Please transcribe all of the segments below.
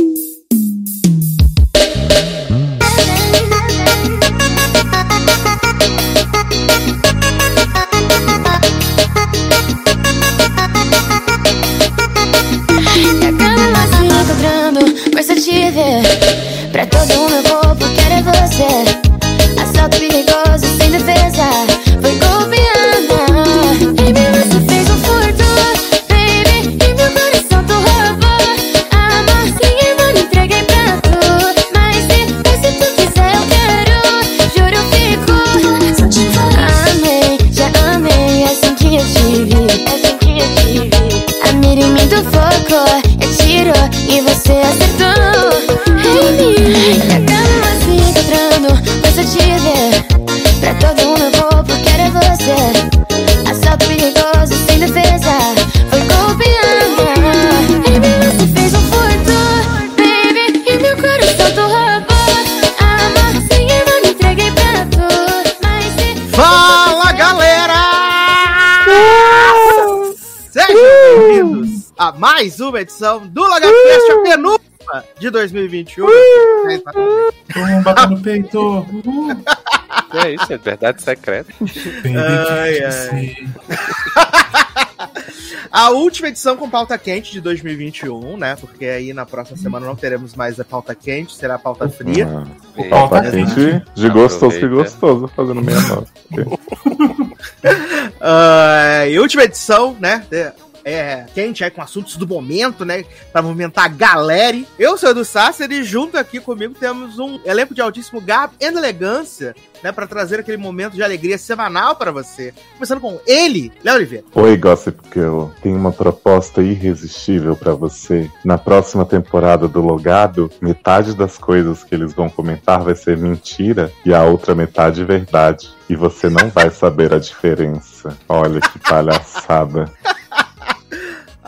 Minha edição do Logafest, a penúltima de 2021. É, exatamente. Vamos bater no peito. É isso, é verdade secreta. Ai, ai. A última edição com pauta quente de 2021, né? Porque aí na próxima semana não teremos mais a pauta quente, será a pauta fria. O pau tá Eita. quente de gostoso que gostoso, fazendo meia nota. Ah, e última edição, né? É, quente aí com assuntos do momento, né? Pra movimentar a galera. Eu sou o Edu Sasser e junto aqui comigo temos um elenco de altíssimo garbo e elegância, né? Pra trazer aquele momento de alegria semanal pra você. Começando com ele, Léo Oliveira. Oi, Gossip Girl. Tenho uma proposta irresistível pra você. Na próxima temporada do Logado, metade das coisas que eles vão comentar vai ser mentira e a outra metade verdade. E você não vai saber a diferença. Olha que palhaçada.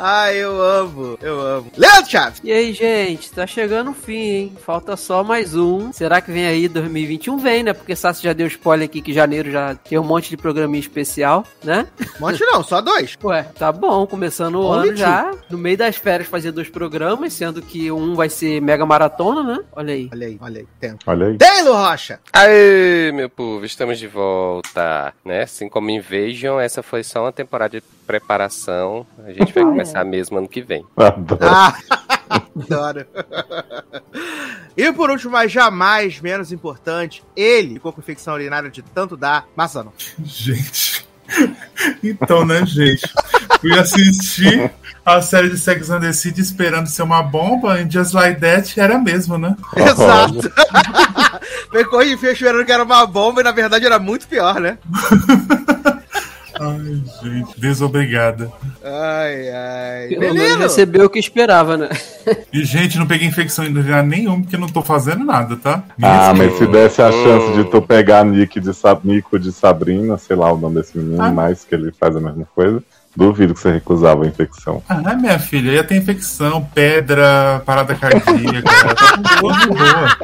Ai, eu amo, eu amo. Leandro Chaves. E aí, gente, tá chegando o fim, hein? Falta só mais um. Será que vem aí 2021? Vem, né? Porque Sassi já deu spoiler aqui que janeiro já tem um monte de programinha especial, né? Monte não, só dois. Ué, tá bom, começando o ano já. No meio das férias fazer dois programas, sendo que um vai ser mega maratona, né? Olha aí. Olha aí, olha aí, tenta. Olha aí. Taylor Rocha. Aê, meu povo, estamos de volta, né? Assim como Invasion, essa foi só uma temporada de preparação. A gente vai começar mesmo ano que vem. Adoro. Ah, adoro. e por último, mas jamais menos importante, ele ficou com infecção urinária de tanto dar, Massano. Gente. Então, né, gente? Fui assistir a série de Sex and the City esperando ser uma bomba e Just Like That era mesmo, né? Exato. Ficou e fez esperando que era uma bomba e na verdade era muito pior, né? Ai, gente, desobrigada. Ai, ai. Pelo menos recebeu o que esperava, né? E, gente, não peguei infecção urinária nenhuma, porque eu não tô fazendo nada, tá? Ah, Mesmo- mas se desse a chance de tu pegar Nick de Sa- Nico de Sabrina, sei lá o nome desse menino, Ah. mais que ele faz a mesma coisa, duvido que você recusava a infecção. Ah, minha filha, ia ter infecção, pedra, parada cardíaca. tá tudo de boa.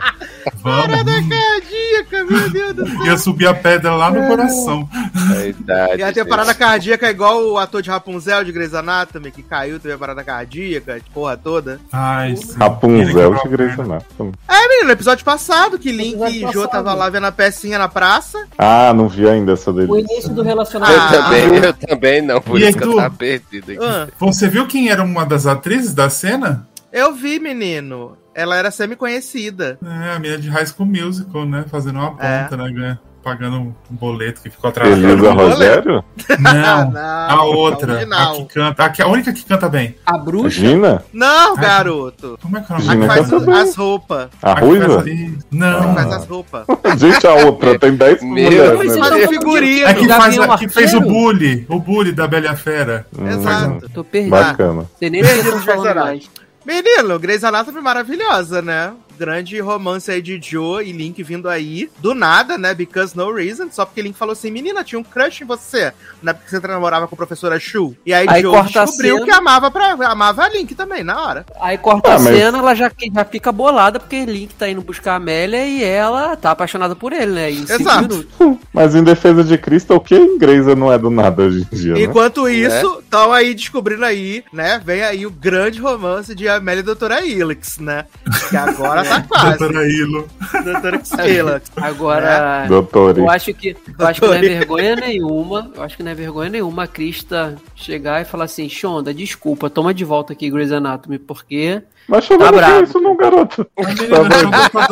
Vamos. Cardíaca, meu Deus do céu. Ia subir a pedra lá no coração. A idade. Ia ter gente. parada cardíaca igual o ator de Rapunzel de Grey's Anatomy, que caiu, teve a parada cardíaca, porra toda. Ai, sim. Rapunzel de Grey's Anatomy. É, menino, no episódio passado, que Link e Jo tava lá vendo a pecinha na praça. Ah, não vi ainda essa O delícia. início do Eu relacionamento. Ah. também, eu também não, por E isso eu Edu? tava perdido aqui. Ah, Você viu quem era uma das atrizes da cena? eu vi, menino. Ela era semi-conhecida. É, a menina de High School Musical, né? Fazendo uma É. ponta, né? Pagando um boleto que ficou atrasado. Elisa Olha. Rogério? Não, Não, a outra. A que canta. A, que- a única que canta bem. A bruxa. Gina? Não, Ai, garoto. Como é que é o A Gina que nome? faz bem. as roupas. A que Ruiva? Não. Faz as roupas. Gente, a outra tem 10 Meu mulheres, né? Faz um figurino. É que, faz, a- que fez o bully. O bully da Bela a Fera. Hum, Exato. Tô perdido. Bacana. Tem nem o que eu tô falando Personagem. Menino, Grey's Anatomy maravilhosa, né? Grande romance aí de Joe e Link vindo aí, do nada, né? Because no reason, só porque Link falou assim: menina, tinha um crush em você, né? Porque você namorava com a professora Shu. E aí, Aí Joe descobriu cena. que amava, pra, amava a Link também, na hora. Aí corta Ah, a mas- cena, ela já, já fica bolada porque Link tá indo buscar a Amélia e ela tá apaixonada por ele, né? Em Exato. minutos. Mas em defesa de Cristo, o que em Grey's não é do nada hoje em dia, né? Enquanto isso, estão aí descobrindo aí, né? Vem aí o grande romance de Amélia e Doutora Ilix, né? Que agora tá quase. Doutora Hilo. Doutora Ilix. Agora, Doutores. eu acho que eu acho que não é vergonha nenhuma. Eu acho que não é vergonha nenhuma a Krista chegar e falar assim, Shonda, desculpa, toma de volta aqui Grey's Anatomy, porque. Mas chama Tá bravo. isso não, garoto. Não tá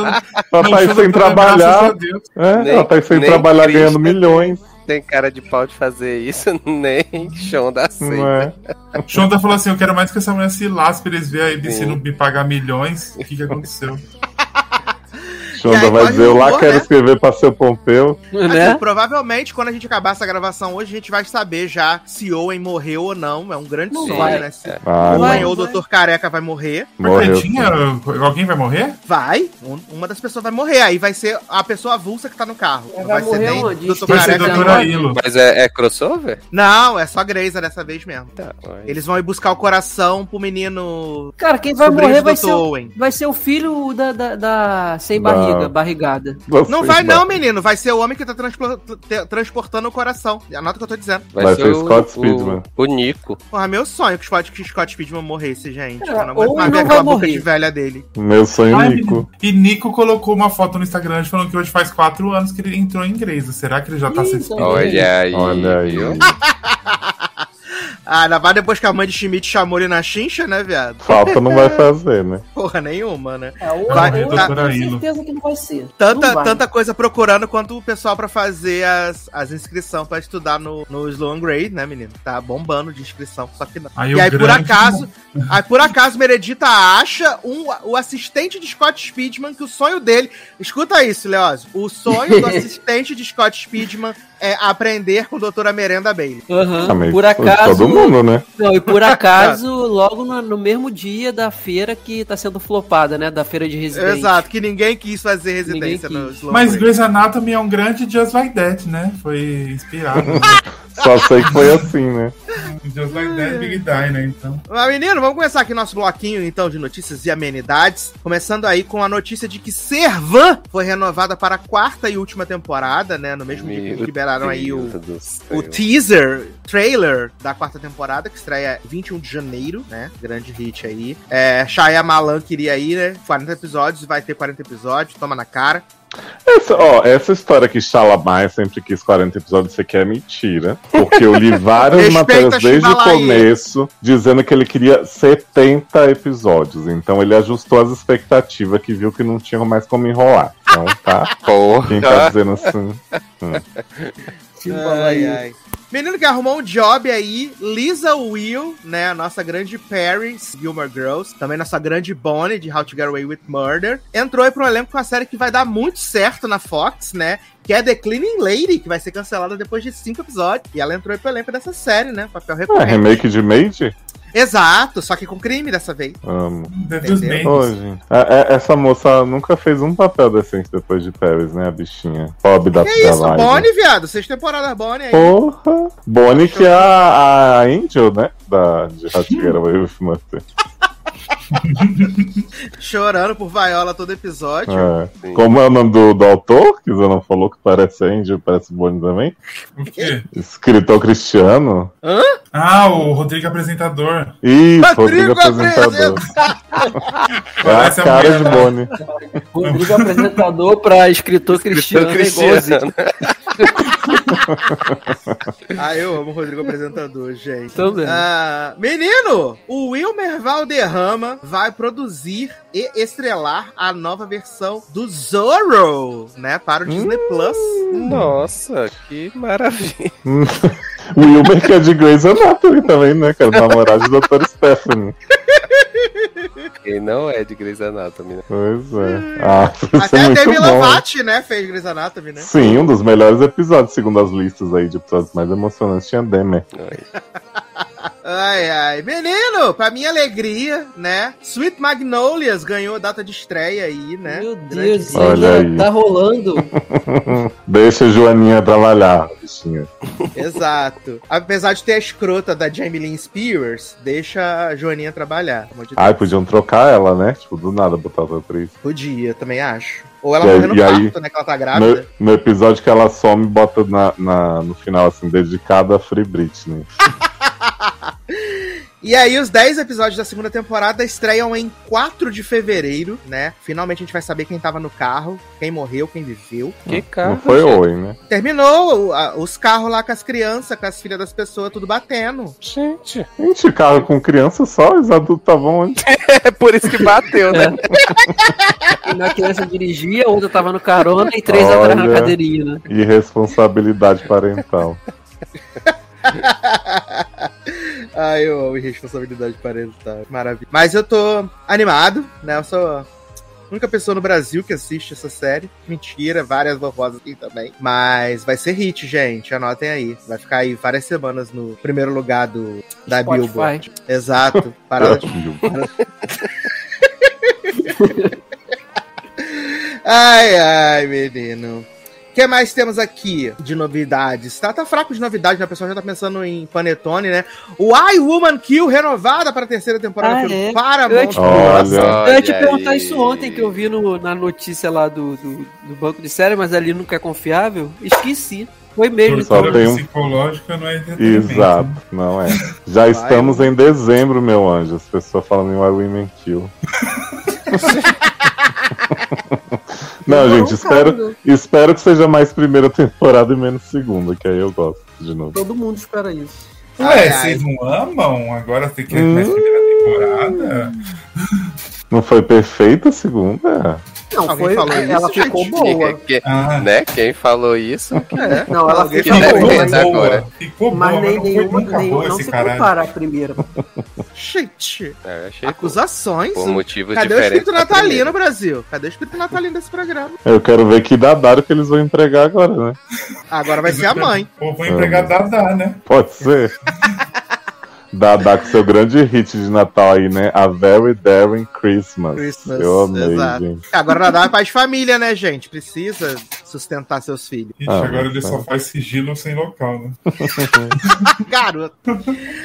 Ela não, tá aí sem trabalhar. É, ela tá aí sem trabalhar ganhando milhões. Tem cara de pau de fazer isso, nem Shonda aceita. É? Shonda falou assim: Eu quero mais que essa mulher se lasque pra eles verem a ABC Sim. não me pagar milhões. O que, que aconteceu? Aí vai dizer, eu lá rumor, quero né? escrever pra seu Pompeu. Né? Assim, provavelmente, quando a gente acabar essa gravação hoje, a gente vai saber já se Owen morreu ou não. É um grande Não sonho, vai. né? Se Ah, Owen ou o Dr. Careca vai morrer. Morreu. tinha. Alguém vai morrer? Vai. Um- uma das pessoas vai morrer. Aí vai ser a pessoa avulsa que tá no carro. Não Vai vai, ser morrer nem onde? Dr. Vai ser Careca. Mas é, é crossover? Não, é só Grey's dessa vez mesmo. Tá, Eles vão ir buscar o coração pro menino. Cara, quem vai morrer vai ser, o, vai ser o filho da, da, da- sem Da- barriga, barrigada. Não vai, não, vai. menino. Vai ser o homem que tá transportando o coração. Anota o que eu tô dizendo. Vai ser o Scott Speedman. O, o Nico. Porra, meu sonho que o Scott, que o Scott Speedman morresse, gente. Eu não aguento ou mais não ver vai aquela boca de velha dele. Meu sonho Ai, Nico. E Nico colocou uma foto no Instagram falando que hoje faz quatro anos que ele entrou em Grey's. Será que ele já tá Ih, se Olha aí. Olha aí. Ah, ainda vai depois que a mãe de Schmidt chamou ele na chincha, né, viado? Falta não vai fazer, né? Porra nenhuma, né? É, ou, Vai, ou tá. eu tenho certeza que não vai ser. Tanta, vai. tanta coisa procurando quanto o pessoal pra fazer as, as inscrições pra estudar no, no Sloan Grade, né, menino? Tá bombando de inscrição, só que não. Aí e aí, por acaso, aí, por acaso, Meredita acha um, o assistente de Scott Speedman que o sonho dele. Escuta isso, Leózio. O sonho do assistente de Scott Speedman é aprender com a doutora Merenda Bailey. Aham, Ah, por acaso. Todo mundo, né? Não, e por acaso, logo no, no mesmo dia da feira que tá sendo flopada, né? Da feira de residente. Exato, que ninguém quis fazer residência Ninguém no quis. Sloan Mas Grade. Grey's Anatomy é um grande Just Like That, né? Foi inspirado. Só sei que foi assim, né? Just Like That, Big Die, né? Então. Mas, menino, vamos começar aqui nosso bloquinho, então, de notícias e amenidades. Começando aí com a notícia de que Servan foi renovada para a quarta e última temporada, né? No mesmo dia que Meu liberaram aí o, o teaser, trailer da quarta temporada, que estreia 21 de janeiro, né? Grande hit aí. É, Malan queria ir, né? 40 episódios, vai ter 40 episódios, toma na cara. Essa, ó, essa história que Shalamar sempre quis 40 episódios, isso aqui é mentira. Porque eu li várias matérias desde o começo dizendo que ele queria 70 episódios. Então ele ajustou as expectativas que viu que não tinha mais como enrolar. Então tá. Porra. Quem tá dizendo assim. Ai, ai. Menino que arrumou um job aí, Lisa Will, né? A nossa grande Paris, Gilmore Girls. Também nossa grande Bonnie, de How to Get Away with Murder. Entrou aí pro elenco com uma série que vai dar muito certo na Fox, né? Que é The Cleaning Lady, que vai ser cancelada depois de cinco episódios. E ela entrou aí pro elenco dessa série, né? Papel É, recorrente. remake de Made? Exato, só que com crime dessa vez. Amo. Gente. É, é, essa moça nunca fez um papel decente depois de Paris, né? A bichinha. Pobre da Que isso, da live. Bonnie, viado. Seis temporadas Bonnie aí. Porra! Bonnie que é a, a Angel, né? Da, de Ratigueira with Murder. Chorando por Viola todo episódio. É. Como é o nome do, do autor? Que você não falou que parece Angel, parece Bonnie também? O quê? Escritor cristiano. Ah, o Rodrigo apresentador. Isso, Rodrigo Rodrigo apresentador. É a Parece a cara mulher de. Bonnie. Rodrigo apresentador pra escritor cristiano. Cristiano. Ah, eu amo o Rodrigo apresentador, gente. Também. Ah, menino, o Wilmer Valderrama vai produzir e estrelar a nova versão do Zorro, né, para o Disney Plus. Nossa, que maravilha. O Wilmer que é de Grey's Anatomy também, né? Que é o namorado do Dr. Stephanie. Quem não é de Grey's Anatomy, né? Pois é. Ah, isso é Até a muito Demi bom. né? Né, fez Grey's Anatomy, né? Sim, um dos melhores episódios, segundo as listas aí de episódios mais emocionantes, tinha Demer. Ai, ai. Menino, pra minha alegria, né? Sweet Magnolias ganhou data de estreia aí, né? Meu Deus Olha aí. tá rolando. Deixa a Joaninha trabalhar, bichinha. Exato. Apesar de ter a escrota da Jamie Lynn Spears, deixa a Joaninha trabalhar. de Ai, podiam trocar ela, né? Tipo, do nada botar outra atriz. Podia, também acho. Ou ela morreu no aí- parto, né? Que ela tá grávida. No, no episódio que ela some, bota na, na- no final, assim, dedicado a Free Britney. E aí, os 10 episódios da segunda temporada estreiam em 4 de fevereiro, né? Finalmente a gente vai saber quem tava no carro, quem morreu, quem viveu. Que carro. Não foi oi, né? Terminou o- a- os carros lá com as crianças, com as filhas das pessoas, tudo batendo. Gente, Gente, carro com criança só, os adultos estavam onde? é por isso que bateu, né? Uma criança dirigia, outra tava no carona e três Olha. atrás na cadeirinha, né? Irresponsabilidade parental. Ai, eu amo responsabilidade parental. Maravilha. Mas eu tô animado, né? Eu sou a única pessoa no Brasil que assiste essa série. Mentira, várias vovós aqui também. Mas vai ser hit, gente. Anotem aí. Vai ficar aí várias semanas no primeiro lugar do, da Spotify. Billboard. Exato. Parada de Ai, ai, menino. O que mais temos aqui de novidades? Tá, tá fraco de novidades, né? O pessoal já tá pensando em Panetone, né? O I Woman Kill renovada para a terceira temporada Ah, pelo é? Paramount Eu te- Olha. Eu ia te perguntar aí. isso ontem, que eu vi no- na notícia lá do, do, do banco de série, mas ali nunca é confiável. Esqueci. Foi mesmo. Só então. tem um- psicológica não é. Exato, não é. Já estamos em dezembro, meu anjo. As pessoas falando em Why Women Kill. Não, Demorou gente, espero, espero que seja mais primeira temporada e menos segunda, que aí eu gosto de novo. Todo mundo espera isso. Ai, Ué, ai. vocês não amam? Agora tem que ir Hum. mais primeira temporada? Não foi perfeita a segunda? Não, Alguém foi. falou ela isso, ficou gente? boa. Que- que- Ah, né? Quem falou isso? É. Não, ela ficou falou boa. mas- agora. Ficou boa, Mas mas nem, não foi nenhuma, boa não se caralho. compara à primeira. Gente, É, acusações. por motivos Cadê o espírito natalino, primeira. Brasil? Cadê o espírito natalino desse programa? Eu quero ver que dadaro que eles vão empregar agora, né? Agora vai ser a mãe. Ou vou empregar Dadá, né? Pode ser. Dadá com seu grande hit de Natal aí, né? A Very Daring Christmas. Christmas, Eu amei, exato. gente. Agora Nadal é pai de família, né, gente? Precisa sustentar seus filhos. Ixi, Ah, agora ele tá. só faz sigilo sem local, né? Garoto.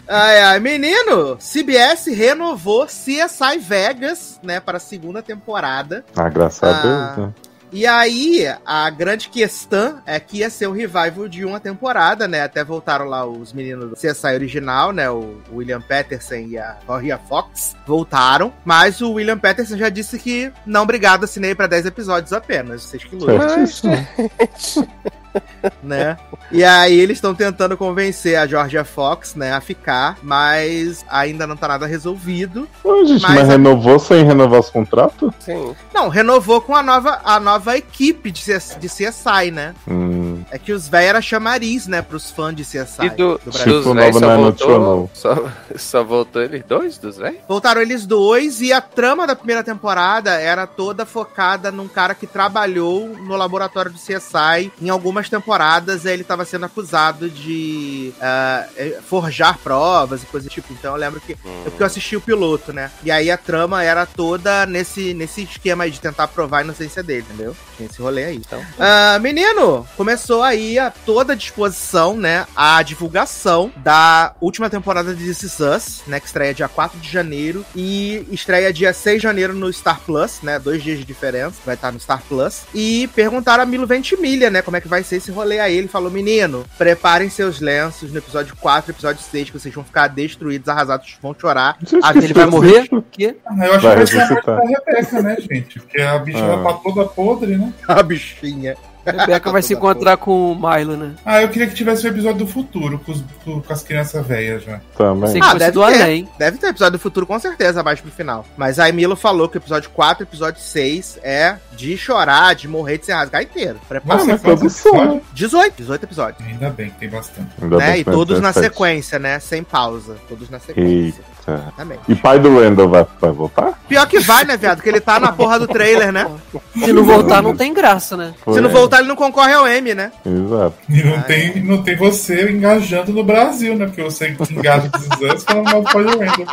Ai, ai, menino, CBS renovou CSI Vegas, né, para a segunda temporada. Ah, graças Ah. a Deus, né? E aí, a grande questão é que ia ser o revival de uma temporada, né? Até voltaram lá os meninos do CSI original, né? O William Peterson e a Roria Fox voltaram. Mas o William Peterson já disse que não, obrigado, assinei para 10 episódios apenas. Vocês que lutam. né? E aí eles estão tentando convencer a Georgia Fox, né, a ficar, mas ainda não tá nada resolvido. Ô, gente, Mas mas, a- renovou sem renovar os contratos? Sim. Não, renovou com a nova, a nova equipe de, CS de CSI, né? Hum, É que os véi era chamariz, né, pros fãs de CSI E do, do Brasil. Tipo dos véis Nova só voltou, só, só voltou eles dois dos véis? Voltaram eles dois e a trama da primeira temporada era toda focada num cara que trabalhou no laboratório do CSI em algumas temporadas. Ele estava sendo acusado de eh, forjar provas e coisa do tipo. Então eu lembro que. É porque eu assisti o piloto, né? E aí a trama era toda nesse, nesse esquema aí de tentar provar a inocência dele, entendeu? Tinha esse rolê aí. Então, Ah, menino, começou aí a toda disposição, né? A divulgação da última temporada de This Is Us, né? Que estreia dia 4 de janeiro e estreia dia 6 de janeiro no Star Plus, né? Dois dias de diferença, vai estar no Star Plus. E perguntaram a Milo Ventimiglia, né? Como é que vai ser esse rolê aí. Ele falou: menino, preparem seus lenços no episódio 4 episódio 6, que vocês vão ficar destruídos, arrasados, vão chorar. gente, Ah, que Ele vai morrer? O quê? Ah, eu acho Vai que vai ser a morte ressuscitar. da Rebeca, né, gente? Porque a bicha Ah. tá toda podre, né? A bichinha. Rebeca vai se encontrar com o Milo, né? Ah, eu queria que tivesse o episódio do futuro com, os- com- as crianças velhas já. Também. Ah, deve do ter. além. Deve ter episódio do futuro, com certeza, mais pro final. Mas a Milo falou que o episódio 4 e o episódio 6 é de chorar, de morrer, de se rasgar inteiro. Prepara. Nossa, mas são, episódios? 18, 18 episódios. Ainda bem que tem bastante. Ainda né? bem E todos na 17. sequência, né? Sem pausa. Todos na sequência. Eita. É. Exatamente. E pai do Randall vai, vai voltar? Pior que vai, né, viado? Que ele tá na porra do trailer, né? Se não voltar, não tem graça, né? Foi, Se não voltar, ele não concorre ao M, né? Exato. E não, tem, não tem você engajando no Brasil, né? Porque você engaja desses anos falando mal do Power Randall.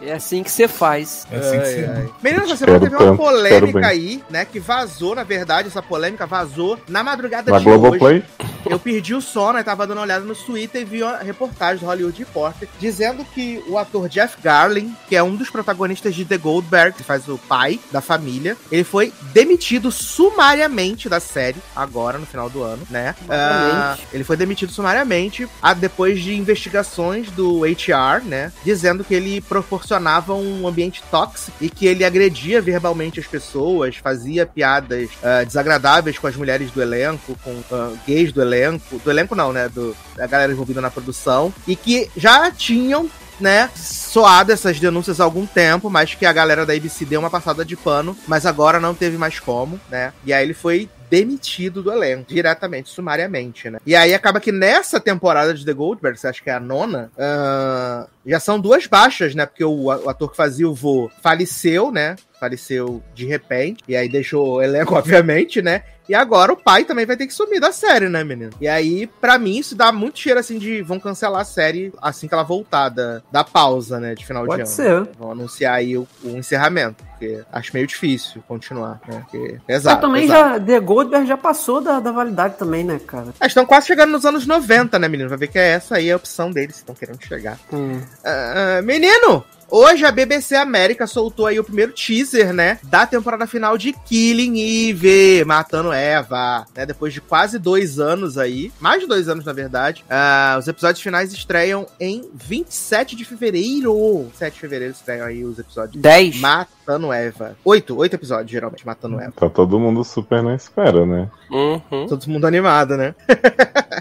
É assim que você faz. É assim que você. ai. Menina, essa Espero semana teve uma polêmica aí, né? Que vazou, na verdade, essa polêmica vazou na madrugada Na de hoje. Globoplay? Eu perdi o sono, eu tava dando uma olhada no Twitter e vi uma reportagem do Hollywood Reporter dizendo que o ator Jeff Garlin, que é um dos protagonistas de The Goldberg, que faz o pai da família, ele foi demitido sumariamente da série, agora, no final do ano, né? Sumariamente? ele foi demitido sumariamente ah, depois de investigações do HR, né? Dizendo que ele proporcionava um ambiente tóxico e que ele agredia verbalmente as pessoas, fazia piadas ah, desagradáveis com as mulheres do elenco, com ah, gays do elenco. Do elenco não, né? Do, da galera envolvida na produção. E que já tinham né, soado essas denúncias há algum tempo, mas que a galera da ABC deu uma passada de pano, mas agora não teve mais como, né? E aí ele foi demitido do elenco, diretamente, sumariamente, né? E aí acaba que nessa temporada de The Goldbergs, acho que é a nona, ah, já são duas baixas, né? Porque o, o ator que fazia o vô faleceu, né? Faleceu de repente, e aí deixou o elenco, obviamente, né? E agora o pai também vai ter que sumir da série, né, menino? E aí, pra mim, isso dá muito cheiro, assim, de vão cancelar a série assim que ela voltar da, da pausa, né, de final Pode de ano. ser. Vão anunciar aí o, o encerramento, porque acho meio difícil continuar, né? Porque, exato, Mas também exato. já. The Goldberg já passou da, da validade também, né, cara? Ah, estão quase chegando nos anos 90, né, menino? Vai ver que é essa aí a opção deles, se estão querendo chegar. Hum. Ah, menino! Hoje a BBC América soltou aí o primeiro teaser, né? Da temporada final de Killing Eve, Matando Eva. Né, depois de quase dois anos aí. Mais de dois anos, na verdade. Ah, os episódios finais estreiam em 27 de fevereiro. 7 de fevereiro estreiam aí os episódios. 10. Matando Eva. Oito, oito episódios, geralmente, Matando Eva. Tá todo mundo super na espera, né? Uhum. Todo mundo animado, né?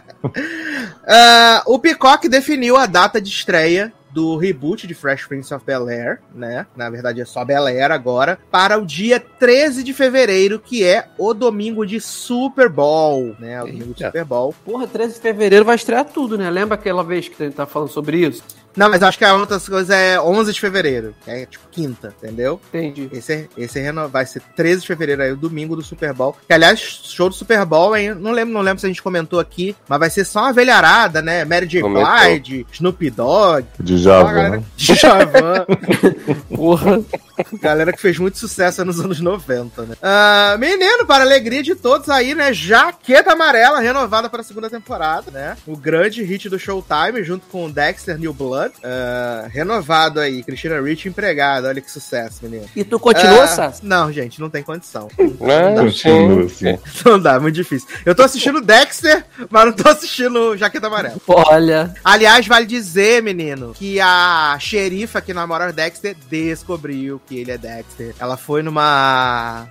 Ah, o Peacock definiu a data de estreia do reboot de Fresh Prince of Bel-Air, né? Na verdade é só Bel-Air agora, para o dia 13 de fevereiro, que é o domingo de Super Bowl, né? O domingo de. Super Bowl. Porra, 13 de fevereiro vai estrear tudo, né? Lembra aquela vez que a gente tá falando sobre isso? Não, mas acho que a outra coisa é 11 de fevereiro, que é tipo quinta, entendeu? Entendi. Esse, é- esse é vai ser 13 de fevereiro aí, o domingo do Super Bowl. Que, aliás, show do Super Bowl, hein? Não lembro, não lembro se a gente comentou aqui, mas vai ser só uma velharada, né? Mary J. Comentou. Snoop Dogg, Java, galera né? de Javan. Porra. galera que fez muito sucesso nos anos 90, né? Ah, menino, para a alegria de todos aí, né? Jaqueta Amarela renovada para a segunda temporada, né? O grande hit do Showtime, junto com Dexter New Blood. Ah, renovado aí, Christina Rich empregada. Olha que sucesso, menino. E tu continua, Ah, Sassi? Não, gente, não tem condição. Ah, Continua, sim. assim. Não dá, muito difícil. Eu tô assistindo Dexter, mas não tô assistindo Jaqueta Amarela. Olha. Aliás, vale dizer, menino, que a xerifa que namora o Dexter descobriu que ele é Dexter. Ela foi numa.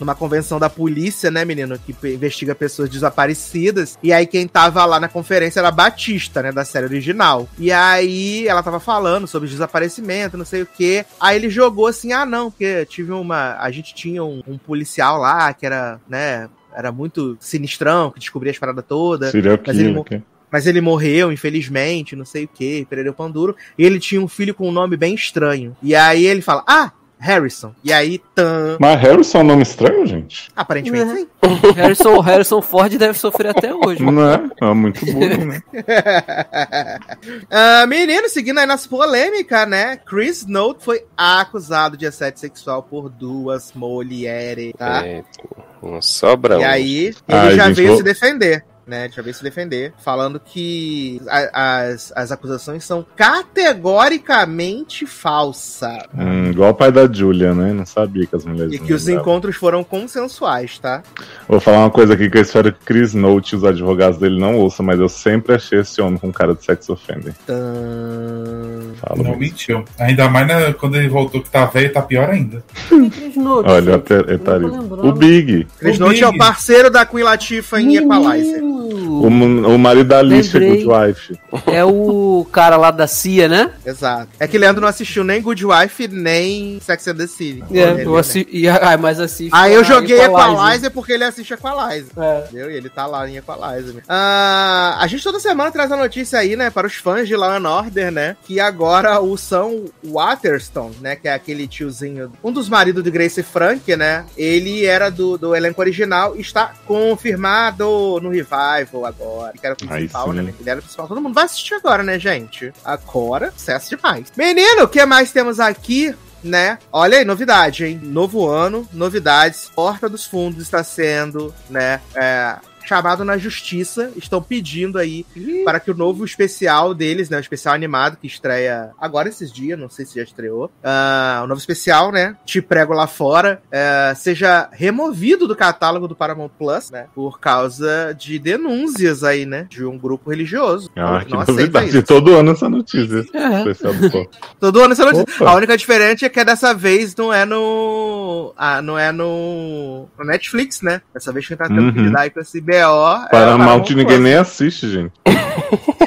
Numa convenção da polícia, né, menino? Que investiga pessoas desaparecidas. E aí, quem tava lá na conferência era a Batista, né? Da série original. E aí, ela tava falando sobre desaparecimento, não sei o quê. Aí ele jogou assim: ah, não, porque tive uma. A gente tinha um, um policial lá que era, né? Era muito sinistrão, que descobria as paradas todas. Serial Mas ele killer. que- Mas ele morreu, infelizmente, não sei o que, perdeu o Panduro. E ele tinha um filho com um nome bem estranho. E aí ele fala, ah, Harrison. E aí, tan. Mas Harrison é um nome estranho, gente? Aparentemente Né? sim. Harrison, Harrison Ford deve sofrer até hoje. Não é? É muito burro, né? Ah, menino, seguindo aí nossa polêmica, né? Chris Note foi acusado de assédio sexual por duas mulheres, tá? Não sobra E aí, ele Ai, já gente, veio vou- se defender. Né, já veio se defender, falando que a- as, as acusações são categoricamente falsas. Hum, igual o pai da Julia, né? Não sabia que as mulheres. E que os encontros foram consensuais, tá? Vou falar uma coisa aqui que eu espero que Chris Note os advogados dele não ouçam, mas eu sempre achei esse homem com cara de sex offender. Falo Não mentiu. Ainda mais né, quando ele voltou que tá velho, tá pior ainda. Chris Note, Olha, Eu lembrando. O Big. Chris Note é o parceiro da Queen Latifah em Equalizer. O, o marido da Alicia, Lembrei. Good Wife. É o cara lá da CIA, né? Exato. É que Leandro não assistiu nem Good Wife, nem Sex and the City. É, eu né? assi... e, ah, mas assiste. Aí eu a joguei Equalizer. Equalizer porque ele assiste Equalizer. É. Entendeu? E ele tá lá em Equalizer. né? Ah, a gente toda semana traz a notícia aí, né, para os fãs de Law and Order, né, que agora o Sam Waterston, né, que é aquele tiozinho, um dos maridos de Grace Frank, né, ele era do, do elenco original e está confirmado no Revival agora, que era o principal, né, ele era o principal. Todo mundo vai assistir agora, né, gente? Agora, sucesso demais. Menino, o que mais temos aqui? né? Olha aí, novidade, hein? Novo ano, novidades. Porta dos Fundos está sendo, né? é, chamado na justiça. Estão pedindo aí para que o novo especial deles, né? O especial animado que estreia agora esses dias, não sei se já estreou. ah, o novo especial, né? Te prego lá fora, é, seja removido do catálogo do Paramount Plus, né? Por causa de denúncias aí, né? De um grupo religioso. Ah, que Não aceita novidade. isso. Todo ano essa notícia. É. Especial do pó. Todo ano essa notícia. Opa. A única diferença é que dessa vez não é no. Ah, não é no. no Netflix, né? Dessa vez quem tá tendo que Uhum. lidar aí com esse BO. é Paramount ninguém Plus. nem assiste, gente.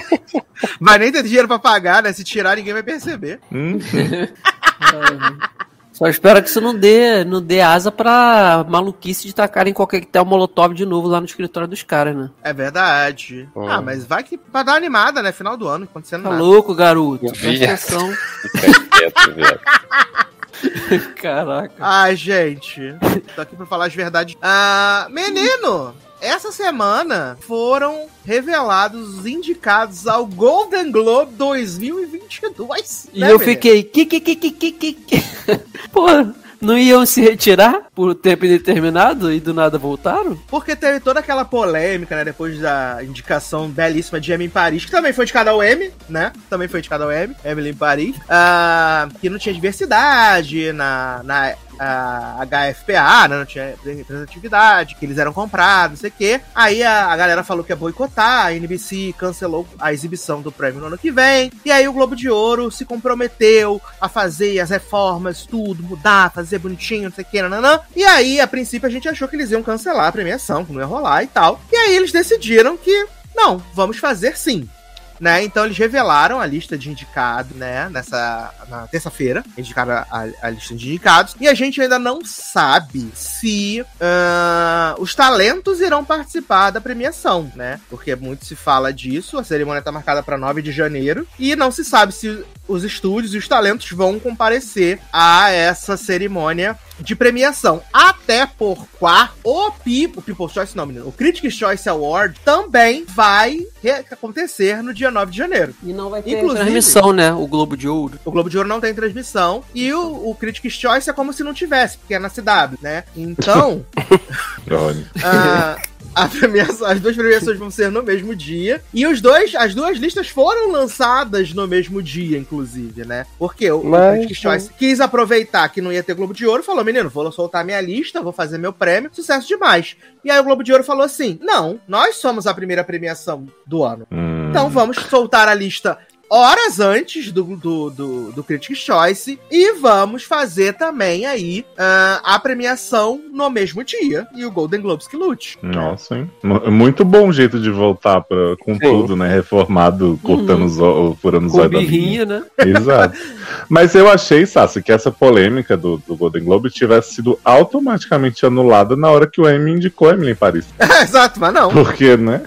Vai nem ter dinheiro pra pagar, né? Se tirar, ninguém vai perceber. Hum, Só espero que isso não dê, não dê asa pra maluquice de tacarem qualquer tel molotov de novo lá no escritório dos caras, né? É verdade. Hum. Ah, mas vai que. Pra dar uma animada, né? Final do ano, acontecendo Tá nada. louco, garoto. Presta atenção. Caraca. Ai, gente. Tô aqui pra falar as verdades. Ah, menino! Essa semana foram revelados os indicados ao Golden Globe 2022. E né, eu menino? fiquei. Que, que, que, que, que, que, que. Pô, não iam se retirar por tempo indeterminado e do nada voltaram? Porque teve toda aquela polêmica, né? Depois da indicação belíssima de Emily em Paris, que também foi indicada ao Emmy, né? Também foi indicada ao Emmy, Emily em Paris. ah, que não tinha diversidade na, na a HFPA, né? Não tinha representatividade, que eles eram comprados, não sei o quê. Aí a, a galera falou que ia boicotar, a NBC cancelou a exibição do prêmio no ano que vem. E aí o Globo de Ouro se comprometeu a fazer as reformas, tudo, mudar, fazer bonitinho, não sei o que, nananã. E aí, a princípio, a gente achou que eles iam cancelar a premiação, que não ia rolar e tal. E aí eles decidiram que, não, vamos fazer sim. Né? Então eles revelaram a lista de indicados, né? Nessa na terça-feira, indicaram a, a lista de indicados e a gente ainda não sabe se ah, os talentos irão participar da premiação, né? Porque muito se fala disso. A cerimônia está marcada para 9 de janeiro e não se sabe se os estúdios e os talentos vão comparecer a essa cerimônia de premiação. Até por quá, o, o People's Choice, não, menino, o Critics' Choice Award também vai acontecer no dia 9 de janeiro. E não vai ter Inclusive- transmissão, né? O Globo de Ouro. O Globo de Ouro não tem transmissão e o, o Critics' Choice é como se não tivesse, porque é na CW, né? Então, olha. Premiação- as duas premiações vão ser no mesmo dia. E os dois, as duas listas foram lançadas no mesmo dia, inclusive, né? Porque o, Mas- o Critics' Choice quis aproveitar que não ia ter Globo de Ouro, falou: menino, vou soltar minha lista, vou fazer meu prêmio, sucesso demais. E aí o Globo de Ouro falou assim: não, nós somos a primeira premiação do ano. Hum. Então vamos soltar a lista horas antes do, do, do, do Critics' Choice e vamos fazer também aí ah, a premiação no mesmo dia e o Golden Globes que lute. Nossa, hein? Mu- Muito bom jeito de voltar pra, com Sim. tudo, né? Reformado, cortando os olhos, furando os olhos birrinha, né? Exato. Mas eu achei, Sassi, que essa polêmica do, do Golden Globe tivesse sido automaticamente anulada na hora que o Emmy indicou a Emily em Paris. Exato, mas não. Porque, né?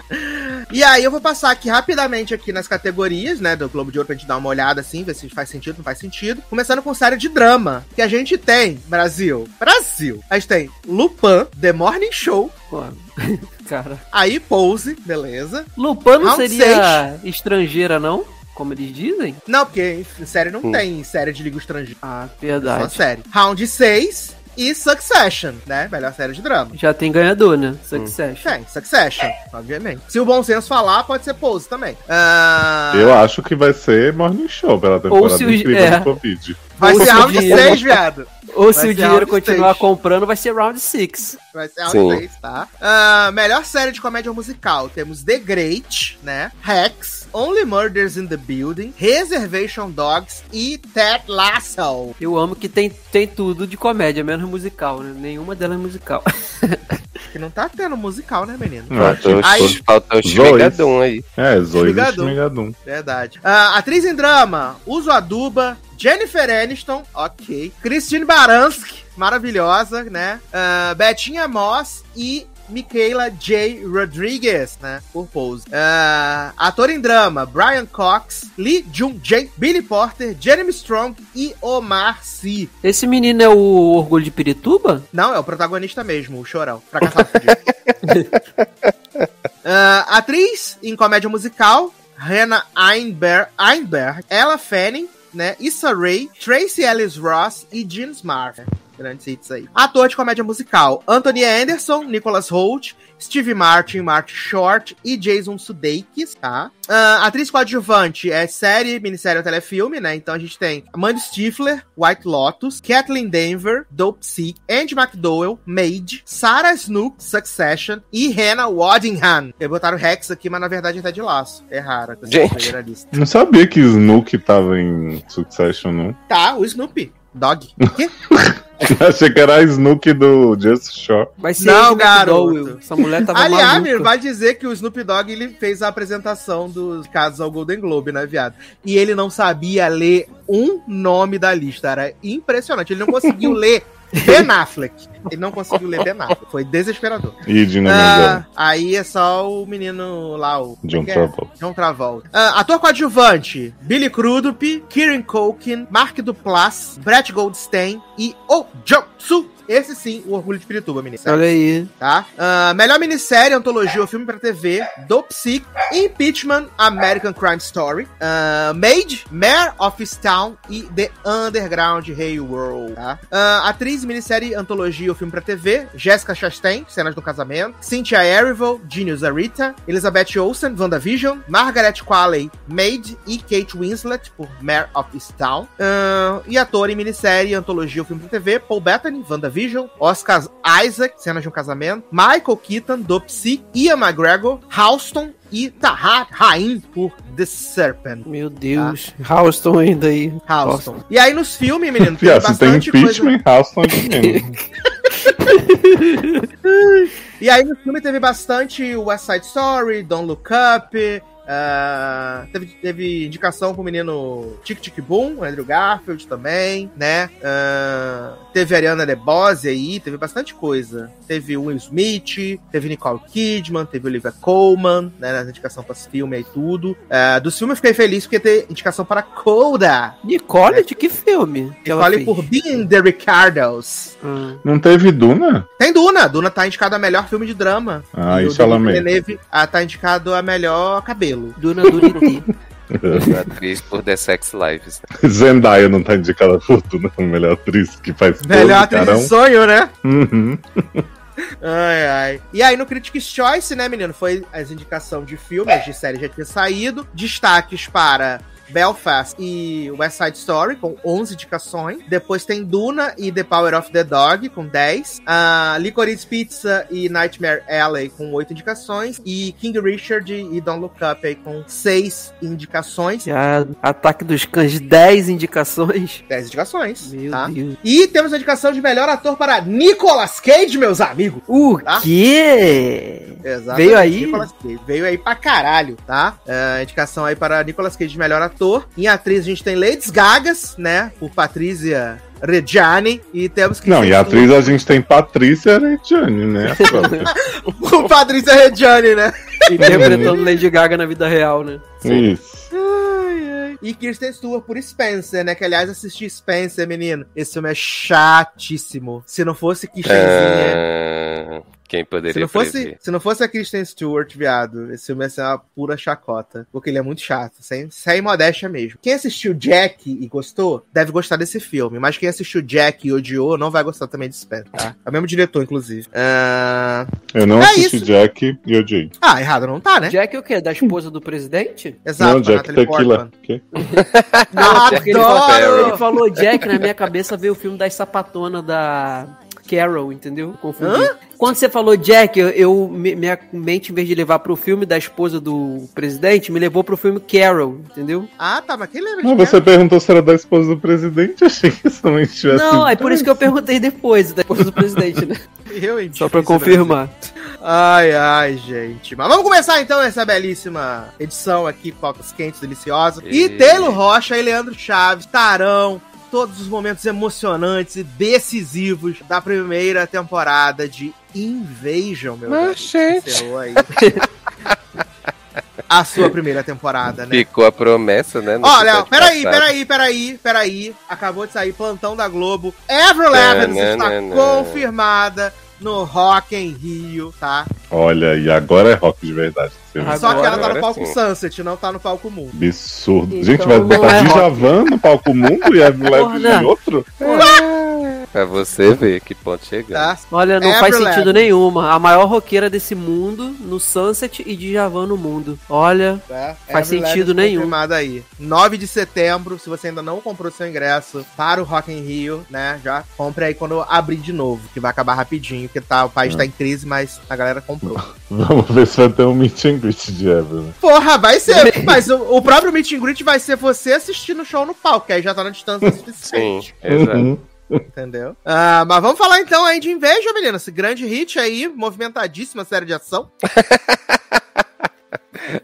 E aí eu vou passar aqui rapidamente aqui nas categorias, né, do Globo de Ouro pra gente dar uma olhada assim, ver se faz sentido, não faz sentido. Começando com série de drama, que a gente tem, Brasil. Brasil. A gente tem Lupin, The Morning Show, Pô, cara. aí Pose, beleza. Lupin não Round seria estrangeira, não? Como eles dizem? Não, porque em série não Hum. tem série de língua estrangeira. Ah, Só verdade. série. Round 6 e Succession, né? Melhor série de drama. Já tem ganhador, né? Succession. Tem, Succession, obviamente. Se o bom senso falar, pode ser Pose também. Ah, Eu acho que vai ser Morning Show pela temporada se os- incrível é. do Covid. Vai Ou ser se o round dinheiro- 6, viado. Ou se Vai o ser dinheiro continuar stage. comprando, vai ser round 6. Vai ser Sim. round 6, tá? Ah, melhor série de comédia musical. Temos The Great, né? Rex, Only Murders in the Building, Reservation Dogs e Ted Lasso. Eu amo que tem, tem tudo de comédia, menos musical, né? Nenhuma delas é musical. Que não tá tendo musical, né, menino? Faltou, Aí- os- faltou o. Shmigadum aí. É, Zoe Shmigadum. Verdade. Ah, atriz em drama, Uso Aduba, Jennifer Aniston, ok. Christine Baranski, maravilhosa, né? Ah, Betinha Moss e Michaela J. Rodriguez, né? Por Pose. Ah, ator em drama, Brian Cox, Lee Jung-jae, Billy Porter, Jeremy Strong e Omar Sy. Esse menino é o Orgulho de Pirituba? Não, é o protagonista mesmo, o chorão. Fracassado fudido. Ah, atriz em comédia musical, Hannah Einberg, Einberg Ella Fanning, né? Issa Rae, Tracy Ellis Ross e Jean Smart. Grandes hits aí. Ator de comédia musical, Anthony Anderson, Nicholas Holt, Steve Martin, Mark Short e Jason Sudeikis, tá? Ah, atriz coadjuvante é série, minissérie ou telefilme, né? Então a gente tem Mandy Stifler, White Lotus, Kathleen Denver, Dope Sick, Andy McDowell, Maid, Sarah Snook, Succession e Hannah Waddingham. Eles botaram Rex aqui, mas na verdade tá de laço. É rara Gente. Não sabia que Snook tava em Succession, não. Tá, o Snoopy. Dog. Quê? Achei que era a Snook do Just Shore. Vai ser Não, garoto. McDowell. Essa mulher tava Aliás, maluca. Amir, vai dizer que o Snoop Dogg ele fez a apresentação dos casos ao Golden Globe, né, viado? E ele não sabia ler um nome da lista. Era impressionante. Ele não conseguiu ler Ben Affleck. Ele não conseguiu ler Ben Affleck. Foi desesperador. E Dina Ah, aí é só o menino lá, o. John é que é? Travolta. John Travolta. Ah, ator coadjuvante: Billy Crudup, Kieran Culkin, Mark Duplass, Brett Goldstein e Oh Jong-soo. Esse sim, o Orgulho de Pirituba, menino. Olha aí. Tá? Ah, melhor minissérie, antologia ou filme pra TV: Dope Sick, Impeachment, American Crime Story, ah, Made, Mayor of Town e The Underground Hey World. Tá? Ah, atriz, minissérie, antologia ou filme pra TV: Jessica Chastain, Cenas do Casamento, Cynthia Erivo, Genius Arita, Elizabeth Olsen, WandaVision, Margaret Qualley, Made e Kate Winslet por Mayor of Town. Ah, e ator em minissérie, antologia ou filme pra TV: Paul Bettany, WandaVision, Oscar Isaac, Cenas de um Casamento, Michael Keaton, do Psy, Ian McGregor, Houston e Tahar Rain por The Serpent. Meu Deus. Houston ainda aí. Houston. E aí nos filmes, menino, tem Fia, se tem bastante coisa. impeachment, Houston é. E aí no filme teve bastante West Side Story, Don't Look Up. Ah, teve, teve indicação pro menino Tic Tic Boom, Andrew Garfield também, né? Ah, teve Ariana DeBose aí, teve bastante coisa. Teve Will Smith, teve Nicole Kidman, teve Olivia Colman, né? Na indicação para esse filme e tudo. Ah, dos filmes eu fiquei feliz porque tem indicação para Coda. Nicole, de que filme? Nicole por Being the Ricardos. Ah. Não teve Duna? Tem Duna. Duna tá indicado a melhor filme de drama. Ah, e isso ela mesmo. Ah, tá indicado a melhor cabelo. Duna Duriti. Atriz por The Sex Lives. Zendaya não tá indicada por Duna, a melhor atriz que faz Melhor atriz carão. de sonho, né? Uhum. Ai, ai. E aí no Critics' Choice, né, menino? Foi as indicações de filmes, de série já tinha saído. Destaques para Belfast e West Side Story, com 11 indicações. Depois tem Duna e The Power of the Dog, com 10. Uh, Licorice Pizza e Nightmare Alley, com 8 indicações. E King Richard e Don't Look Up, aí, com 6 indicações. Já, Ataque dos Cães, 10 indicações. 10 indicações, Meu tá? Deus. E temos a indicação de melhor ator para Nicolas Cage, meus amigos. O Tá? quê? Exatamente. Veio aí? Nicolas Cage. Veio aí pra caralho, tá? É, indicação aí para Nicolas Cage de melhor ator. Em atriz a gente tem Lady Gagas, né? Por Patrícia Reggiani. E temos que. Não, e a atriz a gente tem Patrícia Reggiani, né? Por Patrícia Reggiani, né? Interpretando Lady Gaga na vida real, né? Isso. Ai, ai. E Kirsten Stewart por Spencer, né? Que aliás assisti Spencer, menino. Esse filme é chatíssimo. Se não fosse Kirstenzinha. Ah, Quem poderia Se não, fosse, prever? se não fosse a Kristen Stewart, viado, esse filme ia ser uma pura chacota. Porque ele é muito chato, sem, sem modéstia mesmo. Quem assistiu Jack e gostou, deve gostar desse filme. Mas quem assistiu Jack e odiou, não vai gostar também desse pé, tá? É o mesmo diretor, inclusive. Ah, Eu não É assisti isso. Jack e odiei. ah, errado não tá, né? Jack é o quê? Da esposa do presidente? Exato, não, Jack Natalie Tequila. Quê? Não, ele falou, Adoro! ele falou Jack, na minha cabeça veio o filme das sapatonas da Carol, entendeu? Confundi. Quando você falou Jack, eu, eu- me- minha mente, em vez de levar pro filme da esposa do presidente, me levou pro filme Carol, entendeu? Ah, tá, mas quem lembra Mas de você perguntou se era da esposa do presidente, achei que somente tivesse. Não, é por isso que eu perguntei depois, da esposa do presidente, né? Eu, hein, Só pra difícil, confirmar. Ai, ai, gente. Mas vamos começar então essa belíssima edição aqui, pautas quentes, deliciosas. E E- Taylor Rocha e Leandro Chaves estarão todos os momentos emocionantes e decisivos da primeira temporada de Invasion, meu Mas, Deus. Encerrou aí. A sua primeira temporada, né? Ficou a promessa, né? no Olha, episódio peraí, peraí, peraí, peraí. Acabou de sair plantão da Globo. Avril Lavigne está Tananana. confirmada no Rock em Rio, tá? Olha, e agora é rock de verdade. Agora- Só que ela tá no agora palco sim. Sunset, não tá no palco Mundo. Absurdo. Então, Gente, vai botar é. Djavan no palco mundo e a Leve em outro? Pra você ver que ponto chegamos. Tá? Olha, não Avril faz sentido nenhuma. A maior roqueira desse mundo, no Sunset e Djavan no mundo. Olha, tá? Faz Avril sentido nenhum. aí. 9 de setembro, se você ainda não comprou seu ingresso para o Rock in Rio, né? Já compre aí quando abrir de novo, que vai acabar rapidinho, porque tá, o país tá em crise, mas a galera comprou. Vamos ver se vai ter um meet and greet de Evelyn. né? Porra, vai ser. mas o, o próprio meet and greet vai ser você assistindo o show no palco, que aí já tá na distância Sim, suficiente. exato. Entendeu? Ah, mas vamos falar então aí de Inveja, menina. Esse grande hit aí, movimentadíssima série de ação.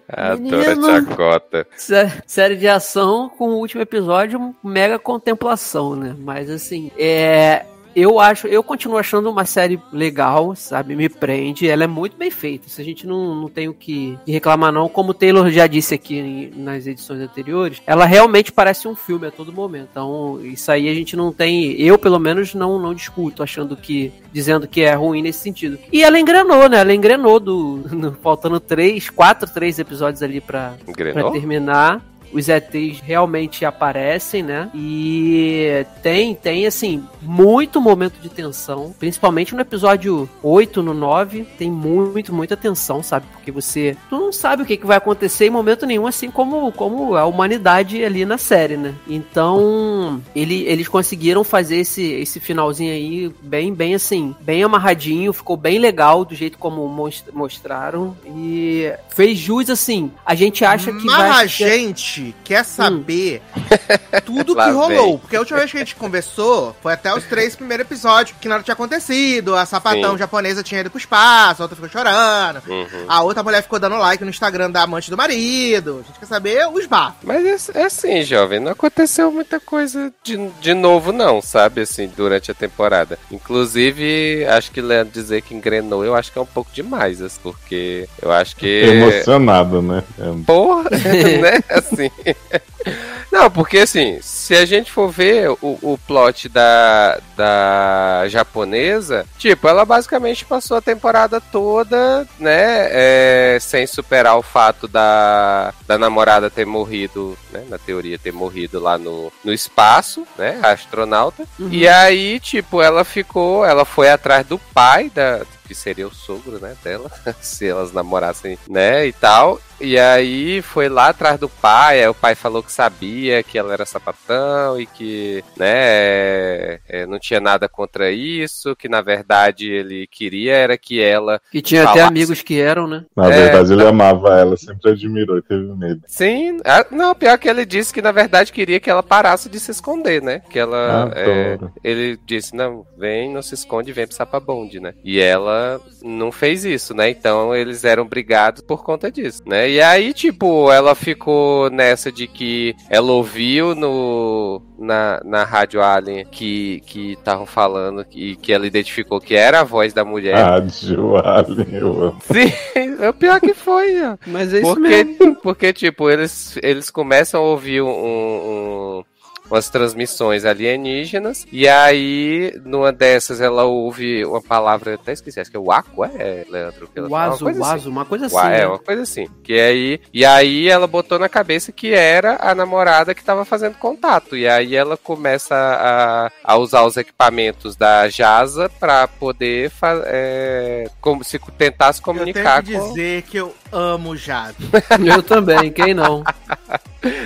Adoro chacota. sé- série de ação com o último episódio, mega contemplação, né? Mas assim, é. Eu acho, eu continuo achando uma série legal, sabe? Me prende. Ela é muito bem feita. Isso a gente não, não tem o que reclamar, não. Como o Taylor já disse aqui em- nas edições anteriores, ela realmente parece um filme a todo momento. Então, isso aí a gente não tem. Eu, pelo menos, não, não discuto, achando que. dizendo que é ruim nesse sentido. E ela engrenou, né? Ela engrenou do. no- faltando três, quatro, três episódios ali pra, Pra terminar, os ETs realmente aparecem, né? E tem, tem assim, muito momento de tensão, principalmente no episódio 8, no 9, tem muito, muita tensão, sabe? Porque você tu não sabe o que, que vai acontecer em momento nenhum, assim como, como a humanidade ali na série, né? Então, ele, eles conseguiram fazer esse, esse finalzinho aí bem, bem assim, bem amarradinho, ficou bem legal do jeito como mos- mostraram e fez jus assim. A gente acha que Mas vai a ser- gente quer saber tudo Lá que rolou. Porque a última vez que a gente conversou foi até os três primeiros episódios, que nada tinha acontecido. A sapatão Sim. japonesa tinha ido pro espaço, a outra ficou chorando. Uhum. A outra mulher ficou dando like no Instagram da amante do marido. A gente quer saber os bafos. Mas é, é assim, jovem, não aconteceu muita coisa de, de novo, não, sabe, assim, durante a temporada. Inclusive, acho que Leandro dizer que engrenou, eu acho que é um pouco demais, assim, porque eu acho que. Emocionado, né? É, Porra, né? Assim. Não, porque assim, se a gente for ver o, o plot da, da japonesa, tipo, ela basicamente passou a temporada toda, né, é, sem superar o fato da, da namorada ter morrido, né, na teoria ter morrido lá no, no espaço, né, a astronauta. E aí, tipo, ela ficou, ela foi atrás do pai da que seria o sogro, né, dela, se elas namorassem, né, e tal. E aí foi lá atrás do pai, aí o pai falou que sabia que ela era sapatão e que, né, é, é, não tinha nada contra isso, que na verdade ele queria era que ela que tinha até falasse. amigos que eram, né? Na É, verdade, ele amava ela, sempre admirou e teve medo. Sim, ah, não, pior que ele disse que na verdade queria que ela parasse de se esconder, né? Que ela. é, Adoro. ele disse, não, vem, não se esconde, vem pro Sapabonde, né? E ela não fez isso, né? Então eles eram brigados por conta disso, né? E aí, tipo, ela ficou nessa de que ela ouviu no. Na, na rádio Alien que que estavam falando e que ela identificou que era a voz da mulher. Jill Allen, eu amo. Sim, é o pior que foi, ó. Mas é isso Porque, mesmo. porque tipo, eles, eles começam a ouvir um, um, umas transmissões alienígenas. E aí, numa dessas, ela ouve uma palavra, eu até esqueci, acho que é o Aqua, é, Leandro? Que ela O fala? Uma assim. Uma coisa assim. Uá, é, né? uma coisa assim. Que aí, e aí ela botou na cabeça que era a namorada que estava fazendo contato. E aí ela começa a, a usar os equipamentos da JASA para poder é, como se tentar se Eu tenho comunicar que com. dizer que eu amo Jade. Eu também, quem não?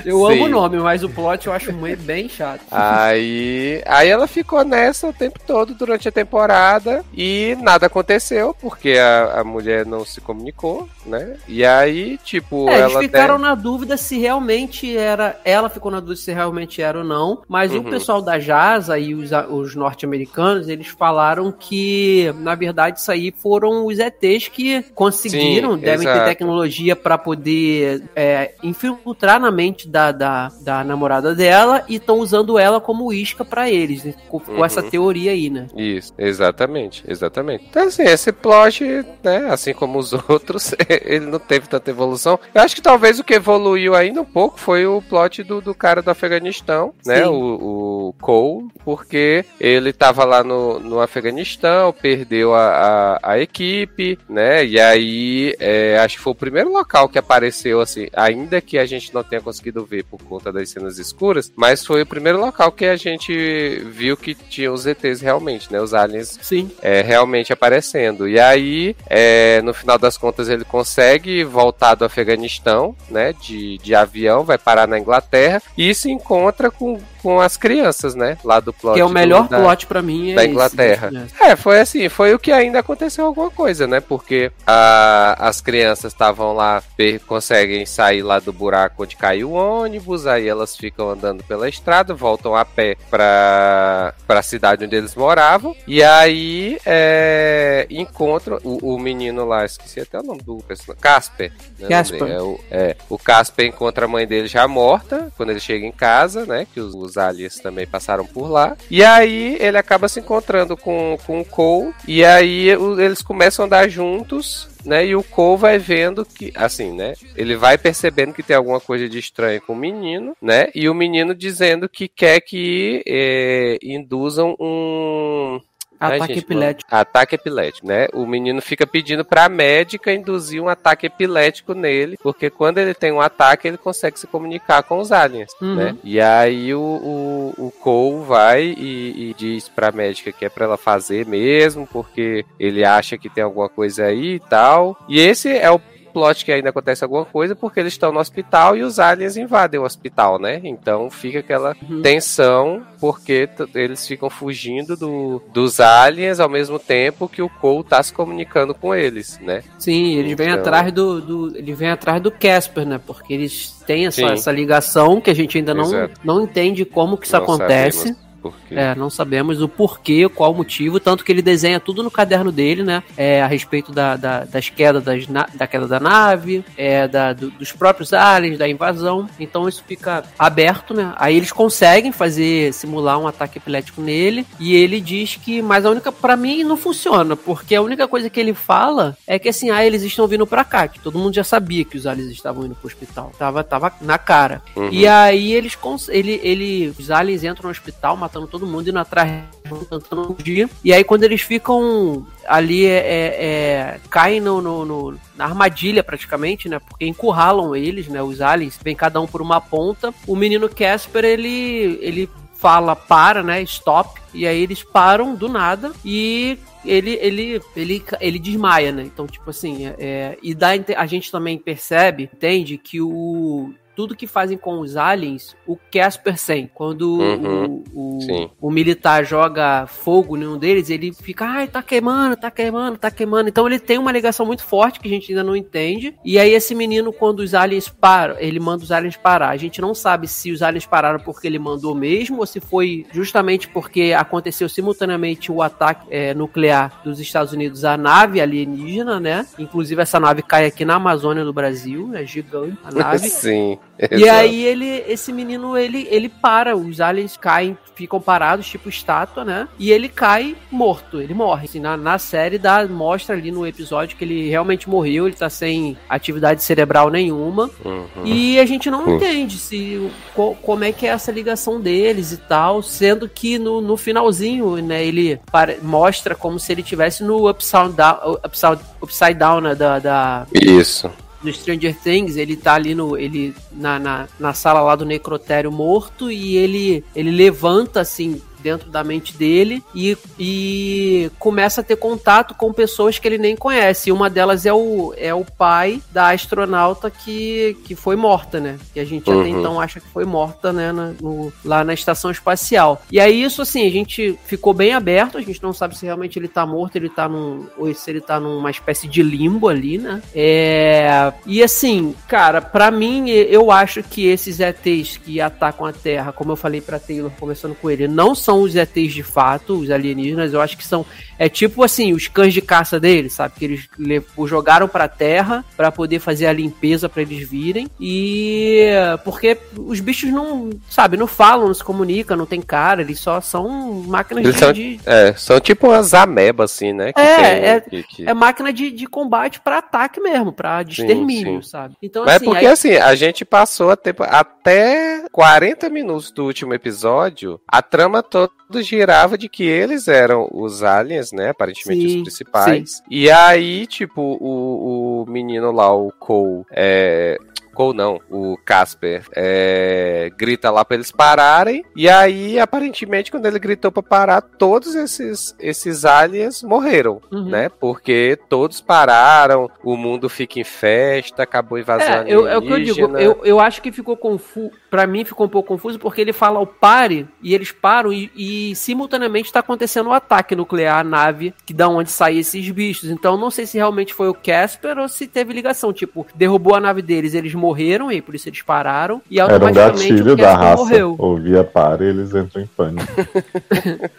Eu Sim. amo o nome, mas o plot eu acho bem chato. Aí, aí ela ficou nessa o tempo todo durante a temporada e nada aconteceu porque a, a mulher não se comunicou, né? E aí, tipo, É, eles ficaram até- na dúvida se realmente era. Ela ficou na dúvida se realmente era ou não. Mas o Uhum. pessoal da JASA e os, os norte-americanos, eles falaram que, na verdade, isso aí foram os ETs que conseguiram, Sim, devem ter exato. Tecnologia para poder é, infiltrar na mente da, da, da namorada dela e estão usando ela como isca para eles. né? Com, Uhum. essa teoria aí, né? Isso, exatamente, exatamente. Então, assim, esse plot, né, assim como os outros, ele não teve tanta evolução. Eu acho que talvez o que evoluiu ainda um pouco foi o plot do, do cara do Afeganistão, né, Sim. o, o Cole, porque ele tava lá no, no Afeganistão, perdeu a, a, a equipe, né, e aí é, acho que foi o primeiro local que apareceu, assim, ainda que a gente não tenha conseguido ver por conta das cenas escuras, mas foi o primeiro local que a gente viu que tinha os ETs realmente, né, os aliens Sim. é, realmente aparecendo. E aí, é, no final das contas, ele consegue voltar do Afeganistão, né, de, de avião, vai parar na Inglaterra e se encontra com, com as crianças, né, lá do plot. Que é o do- melhor da- plot pra mim. É da esse, Inglaterra. né? É, foi assim, foi o que ainda aconteceu alguma coisa, né? Porque a- as crianças estavam lá, conseguem sair lá do buraco onde caiu o ônibus, aí elas ficam andando pela estrada, voltam a pé pra, pra cidade onde eles moravam, e aí é, encontram o, o menino lá, esqueci até o nome do personagem, Casper. né, Casper. É, o, é, o Casper encontra a mãe dele já morta, quando ele chega em casa, né? Que os, os aliens também passaram por lá. E aí ele acaba se encontrando com, com o Cole. E aí eles começam a andar juntos. Né, e o Cole vai vendo que, assim, né? Ele vai percebendo que tem alguma coisa de estranho com o menino, né? E o menino dizendo que quer que eh, induzam um. Ai, Ataque gente, epilético. mano. Ataque epilético, né? O menino fica pedindo pra médica induzir um ataque epilético nele, porque quando ele tem um ataque, ele consegue se comunicar com os aliens, Uhum. né? E aí o, o, o Cole vai e, e diz pra médica que é pra ela fazer mesmo, porque ele acha que tem alguma coisa aí e tal. E esse é o plot que ainda acontece alguma coisa porque eles estão no hospital e os aliens invadem o hospital, né? Então fica aquela Uhum. tensão porque eles ficam fugindo do, dos aliens ao mesmo tempo que o Cole tá se comunicando com eles, né? Sim, eles vêm Então- atrás do, do. Ele vem atrás do Casper, né? Porque eles têm essa, essa ligação que a gente ainda não, Exato. não entende como que isso Não acontece. sabemos Porque... É, não sabemos o porquê, qual o motivo, tanto que ele desenha tudo no caderno dele, né? É, a respeito da, da- das quedas das na- da queda da nave, é, da- do- dos próprios aliens, da invasão. Então isso fica aberto, né? Aí eles conseguem fazer, simular um ataque epilético nele, e ele diz que, mas a única, pra mim, não funciona, porque a única coisa que ele fala é que assim, ah, eles estão vindo pra cá, que todo mundo já sabia que os aliens estavam indo pro hospital. Tava, tava na cara. Uhum. E aí eles ele, ele, os aliens entram no hospital matando todo mundo, indo atrás, tentando fugir. E aí quando eles ficam ali, é, é, é, caem no, no- no- na armadilha praticamente, né? Porque encurralam eles, né? Os aliens, vem cada um por uma ponta. O menino Casper, ele, ele fala para, né? Stop. E aí eles param do nada e ele, ele, ele, ele desmaia, né? Então, tipo assim, é, é, e inte- a gente também percebe, entende, que o. Tudo que fazem com os aliens, o Casper sem. Quando Uhum. o, o, o militar joga fogo em um deles, ele fica, ai, tá queimando, tá queimando, tá queimando. Então ele tem uma ligação muito forte que a gente ainda não entende. E aí esse menino, quando os aliens param, ele manda os aliens parar. A gente não sabe se os aliens pararam porque ele mandou mesmo, ou se foi justamente porque aconteceu simultaneamente o ataque é, nuclear dos Estados Unidos à nave alienígena, né? Inclusive essa nave cai aqui na Amazônia do Brasil, é gigante a nave. Sim. E aí ele, esse menino, ele, ele para, os aliens caem, ficam parados, tipo estátua, né? E ele cai morto, ele morre. Assim, na, na série dá, mostra ali no episódio que ele realmente morreu, ele tá sem atividade cerebral nenhuma. Uhum. E a gente não Hum. entende se co- como é que é essa ligação deles e tal, sendo que no, no finalzinho, né, ele pare- mostra como se ele tivesse no upside down, upside, upside down né, da, da, Isso. Do Stranger Things, ele tá ali no ele na, na, na sala lá do necrotério morto e ele ele levanta assim dentro da mente dele e, e começa a ter contato com pessoas que ele nem conhece. E uma delas é o, é o pai da astronauta que, que foi morta, né? Que a gente até Uhum. então acha que foi morta, né? na- no- lá na estação espacial. E aí, isso assim, a gente ficou bem aberto, a gente não sabe se realmente ele tá morto, ele tá num. ou se ele tá numa espécie de limbo ali, né? É. E assim, cara, pra mim, eu acho que esses ETs que atacam a Terra, como eu falei pra Taylor, começando com ele, não são os ETs de fato, os alienígenas, eu acho que são. É tipo assim, os cães de caça deles, sabe? Que eles jogaram pra Terra pra poder fazer a limpeza pra eles virem. E. Porque os bichos não, sabe, não falam, não se comunicam, não tem cara, eles só são máquinas Eles de- são, de, é, são tipo umas amebas, assim, né? que É, tem- é- que- que- é máquina de, de combate pra ataque mesmo, pra de extermínio, sabe? Então, Mas é assim, porque aí- assim, a gente passou a tempo, até 40 minutos do último episódio, a trama toda girava de que eles eram os aliens, né? Aparentemente Sim, os principais. E aí, tipo, o, o menino lá, o Cole, é. Cole não, o Casper é, grita lá pra eles pararem. E aí, aparentemente, quando ele gritou pra parar, todos esses, esses aliens morreram, Uhum. né? Porque todos pararam, o mundo fica em festa, acabou a invasão É, eu, é o que eu digo, eu, eu acho que ficou confuso, pra mim ficou um pouco confuso, porque ele fala o pare, e eles param, e, e simultaneamente tá acontecendo o ataque nuclear à nave, que da onde saem esses bichos, então não sei se realmente foi o Casper, ou se teve ligação, tipo, derrubou a nave deles, eles morreram, e por isso eles pararam, e Era um automaticamente gatilho da raça. morreu. Ouvia para e eles entram em pânico.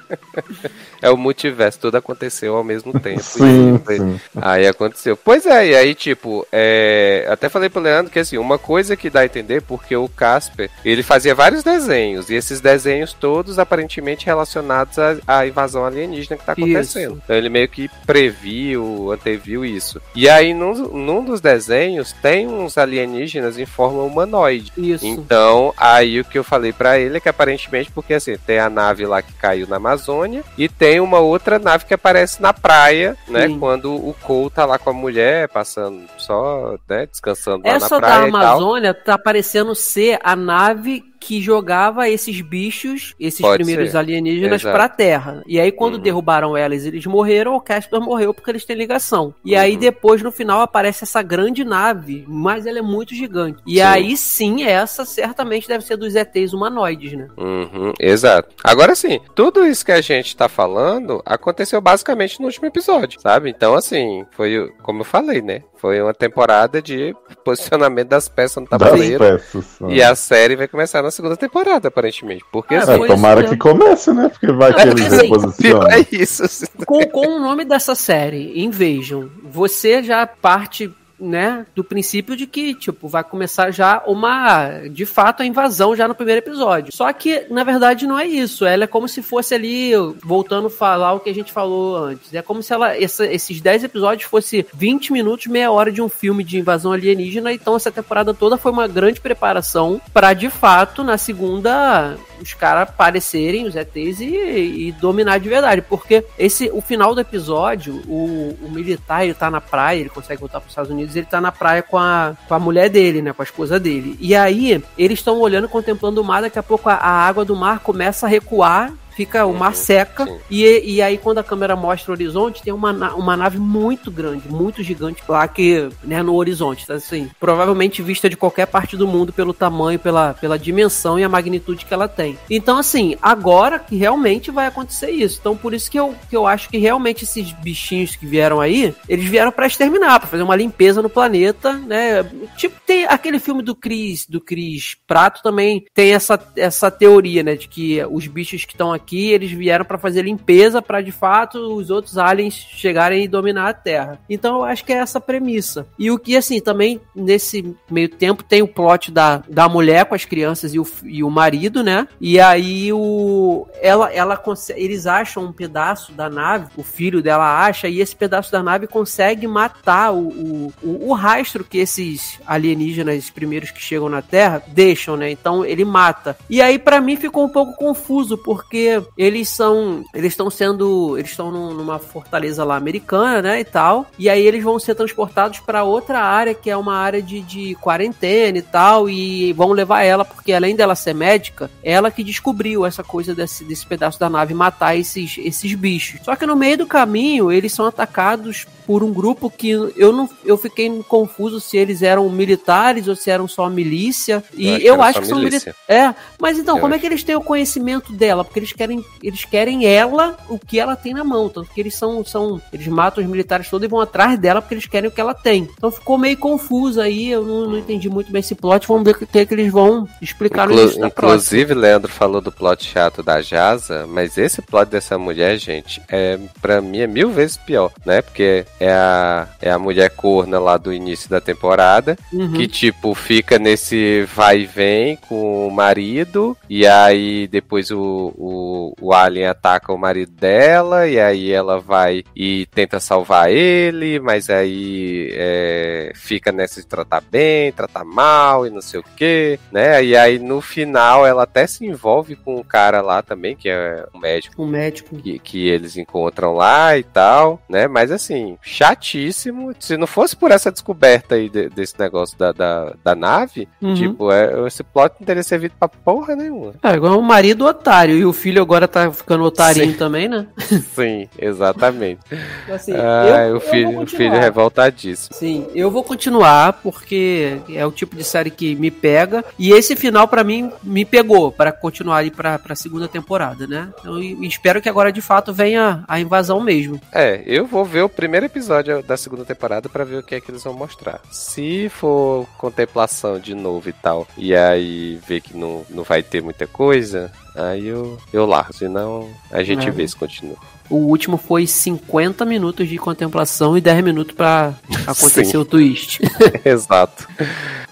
É o multiverso, tudo aconteceu ao mesmo tempo. sim, E sim. Aí aconteceu. Pois é, e aí, tipo, é... até falei pro Leandro que assim, uma coisa que dá a entender, porque o Casper, ele fazia vários desenhos, e esses desenhos todos aparentemente relacionados à, à invasão alienígena que tá acontecendo. Isso. Então ele meio que previu, anteviu isso. E aí, num, num dos desenhos, tem uns alienígenas em forma humanoide. Isso. Então, aí o que eu falei pra ele é que aparentemente, porque assim, tem a nave lá que caiu na Amazônia e tem uma outra nave que aparece na praia, né? Sim. Quando o Cole tá lá com a mulher, passando só, né, descansando lá Essa na da praia e tal. Amazônia tá parecendo ser a nave que jogava esses bichos, esses Pode primeiros ser. alienígenas Exato. pra Terra. E aí quando Uhum. derrubaram elas, eles morreram, o Casper morreu porque eles têm ligação. E aí Uhum. depois no final aparece essa grande nave, mas ela é muito gigante. E Sim. aí sim, essa certamente deve ser dos ETs humanoides, né? Uhum, exato. Agora sim, tudo isso que a gente tá falando aconteceu basicamente no último episódio, sabe? Então, assim, foi, como eu falei, né? Foi uma temporada de posicionamento das peças no tabuleiro. peças. E a série vai começar na segunda temporada, aparentemente. Porque Ah, assim, É, foi tomara que né? comece, né? Porque vai que eles assim, reposicionam. é isso. com, com o nome dessa série, Invasion, você já parte, né, do princípio de que, tipo, vai começar já uma, de fato, a invasão já no primeiro episódio. Só que, na verdade, não é isso. Ela é como se fosse ali, voltando a falar o que a gente falou antes. É como se ela, essa- esses 10 episódios fosse 20 minutos, meia hora de um filme de invasão alienígena. Então, essa temporada toda foi uma grande preparação para de fato, na segunda, os caras aparecerem, os ETs, e, e dominar de verdade. Porque esse, o final do episódio, o, o militar, ele tá na praia, ele consegue voltar para os Estados Unidos, ele tá na praia com a, com a mulher dele, né? Com a esposa dele. E aí, eles estão olhando, contemplando o mar, daqui a pouco a, a água do mar começa a recuar. Fica o mar Uhum, seca sim. e, e aí quando a câmera mostra o horizonte tem uma, uma nave muito grande, muito gigante lá que né, no horizonte, tá assim, provavelmente vista de qualquer parte do mundo pelo tamanho, pela, pela dimensão e a magnitude que ela tem. Então assim, agora que realmente vai acontecer isso. Então por isso que eu, que eu acho que realmente esses bichinhos que vieram aí, eles vieram pra exterminar, pra fazer uma limpeza no planeta, né? Tipo tem aquele filme do Chris, do Chris Prato também tem essa, essa teoria, né, de que os bichos que estão aqui, eles vieram para fazer limpeza para de fato os outros aliens chegarem e dominar a Terra. Então eu acho que é essa premissa. E o que assim, também nesse meio tempo tem o plot da, da mulher com as crianças e o, e o marido, né? E aí o ela ela eles acham um pedaço da nave, o filho dela acha e esse pedaço da nave consegue matar o, o, o, o rastro que esses alienígenas primeiros que chegam na Terra deixam, né? Então ele mata. E aí para mim ficou um pouco confuso porque eles são eles estão sendo eles estão numa fortaleza lá americana, né, e tal. E aí eles vão ser transportados para outra área que é uma área de, de quarentena e tal e vão levar ela porque além dela ser médica, ela que descobriu essa coisa desse, desse pedaço da nave matar esses esses bichos. Só que no meio do caminho eles são atacados por um grupo que eu não eu fiquei confuso se eles eram militares ou se eram só milícia. E eu acho, eu acho que são militares. É, mas então, eu como acho. é que eles têm o conhecimento dela? Porque eles querem eles querem ela, o que ela tem na mão, tanto que eles são são eles matam os militares todos e vão atrás dela porque eles querem o que ela tem. Então ficou meio confuso aí, eu não, não entendi muito bem esse plot. Vamos ver o que, é que eles vão explicar Inclu no Inclusive, Leandro falou do plot chato da Jaza, mas esse plot dessa mulher, gente, é para mim é mil vezes pior, né? Porque é a, é a mulher corna lá do início da temporada, uhum. que tipo fica nesse vai e vem com o marido, e aí depois o, o, o alien ataca o marido dela, e aí ela vai e tenta salvar ele, mas aí é, fica nessa de tratar bem, tratar mal e não sei o que, né? E aí no final ela até se envolve com um cara lá também, que é um médico. Um médico. Que, que eles encontram lá e tal, né? Mas assim, chatíssimo. Se não fosse por essa descoberta aí de, desse negócio da, da, da nave, uhum. tipo, é, esse plot não teria servido pra porra nenhuma. É, igual o marido otário, e o filho agora tá ficando otarinho Sim. também, né? Sim, exatamente. Assim, ah, eu, o, filho, o filho revoltadíssimo. Sim, eu vou continuar, porque é o tipo de série que me pega, e esse final para mim me pegou para continuar aí pra, pra segunda temporada, né? Então, eu espero que agora de fato venha a invasão mesmo. É, eu vou ver o primeiro episódio da segunda temporada para ver o que é que eles vão mostrar. Se for contemplação de novo e tal, e aí ver que não, não vai ter muita coisa, aí eu, eu largo. Senão a gente é. vê se continua. O último foi 50 minutos de contemplação e 10 minutos para acontecer Sim. o twist. Exato.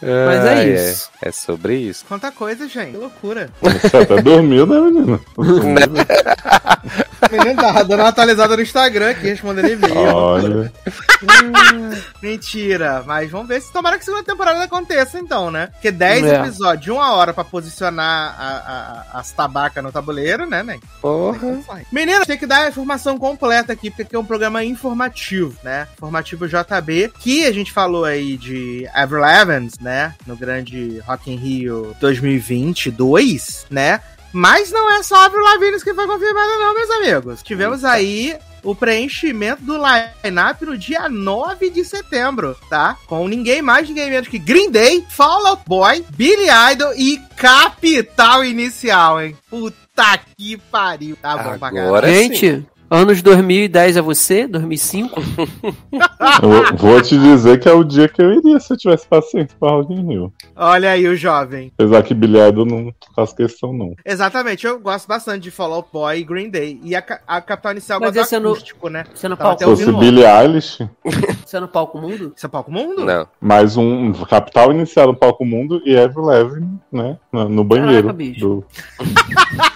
Mas é, é isso. É, é, sobre isso. Quanta coisa, gente. Que loucura. Você até dormiu, né, menino? menino tá dando uma atualizada no Instagram aqui, respondendo e-mail. Olha. Hum, mentira. Mas vamos ver se tomara que a segunda temporada aconteça, então, né? Porque 10 é. episódios, de uma hora pra posicionar a, a, as tabacas no tabuleiro, né, né? Porra. Menino, tem que dar informação completa aqui, porque aqui é um programa informativo, né? Informativo JB, que a gente falou aí de Avril Evans, né? No grande Rock in Rio 2022, né? Mas não é só Avril Lavigne que foi confirmada não, meus amigos. Tivemos aí o preenchimento do line-up no dia 9 de setembro, tá? Com ninguém mais, ninguém menos que Green Day, Fall Out Boy, Billy Idol e Capital Inicial, hein? Puta que pariu. Tá bom pra caralho. Gente, Anos 2010 é você? 2005? eu vou te dizer que é o dia que eu iria se eu tivesse paciência pra Rock in Rio. Olha aí o jovem. Apesar que bilhado não faz questão, não. Exatamente, eu gosto bastante de Fall Out Boy e Green Day. E a, a Capital Inicial Mas gosta do acústico, no, né? Você é no palco Fosse Billie Eilish. Você é no palco mundo? Você é palco mundo? Não. Mais um Capital Inicial no palco mundo e Ever Levin, né? No banheiro. Caraca, bicho. Do...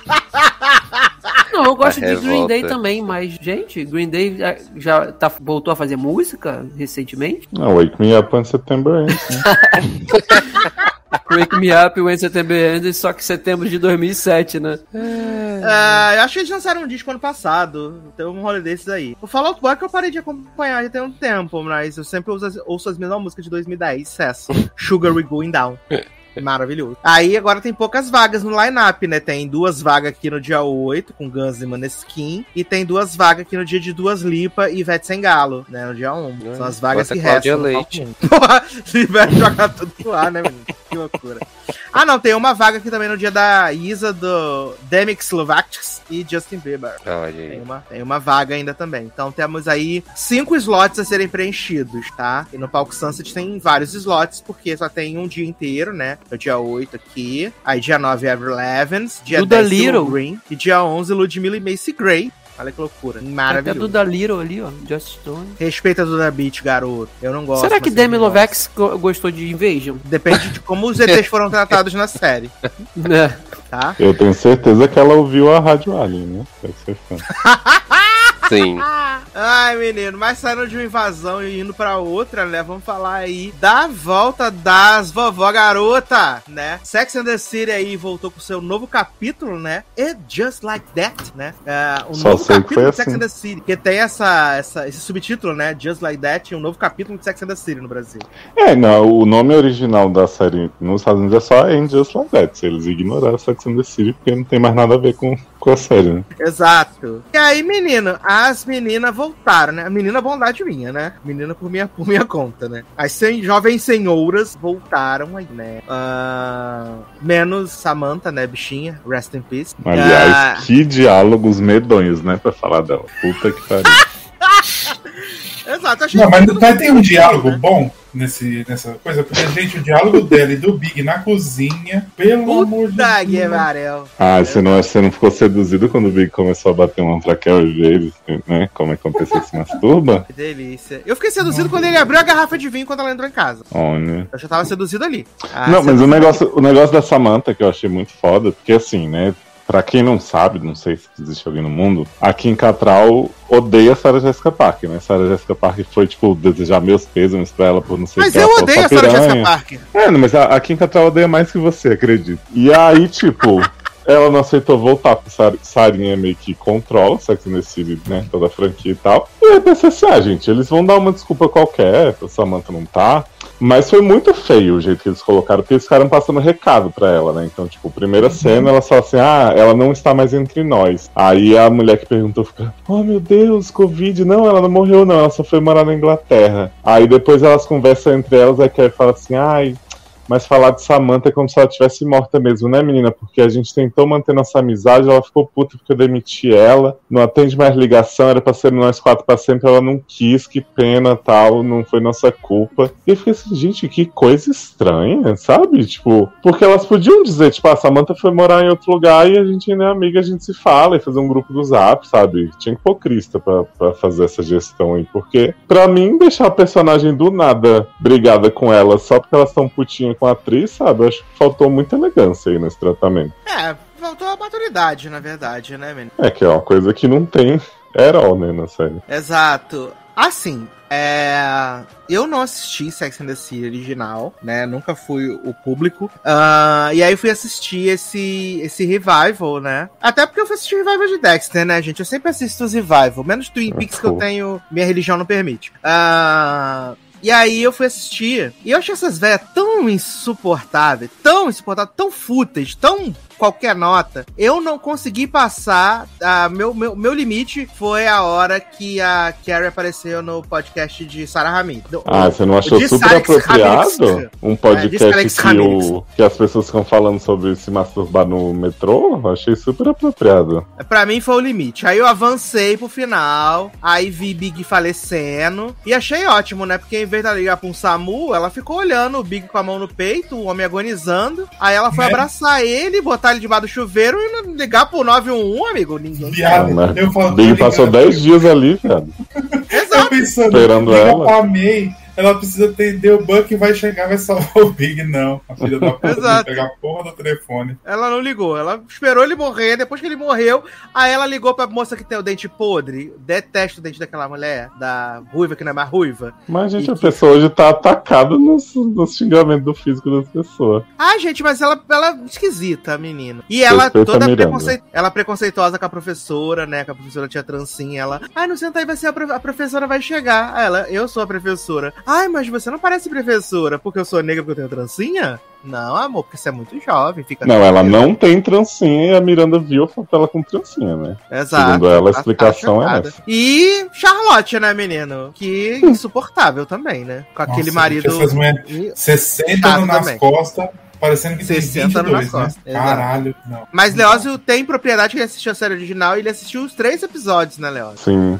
Não, eu gosto de Green Day também, mas, gente, Green Day já tá, voltou a fazer música recentemente? Não, Wake Me Up When September Ends. Né? Wake Me Up When September Ends, só que setembro de 2007, né? É, eu acho que eles lançaram um disco ano passado. Tem um rolê desses aí. O Fallout Boy que eu parei de acompanhar já tem um tempo, mas eu sempre ouço as, ouço as mesmas músicas de 2010, sucesso. Sugar We Going Down. Maravilhoso. Aí agora tem poucas vagas no line-up, né? Tem duas vagas aqui no dia 8, com Guns e Maneskin. E tem duas vagas aqui no dia de Duas Lipa e Ivete Sengalo, né? No dia 1. São as vagas que restam. Leite. Porra, se Ivete jogar tudo lá, né, menino? que loucura. Ah, não, tem uma vaga aqui também no dia da Isa, do Demix Slovakis e Justin Bieber. Olha Tem aí. uma, tem uma vaga ainda também. Então temos aí cinco slots a serem preenchidos, tá? E no Palco Sunset tem vários slots, porque só tem um dia inteiro, né? É o dia 8 aqui. Aí dia 9 Avril Lavigne, dia Duda 10 Civil Little. Green e dia 11 Ludmilla e Macy Gray. Olha que loucura. Até Maravilhoso. do da Little ali, ó. Just Stone. Respeita a Duda Beat, garoto. Eu não gosto. Será que Demi. Lovax go- gostou de Invasion? Depende de como os ETs foram tratados na série, Né? tá? Eu tenho certeza que ela ouviu a Rádio Alien, né? Deve ser fã. Sim. Ai, menino, mas saindo de uma invasão e indo pra outra, né? Vamos falar aí da volta das vovó garota, né? Sex and the City aí voltou com seu novo capítulo, né? It Just Like That, né? É, um Só novo capítulo de Sex assim. and the City, que tem essa, essa, esse subtítulo, né? Just Like That, e um novo capítulo de Sex and the City no Brasil. É, não, o nome original da série nos Estados Unidos é só And Just Like That. Eles ignoraram Sex and the City porque não tem mais nada a ver com, com a série, né? Exato. E aí, menino, as meninas voltaram, né? A menina bondade minha, né? Menina por minha, por minha conta, né? As sen- jovens senhoras voltaram aí, né? Ah, menos Samantha, né, bichinha? Rest in peace. Aliás, Ah, que diálogos medonhos, né? Pra falar dela. Puta que pariu. exato, achei Não, mas, mas tem um bonito, diálogo né? bom nesse, nessa coisa, porque, gente, o diálogo dela e do Big na cozinha, pelo amor de Puta que Deus. Ah, você não, você não ficou seduzido quando o Big começou a bater uma ele, né? Como é que a pessoa se masturba? Que delícia. Eu fiquei seduzido quando ele abriu a garrafa de vinho quando ela entrou em casa. Olha. Eu já tava seduzido ali. Ah, não, mas o negócio, o negócio da Samantha que eu achei muito foda, porque assim, né? Pra quem não sabe, não sei se existe alguém no mundo, a Kim Cattrall odeia a Sarah Jessica Parker, né? Sarah Jessica Parker foi, tipo, desejar meus pêsames pra ela por não sei o Mas que. eu ela odeio "Sua a Sarah Jessica piranha." Parker. É, mas a, a Kim Cattrall odeia mais que você, acredito. E aí, tipo, ela não aceitou voltar, porque Sar Sarinha meio que controla Sex and the City, né? Toda a franquia e tal. E aí pensei assim, ah, gente, eles vão dar uma desculpa qualquer, a Samantha não tá. Mas foi muito feio o jeito que eles colocaram, porque eles ficaram passando recado pra ela, né? Então, tipo, primeira cena, ela fala assim, ah, ela não está mais entre nós. Aí a mulher que perguntou fica, oh meu Deus, Covid. Não, ela não morreu, não, ela só foi morar na Inglaterra. Aí depois elas conversam entre elas, a Carrie fala assim, ai, mas falar de Samantha é como se ela tivesse morta mesmo, né, menina? Porque a gente tentou manter nossa amizade, ela ficou puta porque eu demiti ela, não atende mais ligação, era pra ser nós quatro pra sempre, ela não quis, que pena, tal, não foi nossa culpa. E eu fiquei assim, gente, que coisa estranha, sabe? Tipo, porque elas podiam dizer, tipo, a Samantha foi morar em outro lugar e a gente ainda é amiga, a gente se fala e fazer um grupo do zap, sabe? Tinha hipocrista pra, pra fazer essa gestão aí, porque pra mim, deixar a personagem do nada brigada com ela só porque elas estão putinha com a atriz, sabe? Eu acho que faltou muita elegância aí nesse tratamento. É, faltou a maturidade, na verdade, né, menino? É que é uma coisa que não tem herói, né, na série. Exato. Assim, é... eu não assisti Sex and the City original, né? Nunca fui o público. Ah, e aí fui assistir esse, esse revival, né? Até porque eu fui assistir o revival de Dexter, né, gente? Eu sempre assisto os revival, menos Twin Peaks que eu tenho. Minha religião não permite. Ah. E aí eu fui assistir. E eu achei essas velhas tão insuportáveis, tão insuportáveis, tão fúteis, tão qualquer nota. Eu não consegui passar. ah, meu, meu, meu limite foi a hora que a Carrie apareceu no podcast de Sarah Hamid. Ah, você não achou super Alex apropriado? Ramirez. Um É, de podcast Alex que, o, que as pessoas ficam falando sobre se masturbar no metrô? Eu Achei super apropriado. Pra mim foi o limite. Aí eu avancei pro final, aí vi Big falecendo. E achei ótimo, né? Porque em vez de ela ligar pra um SAMU, ela ficou olhando o Big com a mão no peito, o homem agonizando. Aí ela foi Né? abraçar ele, botar ele debaixo do chuveiro e não ligar pro 911, amigo. Ninguém. Viado, eu falo, Big tô passou ligado. 10 dias ali, viado. Eu Exato. pensando, Esperando liga ela. pra May, ela precisa atender o Buck e vai chegar, vai salvar o Big. Não, a filha da puta que pegar a porra do telefone. Ela não ligou, ela esperou ele morrer. Depois que ele morreu, aí ela ligou pra moça que tem o dente podre. Detesto o dente daquela mulher, da ruiva que não é mais ruiva. Mas, gente, E a que- pessoa hoje tá atacada nos, nos xingamentos do físico das pessoas. Ah, gente, mas ela, ela é esquisita, menina. E ela Respeita toda Miranda. preconce... ela preconceituosa com a professora, né? Que a professora tinha trancinha. Ela, ai, não senta aí, vai ser a, pro- a professora vai chegar. Aí ela, eu sou a professora. Ai, mas você não parece professora porque eu sou negra porque eu tenho trancinha? Não, amor, porque você é muito jovem. Fica Não, ela não tem trancinha e a Miranda viu ela com trancinha, né? Exato. Segundo ela, a Tá- explicação tá é essa. E Charlotte, né, menino? Que insuportável também, né? Com aquele Nossa, marido. Essas mulheres E- 60 Chato nas também. costas, parecendo que tem 60 22, nas costas, né? Caralho, não. Mas Leózio tem propriedade que ele assistiu a série original e ele assistiu os três episódios, né, Leózio? Sim.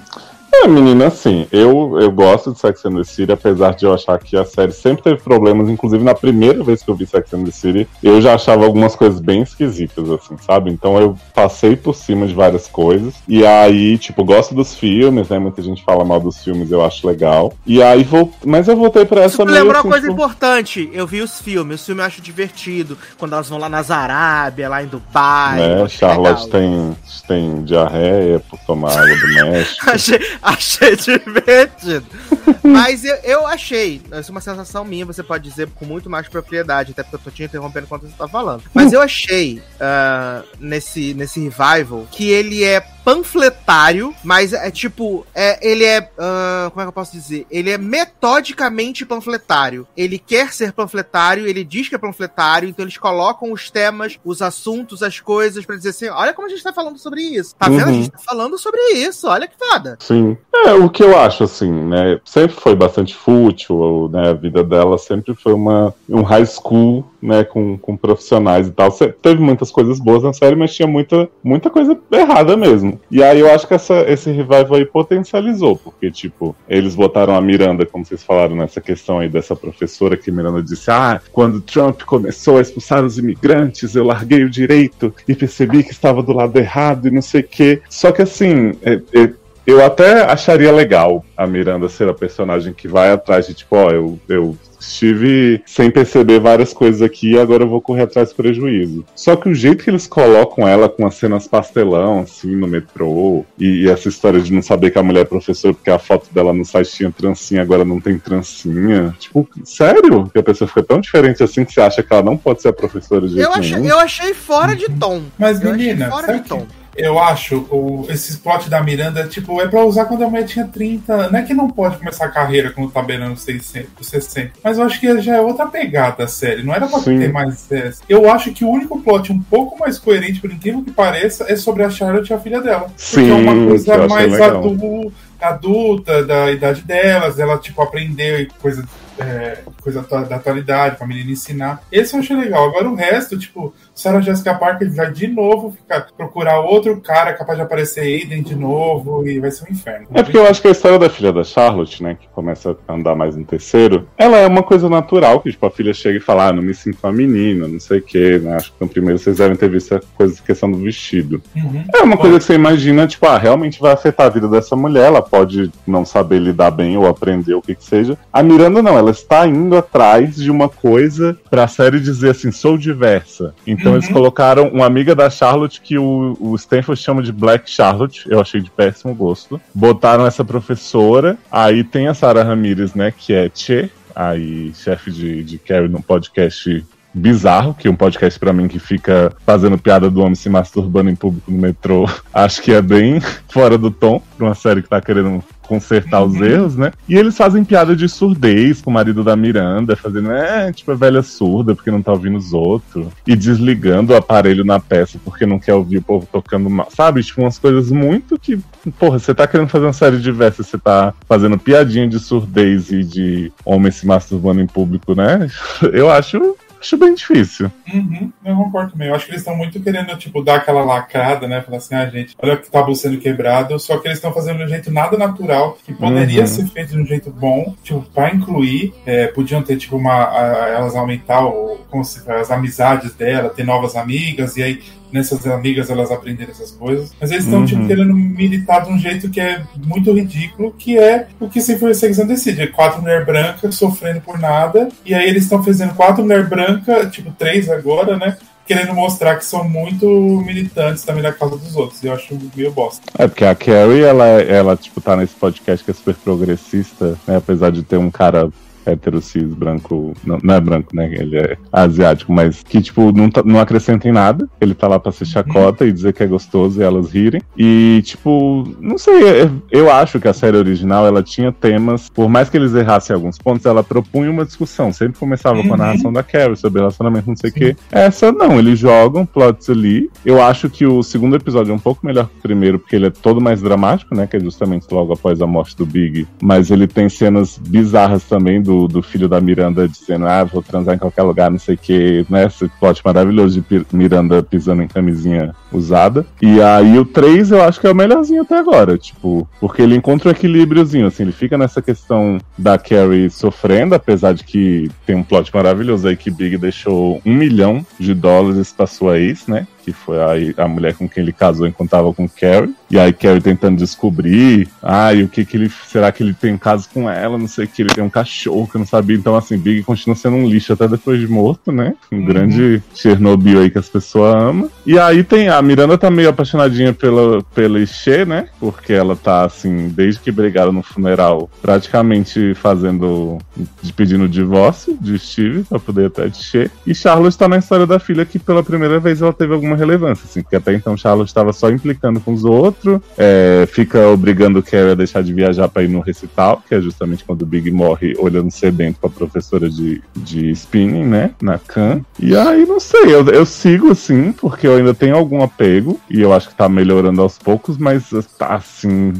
É, menina, assim, eu, eu gosto de Sex and the City, apesar de eu achar que a série sempre teve problemas, inclusive na primeira vez que eu vi Sex and the City, eu já achava algumas coisas bem esquisitas, assim, sabe? Então eu passei por cima de várias coisas, e aí, tipo, gosto dos filmes, né? Muita gente fala mal dos filmes, eu acho legal. E aí, vou... mas eu voltei pra essa Isso me meio lembrou assim, uma coisa tipo, importante. Eu vi os filmes. O filme eu acho divertido. Quando elas vão lá nas Arábia, lá em Dubai. né? Charlotte legal. tem, tem diarreia por tomar água do México. achei, achei divertido. Mas eu, eu achei, essa é uma sensação minha, você pode dizer com muito mais propriedade, até porque eu tô te interrompendo enquanto você tá falando. Mas eu achei ah, nesse, nesse revival que ele é panfletário, mas é tipo, é, ele é. ah, como é que eu posso dizer? Ele é metodicamente panfletário. Ele quer ser panfletário, ele diz que é panfletário, então eles colocam os temas, os assuntos, as coisas, pra dizer assim: olha como a gente tá falando sobre isso. Tá vendo? A Uhum. gente tá falando sobre isso, olha que foda. Sim. É, o que eu acho, assim, né? Sempre foi bastante fútil, né? A vida dela sempre foi uma, um high school, né? Com, com profissionais e tal. Teve muitas coisas boas na série, mas tinha muita, muita coisa errada mesmo. E aí eu acho que essa, esse revival aí potencializou, porque, tipo, eles botaram a Miranda, como vocês falaram, nessa questão aí dessa professora que Miranda disse: ah, quando Trump começou a expulsar os imigrantes, eu larguei o direito e percebi que estava do lado errado e não sei o quê. Só que assim, é- é- eu até acharia legal a Miranda ser a personagem que vai atrás de, tipo, ó, eu, eu estive sem perceber várias coisas aqui e agora eu vou correr atrás do prejuízo. Só que o jeito que eles colocam ela com as cenas pastelão, assim, no metrô, e, e essa história de não saber que a mulher é professora porque a foto dela no site tinha trancinha, agora não tem trancinha. Tipo, sério? Que a pessoa fica tão diferente assim que você acha que ela não pode ser a professora de jeito Eu achei, nenhum? eu achei fora de tom. Mas, Eu achei menina, sabe de que tom. Eu acho o, esse plot da Miranda, tipo, é pra usar quando a mulher tinha 30. Não é que não pode começar a carreira quando tá beirando os 600, os 60. Mas eu acho que já é outra pegada a série. Não era pra Sim. ter mais essa. Eu acho que o único plot um pouco mais coerente, por incrível que pareça, é sobre a Charlotte e a filha dela. Porque Sim, é uma coisa mais legal. adu- adulta, da idade delas, ela, tipo, aprender coisa, é, coisa da atualidade, pra menina ensinar. Esse eu achei legal. Agora o resto, tipo, Sarah Jessica Parker vai de novo ficar, procurar outro cara capaz de aparecer Aiden de novo e vai ser um inferno. É porque eu acho que a história da filha da Charlotte, né, que começa a andar mais no terceiro, ela é uma coisa natural, que tipo, a filha chega e fala, ah, não me sinto uma menina, não sei o quê, né, acho que no primeiro vocês devem ter visto a coisa, questão do vestido. Uhum. É uma coisa que você imagina, tipo, ah, realmente vai afetar a vida dessa mulher, ela pode não saber lidar bem ou aprender o que que seja. A Miranda não, ela está indo atrás de uma coisa pra série dizer assim, sou diversa. Então Uhum. eles colocaram uma amiga da Charlotte que o, o Stanford chama de Black Charlotte, eu achei de péssimo gosto. Botaram essa professora, aí tem a Sarah Ramirez, né, que é Che, aí chefe de, de Carrie no podcast bizarro, que um podcast pra mim que fica fazendo piada do homem se masturbando em público no metrô, acho que é bem fora do tom pra uma série que tá querendo consertar os erros, né? E eles fazem piada de surdez com o marido da Miranda, fazendo, é, tipo, a velha surda porque não tá ouvindo os outros, e desligando o aparelho na peça porque não quer ouvir o povo tocando mal, sabe? Tipo, umas coisas muito que, porra, você tá querendo fazer uma série diversa, você tá fazendo piadinha de surdez e de homem se masturbando em público, né? Eu acho Acho bem difícil. Uhum, eu concordo também. Eu acho que eles estão muito querendo, tipo, dar aquela lacrada, né? Falar assim, ah, gente, olha o que tabu sendo quebrado. Só que eles estão fazendo de um jeito nada natural, que poderia Uhum. ser feito de um jeito bom, tipo, pra incluir. É, podiam ter, tipo, uma. a- elas aumentar o, como se, as amizades dela, ter novas amigas, e aí nessas amigas elas aprenderem essas coisas. Mas eles estão, Uhum. tipo, querendo militar de um jeito que é muito ridículo, que é o que sempre Sex and the City. Quatro mulheres brancas sofrendo por nada, e aí eles estão fazendo quatro mulheres brancas, tipo, três agora, né? Querendo mostrar que são muito militantes também da causa dos outros. Eu acho meio bosta. É, porque a Carrie, ela, ela, tipo, tá nesse podcast que é super progressista, né? Apesar de ter um cara hétero cis branco. Não, não é branco, né? Ele é asiático, mas que, tipo, não, tá- não acrescenta em nada. Ele tá lá pra ser chacota e dizer que é gostoso e elas rirem. E, tipo, não sei, é- eu acho que a série original ela tinha temas, por mais que eles errassem alguns pontos, ela propunha uma discussão. Sempre começava com a Uhum. narração da Carrie sobre relacionamento, não sei o quê. Essa não, eles jogam plots ali. Eu acho que o segundo episódio é um pouco melhor que o primeiro, porque ele é todo mais dramático, né? Que é justamente logo após a morte do Big. Mas ele tem cenas bizarras também do, do filho da Miranda dizendo, ah, vou transar em qualquer lugar, não sei o quê, né? Esse plot maravilhoso de Miranda pisando em camisinha usada. E aí o 3 eu acho que é o melhorzinho até agora, tipo, porque ele encontra um equilíbriozinho, assim, ele fica nessa questão da Carrie sofrendo, apesar de que tem um plot maravilhoso aí que Big deixou um milhão de dólares pra sua ex, né? Que foi a, a mulher com quem ele casou enquanto tava com Carrie. E aí Carrie tentando descobrir, ah, e o que que ele, será que ele tem caso com ela, não sei o que, ele tem um cachorro que eu não sabia. Então, assim, Big continua sendo um lixo até depois de morto, né? Um grande Chernobyl aí que as pessoas amam. E aí tem, a Miranda tá meio apaixonadinha pela, pela Ixê, né? Porque ela tá, assim, desde que brigaram no funeral, praticamente fazendo, de- pedindo o divórcio de Steve pra poder até Ixê. E Charlotte tá na história da filha que pela primeira vez ela teve alguma relevância, assim, porque até então Charlotte estava só implicando com os outros, é, fica obrigando o Carrie a deixar de viajar pra ir no recital, que é justamente quando o Big morre olhando sedento pra professora de, de spinning, né, na Khan. E aí, não sei, eu, eu sigo assim, porque eu ainda tenho algum apego, e eu acho que tá melhorando aos poucos, mas tá assim,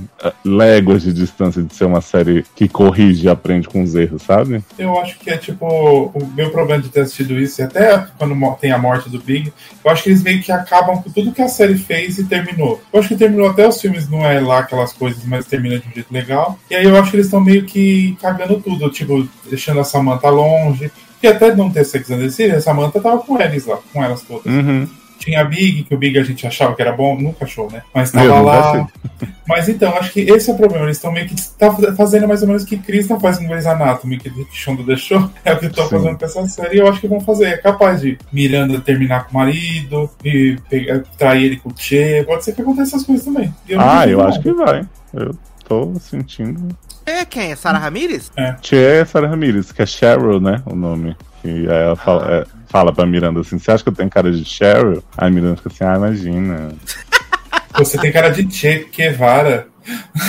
léguas de distância de ser uma série que corrige e aprende com os erros, sabe? Eu acho que é tipo. O meu problema de ter assistido isso, e até quando tem a morte do Big, eu acho que eles meio que acabam com tudo que a série fez e terminou. Eu acho que terminou até os filmes, não é lá aquelas coisas, mas termina de um jeito legal. E aí eu acho que eles estão meio que cagando tudo, tipo, deixando a Samantha longe. E até não ter Sex and the City, a Samantha tava com eles lá, com elas todas. Uhum. Tinha a Big, que o Big a gente achava que era bom, nunca achou, né? Mas Eu tava lá. Mas então, acho que esse é o problema. Eles estão meio que tá fazendo mais ou menos o que Krista faz com Grey's Anatomy, que Shonda deixou. É o que estão fazendo com essa série. E eu acho que vão fazer. É capaz de Miranda terminar com o marido, e pegar, trair ele com o Che. Pode ser que aconteça essas coisas também. E não Ah, eu nada. acho que vai. Eu tô sentindo. É quem? Sarah Ramirez? Tia é Sarah Ramirez, que é Cheryl, né? O nome. E aí ela fala, é, fala pra Miranda assim: Você acha que eu tenho cara de Cheryl? Aí a Miranda fica assim: Ah, imagina. Você tem cara de Che Guevara.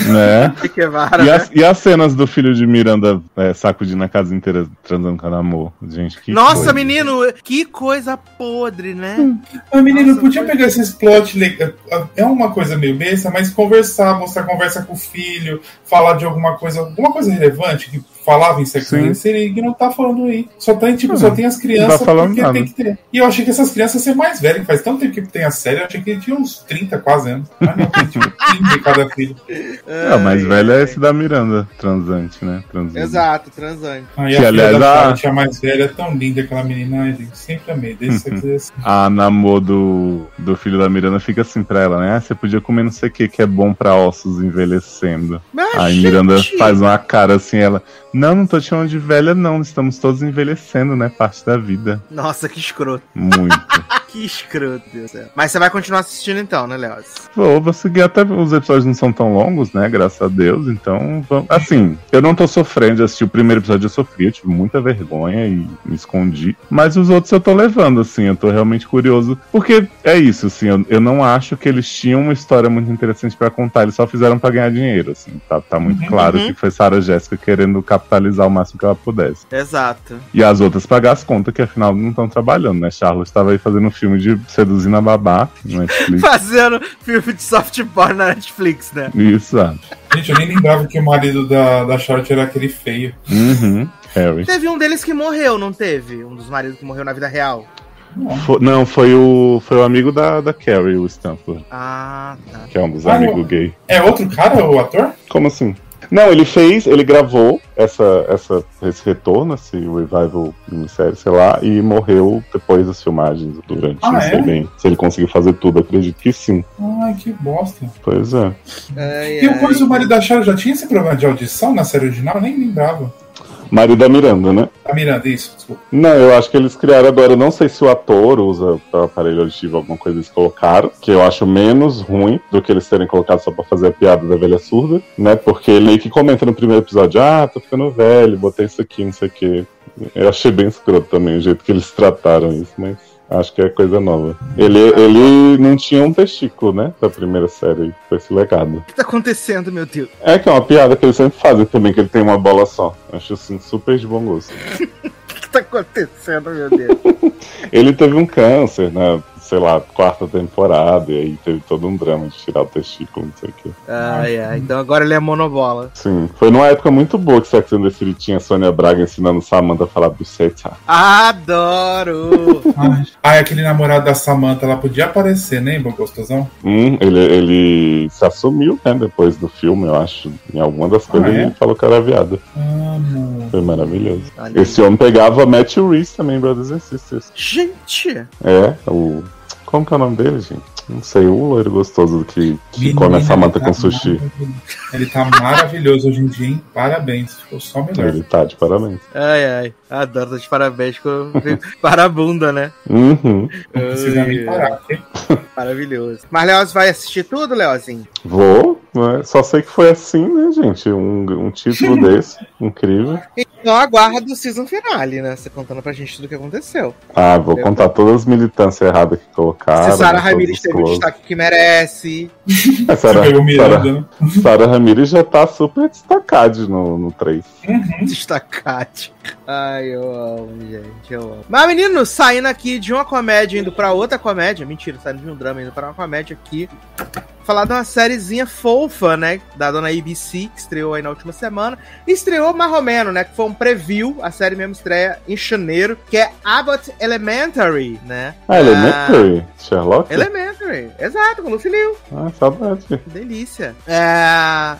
né? Que Guevara, E né? as, e as cenas do filho de Miranda é, sacudindo a casa inteira transando com a amor? Gente, que Nossa, coisa. menino, que coisa podre, né? Mas, menino, Nossa, podia foi- pegar esses plot. le- É uma coisa meio besta, mas conversar, mostrar conversa com o filho, falar de alguma coisa, alguma coisa relevante que falava em sexo Sim. e não tá falando aí. Só tem, tipo, só tem as crianças tá falando porque nada. tem que ter. E eu achei que essas crianças iam ser mais velhas, que faz tanto tempo que tem a série, eu achei que tinha uns 30 quase anos. Mas não, tem tipo 15 de cada filho. É, o mais velho é esse da Miranda, transante, né? Transante. Exato, transante. Aí Que, a aliás, filha da a- Charlotte, a mais velha, é tão linda aquela menina, ai, gente, sempre amei, desde the City. A namor do, do filho da Miranda fica assim pra ela, né? Ah, você podia comer não sei o que, que é bom pra ossos envelhecendo. Mas, Aí gente, Miranda faz uma cara assim, ela. Não, não tô te chamando de velha, não. Estamos todos envelhecendo, né? Parte da vida. Nossa, que escroto. Muito. Que escroto, Deus do céu. Mas você vai continuar assistindo então, né, Léo? Vou, vou seguir até. Os episódios não são tão longos, né? Graças a Deus. Então, vamos- assim, eu não tô sofrendo de assistir o primeiro episódio, eu sofri, eu tive muita vergonha e me escondi. Mas os outros eu tô levando, assim, eu tô realmente curioso. Porque é isso, assim, eu, eu não acho que eles tinham uma história muito interessante pra contar, eles só fizeram pra ganhar dinheiro, assim. Tá, tá muito Uhum, claro uhum. que foi Sarah Jéssica querendo capitalizar o máximo que ela pudesse. Exato. E as outras pagar as contas, que afinal não estão trabalhando, né? Charlotte estava aí fazendo um filme de seduzindo a babá no Netflix. Fazendo filme de soft porn na Netflix, né? Isso, ah. Gente, eu nem lembrava que o marido da, da Charlotte era aquele feio. Uhum. Harry. Teve um deles que morreu, não teve? Um dos maridos que morreu na vida real. Fo- não, foi o, foi o amigo da, da Carrie, o Stanford, Ah, tá. que é um dos Ah, amigos gay. É outro cara, o ator? Como assim? Não, ele fez, ele gravou essa, essa, esse retorno, esse revival minissérie, sei lá, e morreu depois das filmagens, durante, Ah, não é? sei bem. Se ele conseguiu fazer tudo, acredito que sim. Ai, que bosta. Pois é. Ai, E o ai. coisa, o marido da Charlotte já tinha esse problema de audição na série original? Eu nem lembrava. Marido da Miranda, né? A Miranda, isso, desculpa. Não, eu acho que eles criaram agora. eu Não sei se o ator usa pra aparelho auditivo alguma coisa eles colocaram, que eu acho menos ruim do que eles terem colocado só pra fazer a piada da velha surda, né? Porque ele meio que comenta no primeiro episódio: ah, tô ficando velho, botei isso aqui, não sei o quê. Eu achei bem escroto também o jeito que eles trataram isso, mas. Acho que é coisa nova. Ele, ele não tinha um testículo, né? Da primeira série. Foi esse legado. O que tá acontecendo, meu Deus? É que é uma piada que eles sempre fazem também, que ele tem uma bola só. Acho assim, super de bom gosto. O que tá acontecendo, meu Deus? Ele teve um câncer na, sei lá, quarta temporada, e aí teve todo um drama de tirar o testículo, não sei o quê. Ai, ai. Então agora ele é monobola. Sim, foi numa época muito boa que Sex and the City tinha a Sônia Braga ensinando Samantha a falar buceta. Adoro! Ai, aquele namorado da Samantha, ela podia aparecer, né, bom gostosão? Hum, ele, ele se assumiu, né, depois do filme, eu acho. Em alguma das coisas é? ele falou que era viada. Amo. Foi maravilhoso. Olha Esse homem pegava Matthew Reese também, Brothers and Sisters. Gente! É, o. Como que é o nome dele, gente? Não sei, o loiro gostoso que, que Menina, come a Samantha ele com tá sushi. Ele tá maravilhoso hoje em dia, hein? Parabéns, ficou só melhor. Ele tá de parabéns. Ai, ai. Adoro, tá de parabéns com para a bunda, né? Uhum. Não precisa nem parar, porque Maravilhoso. Mas Leoz vai assistir tudo, Leozinho? Vou, né? Só sei que foi assim, né, gente? Um, um título desse, incrível. Então aguardo o season finale, né? Você contando pra gente tudo o que aconteceu. Ah, vou contar todas as militâncias erradas que colocaram. Se Sarah todos Ramirez teve o destaque que merece. É, Miranda, Sarah, né? Ramirez já tá super destacada no, no 3. Destacate. Ai, eu amo, gente, eu amo. Mas, menino, saindo aqui de uma comédia indo pra outra comédia. Mentira, saindo de um drama indo pra uma comédia aqui. Falar de uma sériezinha fofa, né? Da dona ABC, que estreou aí na última semana. Estreou mais ou menos, né? Que foi um preview. A série mesmo estreia em janeiro. Que é Abbott Elementary, né? Ah, Elementary? Sherlock? Elementary, exato, com Lucy Liu. Ah, saudade. Que delícia. É...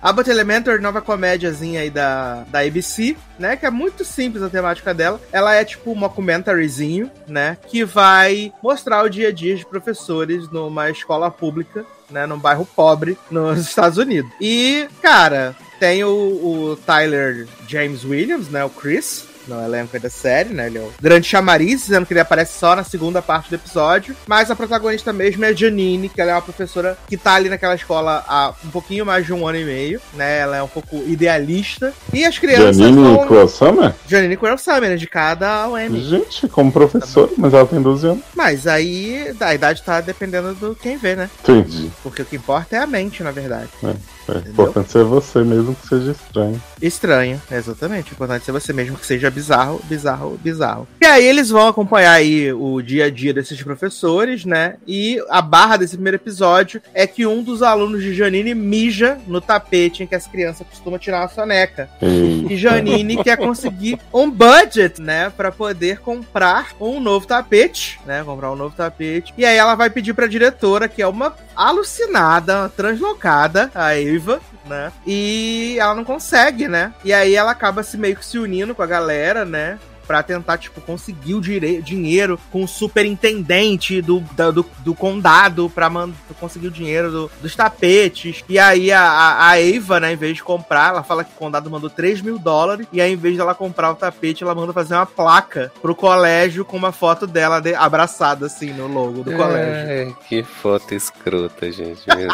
Abbott Elementary, nova comédiazinha aí da, da ABC, né? Que é muito simples a temática dela. Ela é tipo um documentaryzinho, né? Que vai mostrar o dia a dia de professores numa escola pública, né? Num bairro pobre nos Estados Unidos. E, cara, tem o, o Tyler James Williams, né? O Chris. No elenco aí da série, né? Ele é o grande chamariz, dizendo que ele aparece só na segunda parte do episódio. Mas a protagonista mesmo é a Janine, que ela é uma professora que tá ali naquela escola há um pouquinho mais de um ano e meio, né? Ela é um pouco idealista. E as crianças. Janine. Cruel Summer? Janine Summer, indicada ao Emmy. Gente, como professora, mas ela tem 12 anos. Mas aí a idade tá dependendo do quem vê, né? Entendi. Porque o que importa é a mente, na verdade. É importante ser você mesmo que seja estranho. Estranho, exatamente. O importante é ser você mesmo que seja bizarro, bizarro, bizarro. E aí eles vão acompanhar aí o dia a dia desses professores, né? E a barra desse primeiro episódio é que um dos alunos de Janine mija no tapete em que as crianças costumam tirar uma soneca. E... E Janine quer conseguir um budget, né, Pra poder comprar um novo tapete, né, comprar um novo tapete. E aí ela vai pedir pra diretora, que é uma alucinada, uma translocada, a Eva, né? E ela não consegue, né? E aí ela acaba se meio que se unindo com a galera, né? Pra tentar, tipo, conseguir o dinheiro com o superintendente do, da- do, do condado pra, conseguir o dinheiro do- dos tapetes. E aí a, a, a Eva, né, em vez de comprar, ela fala que o condado mandou 3 mil dólares. E aí, em vez dela comprar o tapete, ela manda fazer uma placa pro colégio com uma foto dela de- abraçada, assim, no logo do colégio. Ai, que foto escrota, gente. Meu Deus.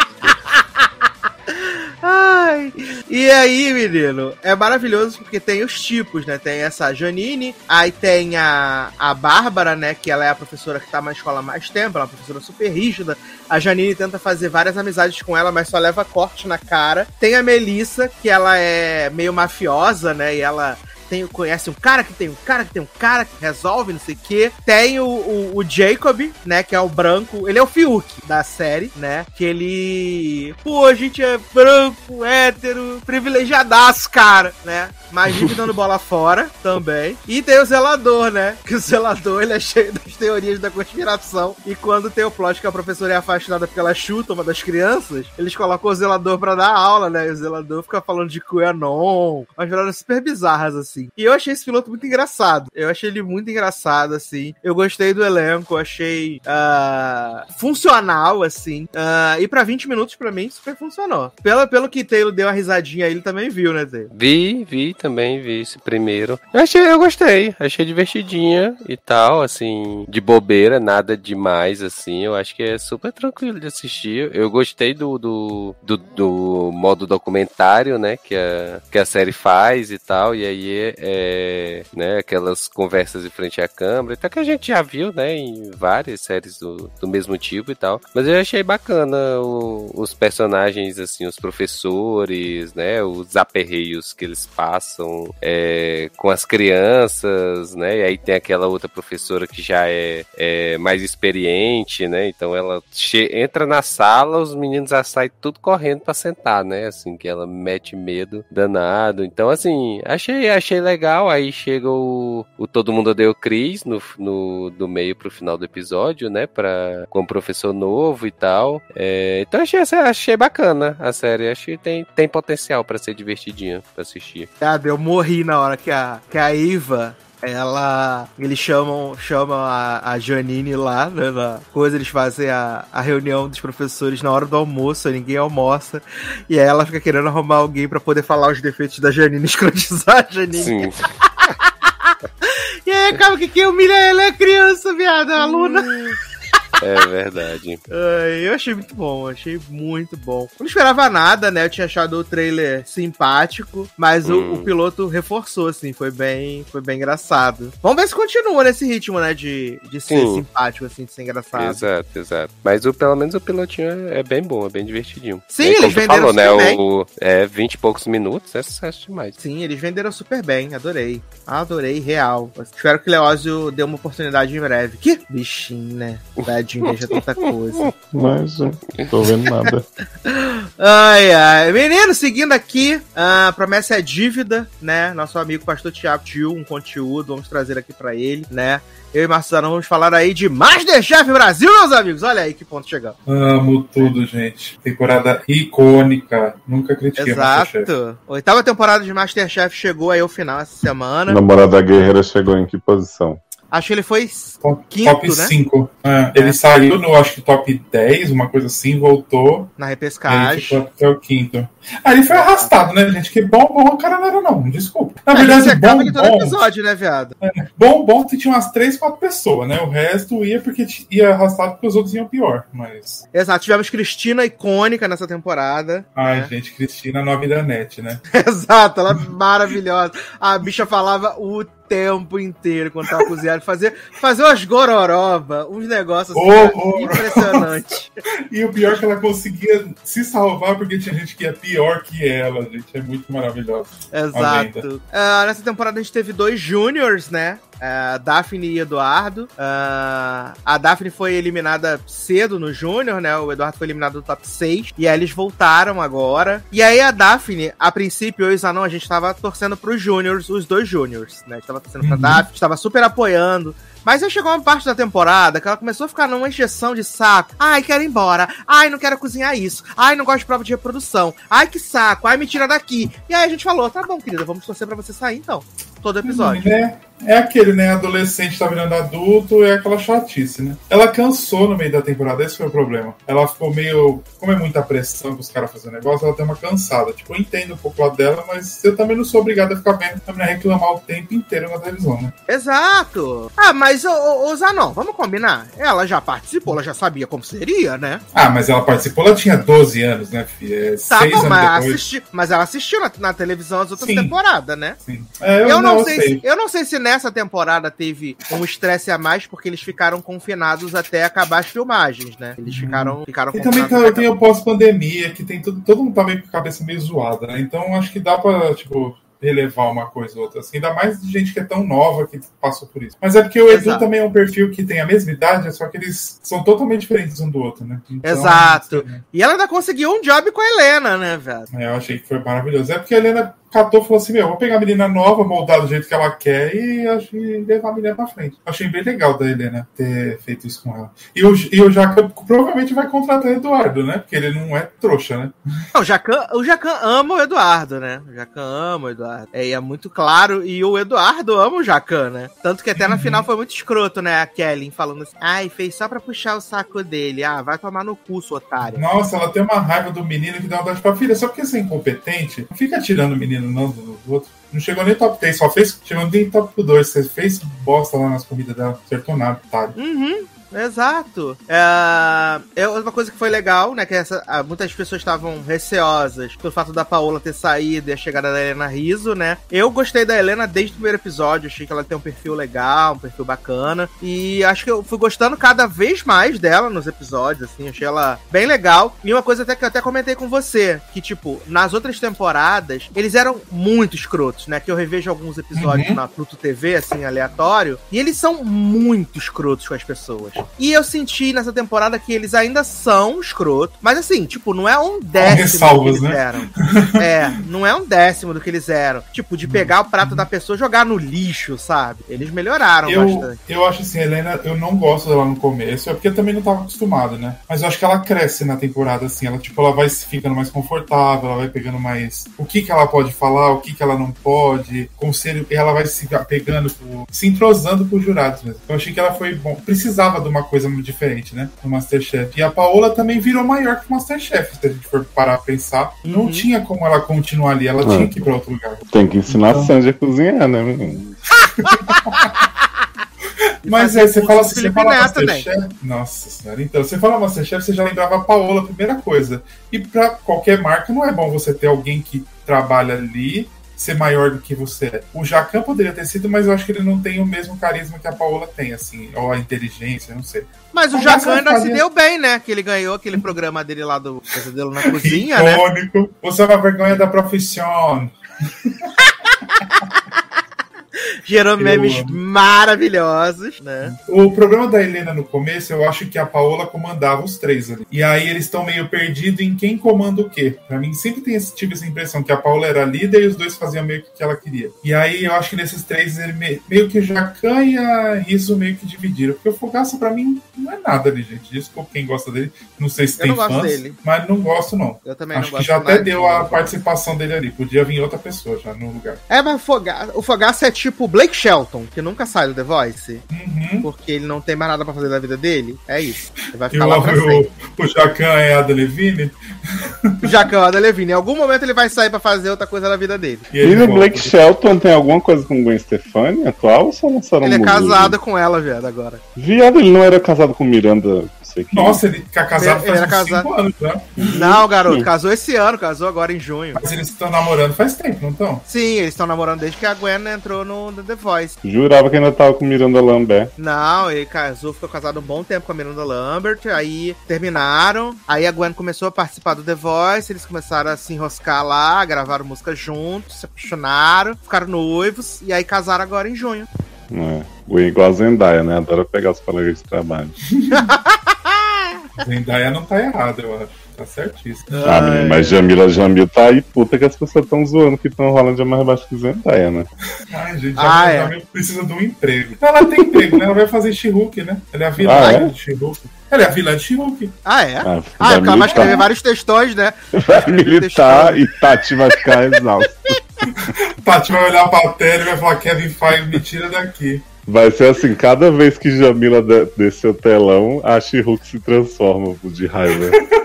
Ai, e aí, menino, é maravilhoso porque tem os tipos, né? Tem essa Janine, aí tem a, a Bárbara, né? Que ela é a professora que tá na escola há mais tempo, ela é uma professora super rígida. A Janine tenta fazer várias amizades com ela, mas só leva corte na cara. Tem a Melissa, que ela é meio mafiosa, né? E ela tem, conhece um cara que tem um cara que tem um cara que resolve, não sei o quê. Tem o, o, o Jacob, né? Que é o branco. Ele é o Fiuk da série, né? Que ele. Pô, a gente é branco, hétero, privilegiadaço, cara, né? Vive dando bola fora também. E tem o zelador, né? Que o zelador ele é cheio das teorias da conspiração. E quando tem o plot que a professora é afastada porque ela chuta uma das crianças, eles colocam o zelador pra dar aula, né? E o zelador fica falando de QAnon. Umas paradas super bizarras, assim. E eu achei esse piloto muito engraçado. Eu achei ele muito engraçado, assim. Eu gostei do elenco, achei ah, funcional, assim. Ah, e pra 20 minutos, pra mim, super funcionou. Pelo, pelo que Taylor deu uma risadinha ele também viu, né, Taylor? Vi, vi também, vi esse primeiro. Eu achei, eu gostei, achei divertidinha e tal, assim, de bobeira, nada demais, assim. Eu acho que é super tranquilo de assistir. Eu gostei do, do, do, do modo documentário, né, que a, que a série faz e tal, e aí é, é né, aquelas conversas de frente à câmera, até que a gente já viu, né, em várias séries do, do mesmo tipo e tal. Mas eu achei bacana o, os personagens, assim, os professores, né, os aperreios que eles passam é, com as crianças, né, e aí tem aquela outra professora que já é, é mais experiente, né, então ela entra na sala, os meninos já saem tudo correndo para sentar, né, assim, que ela mete medo danado. Então, assim, achei, achei legal, aí chega o, o Todo Mundo o Cris no, no, do meio pro final do episódio, né, pra, com o professor novo e tal. É, então achei, achei bacana a série, acho que tem, tem potencial para ser divertidinha pra assistir. Sabe, eu morri na hora que a, que a Iva ela. Eles chamam, chamam a, a Janine lá, né? Na coisa, eles fazem a, a reunião dos professores na hora do almoço, ninguém almoça. E aí ela fica querendo arrumar alguém para poder falar os defeitos da Janine, escrotizar a Janine. Sim. e aí acaba que quem humilha ela é a criança, viado, a aluna. É verdade. eu achei muito bom, achei muito bom. Não esperava nada, né? Eu tinha achado o trailer simpático, mas hum. o, o, piloto reforçou, assim, foi bem, foi bem engraçado. Vamos ver se continua nesse ritmo, né? De, de ser Sim. simpático, assim, de ser engraçado. Exato, exato. Mas o, pelo menos o pilotinho é, é bem bom, é bem divertidinho. Sim, eles venderam falou, né, super né, bem. O, é 20 e poucos minutos, é sucesso demais. Sim, eles venderam super bem, adorei. Adorei, real. Espero que o Leózio dê uma oportunidade em breve. Que bichinho, né? Tadinho, veja tanta coisa. Mas, não tô vendo nada. ai, ai. Menino, seguindo aqui, a promessa é dívida, né? Nosso amigo pastor Tiago Tio, um conteúdo, vamos trazer aqui para ele, né? Eu e Marcelo vamos falar aí de Masterchef Brasil, meus amigos. Olha aí que ponto chegamos. Amo tudo, gente. Temporada icônica. Nunca critiquei Exato. Oitava temporada de Masterchef chegou aí ao final essa semana. Namorada Guerreira chegou em que posição? Acho que ele foi top, quinto, top né? 5. É, ele é. saiu no, acho que top 10, uma coisa assim, voltou. Na repescagem. até o quinto. Aí ele foi arrastado, né, gente? Que bom, bom o cara não era, não. Desculpa. Na verdade, é bom, bom. todo episódio, né, viado? É, bom, bom, tinha umas 3, 4 pessoas, né? O resto ia porque ia arrastado porque os outros iam pior, mas. Exato, tivemos Cristina icônica nessa temporada. Ai, né? gente, Cristina nome da net, né? Exato, ela é maravilhosa. A bicha falava o tempo inteiro quando tava cozinhando. Fazer, fazer umas gororoba, uns negócios assim, oh, oh. impressionantes. e o pior é que ela conseguia se salvar porque tinha gente que ia pior que ela, gente. É muito maravilhoso. Exato. Uh, nessa temporada a gente teve dois juniors, né? Uh, Daphne e Eduardo. Uh, a Daphne foi eliminada cedo no Júnior, né? O Eduardo foi eliminado do top 6. E aí eles voltaram agora. E aí a Daphne, a princípio, eu e o Zanon, a gente tava torcendo pros Júniors, os dois Júniors, né? A gente tava torcendo pra uhum. Daphne, tava super apoiando. Mas aí chegou uma parte da temporada que ela começou a ficar numa injeção de saco. Ai, quero ir embora. Ai, não quero cozinhar isso. Ai, não gosto de prova de reprodução. Ai, que saco. Ai, me tira daqui. E aí a gente falou: tá bom, querida, vamos torcer pra você sair então. Todo episódio. É, é aquele, né? Adolescente tá virando adulto, é aquela chatice, né? Ela cansou no meio da temporada, esse foi o problema. Ela ficou meio. Como é muita pressão pros caras fazendo negócio, ela tem uma cansada. Tipo, eu entendo um pouco o lado dela, mas eu também não sou obrigado a ficar vendo também reclamar o tempo inteiro na televisão, né? Exato. Ah, mas, ô, ô Zanon, vamos combinar. Ela já participou, ela já sabia como seria, né? Ah, mas ela participou, ela tinha 12 anos, né, filha? É tá seis bom, anos mas, depois. Assisti, mas ela assistiu na, na televisão as outras Sim. temporadas, né? Sim. É, eu, eu, não, não sei, sei. Se, eu não sei se nessa temporada teve um estresse a mais porque eles ficaram confinados até acabar as filmagens, né? Eles ficaram, uhum. ficaram E também tá, tem o pós-pandemia, que tem tudo, todo mundo tá meio com a cabeça meio zoada, né? Então acho que dá pra, tipo, relevar uma coisa ou outra. Assim, ainda mais de gente que é tão nova que passou por isso. Mas é porque o Edu Exato. também é um perfil que tem a mesma idade, só que eles são totalmente diferentes um do outro, né? Então, Exato. Assim, e ela ainda conseguiu um job com a Helena, né, velho? É, eu achei que foi maravilhoso. É porque a Helena catou e falou assim: Meu, vou pegar a menina nova, moldar do jeito que ela quer e, e levar a menina pra frente. Achei bem legal da Helena ter feito isso com ela. E o, e o Jacan provavelmente vai contratar o Eduardo, né? Porque ele não é trouxa, né? Não, o Jacan, o Jacan ama o Eduardo, né? O Jacan ama o Eduardo. É, é muito claro. E o Eduardo ama o Jacan, né? Tanto que até na uhum. final foi muito escroto, né? A Kelly falando assim: Ai, fez só pra puxar o saco dele. Ah, vai tomar no cu, sua otária. Nossa, ela tem uma raiva do menino que dá uma pra filha. Só porque você é incompetente, fica tirando o menino não do, do outro. Não chegou nem top 3, só fez. Chegou nem top 2. Você fez bosta lá nas corridas dela. Acertou nada, tá? Uhum. Exato. É, é uma coisa que foi legal, né? Que essa, ah, muitas pessoas estavam receosas pelo fato da Paola ter saído e a chegada da Helena Riso, né? Eu gostei da Helena desde o primeiro episódio, achei que ela tem um perfil legal, um perfil bacana. E acho que eu fui gostando cada vez mais dela nos episódios, assim, achei ela bem legal. E uma coisa até que eu até comentei com você, que, tipo, nas outras temporadas, eles eram muito escrotos, né? Que eu revejo alguns episódios Uhum. na Pluto TV, assim, aleatório, e eles são muito escrotos com as pessoas. E eu senti nessa temporada que eles ainda são escrotos, mas assim, tipo, não é um décimo do que eles né? eram. É, não é um décimo do que eles eram. Tipo, de pegar o prato da pessoa e jogar no lixo, sabe? Eles melhoraram Eu, bastante. eu acho assim, Helena, eu não gosto dela no começo, é porque eu também não tava acostumado, né? Mas eu acho que ela cresce na temporada, assim, ela, tipo, ela vai ficando mais confortável, ela vai pegando mais o que que ela pode falar, o que que ela não pode, conselho, e ela vai se pegando, pro- se entrosando pros jurados mesmo. Eu achei que ela foi bom, precisava de uma coisa muito diferente, né? No Masterchef. E a Paola também virou maior que o Masterchef, se a gente for parar a pensar. Não Uhum. tinha como ela continuar ali, ela Ah. tinha que ir pra outro lugar. Tem que ensinar Então- a Sandy a cozinhar, né, menino? Mas aí você fala assim, você fala. Masterchef. Nossa senhora, então, você fala Masterchef, você já lembrava a Paola, a primeira coisa. E pra qualquer marca não é bom você ter alguém que trabalha ali ser maior do que você é. O Jacan poderia ter sido, mas eu acho que ele não tem o mesmo carisma que a Paola tem, assim, ou a inteligência, não sei. Mas o Jacan ainda fazia- se deu bem, né? Que ele ganhou aquele programa dele lá do Pesadelo na Cozinha, né? Icônico. Você é uma vergonha da profissão. Gerou memes maravilhosos, né? O problema da Helena no começo, eu acho que a Paola comandava os três ali. E aí eles estão meio perdidos em quem comanda o quê. Pra mim sempre tem esse, tive essa impressão que a Paola era líder e os dois faziam meio que o que ela queria. E aí eu acho que nesses três ele me- meio que Jacan e a Riso meio que dividiram. Porque o Fogaça pra mim não é nada ali, gente. Desculpa quem gosta dele. Não sei se Eu tem não gosto fãs, dele. mas não gosto não. Eu também Acho não que gosto já até deu a participação dele ali. Podia vir outra pessoa já no lugar. É, mas o Fogaça, o Fogaça é tipo o Blake Shelton, que nunca sai do The Voice, Uhum. porque ele não tem mais nada pra fazer da vida dele. É isso. Ele vai ficar o, lá pra o, o Jacan é a da Levine. O Jacan da Levine, em algum momento ele vai sair pra fazer outra coisa da vida dele. E E o. Blake Shelton tem alguma coisa com Gwen Stefani atual ou só lançaram Ele é casado com ela, viado, agora. Viado, ele não era casado com Miranda, quem. Nossa, ele tá casado Ele- ele faz casado. 5 anos já. Não, garoto, casou esse ano, casou agora em junho. Mas eles estão namorando faz tempo, não estão? Sim, eles estão namorando desde que a Gwen entrou no The Voice. Jurava que ainda tava com Miranda Lambert. Não, ele casou, ficou casado um bom tempo com a Miranda Lambert, aí terminaram, aí a Gwen começou a participar do The Voice, eles começaram a se enroscar lá, gravaram música juntos, se apaixonaram, ficaram noivos, e aí casaram agora em junho. É. O igual a Zendaya, né? Adora pegar os colegas de trabalho. Zendaya não tá errado, eu acho. Tá certíssimo. Ah, menino, mas Jamila Jamil tá aí, puta que as pessoas estão zoando que Tom Holland é mais baixo que Zendaya, né? Ai, gente, Ah, a é. Zendaya precisa de um emprego. Ela tem emprego, né? Ela vai fazer She-Hulk, né? Ela é a vilã Ah, é? de She-Hulk. Ela é a vilã de She-Hulk. Ah, é? Ah, Ah, cara vai escrever vários textões, né? vai militar e Tati vai ficar exausta. Tati vai olhar pra tela e vai falar: Kevin Feige, me tira daqui. Vai ser assim, cada vez que Jamila de- descer o telão, a She-Hulk se transforma de raiva.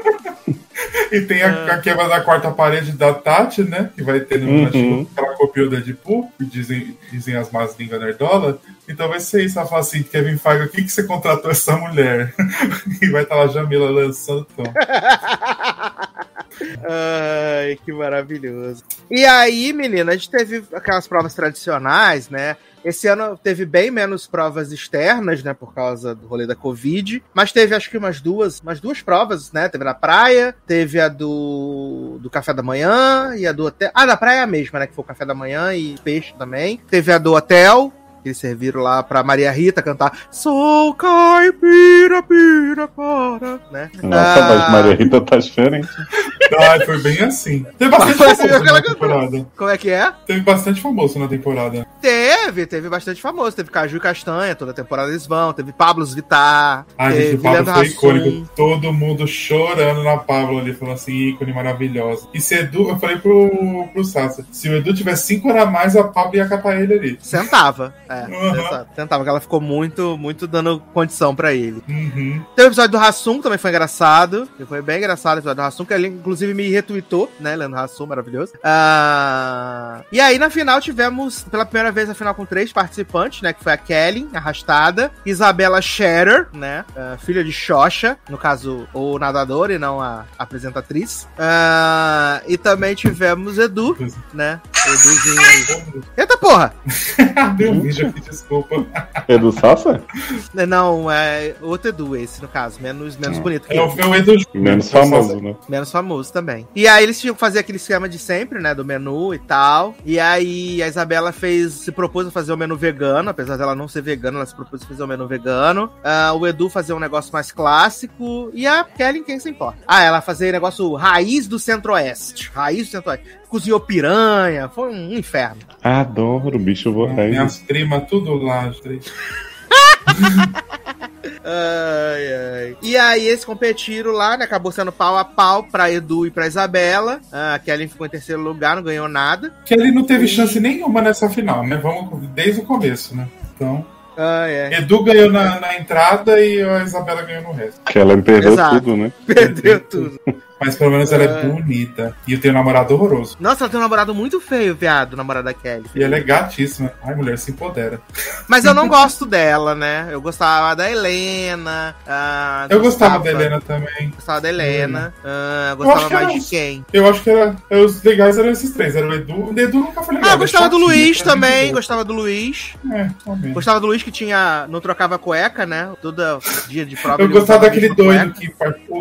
E tem a, a quebra da quarta parede da Tati, né? Que vai ter no Uhum. na She-Hulk, que ela copiou o Deadpool, que dizem, dizem as más línguas nerdola. Então vai ser isso. Ela fala assim: Kevin Feige, o que, que você contratou essa mulher? e vai estar lá a Jamila lançando tom. Ai, que maravilhoso. E aí, menina, a gente teve aquelas provas tradicionais, né? Esse ano teve bem menos provas externas, né? Por causa do rolê da Covid. Mas teve acho que umas duas, umas duas provas, né? Teve na praia, teve a do, do café da manhã e a do hotel. Ah, da praia a mesma, né? Que foi o café da manhã e peixe também. Teve a do hotel. Que eles serviram lá pra Maria Rita cantar Sou caipira, pira, para, né? Nossa, Ah, mas Maria Rita tá diferente. Ah, foi bem assim. Teve bastante assim, famoso na temporada. Como é que é? Teve bastante famoso na temporada. Teve, teve bastante famoso. Teve Caju e Castanha, toda temporada eles vão. Teve Pablos Vittar. Ai, teve gente, o Pablo foi icônico. Todo mundo chorando na Pablo ali, falando assim, ícone maravilhosa. E se Edu, eu falei pro, pro Sassa, se o Edu tivesse 5 horas a mais, a Pablo ia catar ele ali. Sentava. É, Uhum. sentava. Sentava, que ela ficou muito, muito dando condição pra ele. Uhum. Teve o episódio do Hassum, que também foi engraçado. Foi bem engraçado o episódio do Hassum, que ele, inclusive, me retweetou, né? Leandro Hassum, maravilhoso. Ah, e aí, na final, tivemos, pela primeira vez, a final com três participantes, né? Que foi a Kelly, arrastada, Isabela Scherer, né? ah, filha de Xoxa, no caso, o nadador e não a apresentatriz. Ah, e também tivemos Edu, né? Eduzinho aí. Eita porra! Deu vídeo desculpa. Edu Sassa? Não, é outro Edu esse, no caso. Menos, menos bonito que É o, é Edu Menos famoso, né? Menos famoso também. E aí eles tinham que fazer aquele esquema de sempre, né? Do menu e tal. E aí a Isabela fez, se propôs a fazer o menu vegano, apesar dela não ser vegana, ela se propôs a fazer o menu vegano. Ah, o Edu fazer um negócio mais clássico. E a Kelly, quem se importa? Ah, ela fazer negócio raiz do centro-oeste. Raiz do centro-oeste. Cozinhou piranha, foi um inferno. Adoro, bicho voraz. Minhas tudo lá. Ai, ai. E aí eles competiram lá, né? Acabou sendo pau a pau pra Edu e pra Isabela. Ah, a Kelly ficou em terceiro lugar, não ganhou nada. Que ele não teve chance nenhuma nessa final, né? Vamos desde o começo, né? Então, Ai, é. Edu ganhou na, na entrada e a Isabela ganhou no resto. Que ela perdeu Exato. tudo, né? Perdeu tudo. Mas pelo menos ela é É. bonita. E eu tenho um namorado horroroso. Nossa, ela tem um namorado muito feio, viado, o namorado da Kelly. E ela é gatíssima. Ai, mulher, se empodera. Mas eu não gosto dela, né? Eu gostava da Helena. ah, Eu gostava da Helena também. Gostava da Helena. ah, acho gostava mais era de quem? Eu acho que era, os legais eram esses três. Era o Edu. O Edu nunca foi legal. Ah, é gostava do Luiz mim, também. Gostava do Luiz. É, também. Gostava do Luiz que tinha. Não trocava cueca, né? Todo dia de prova. Eu gostava daquele doido que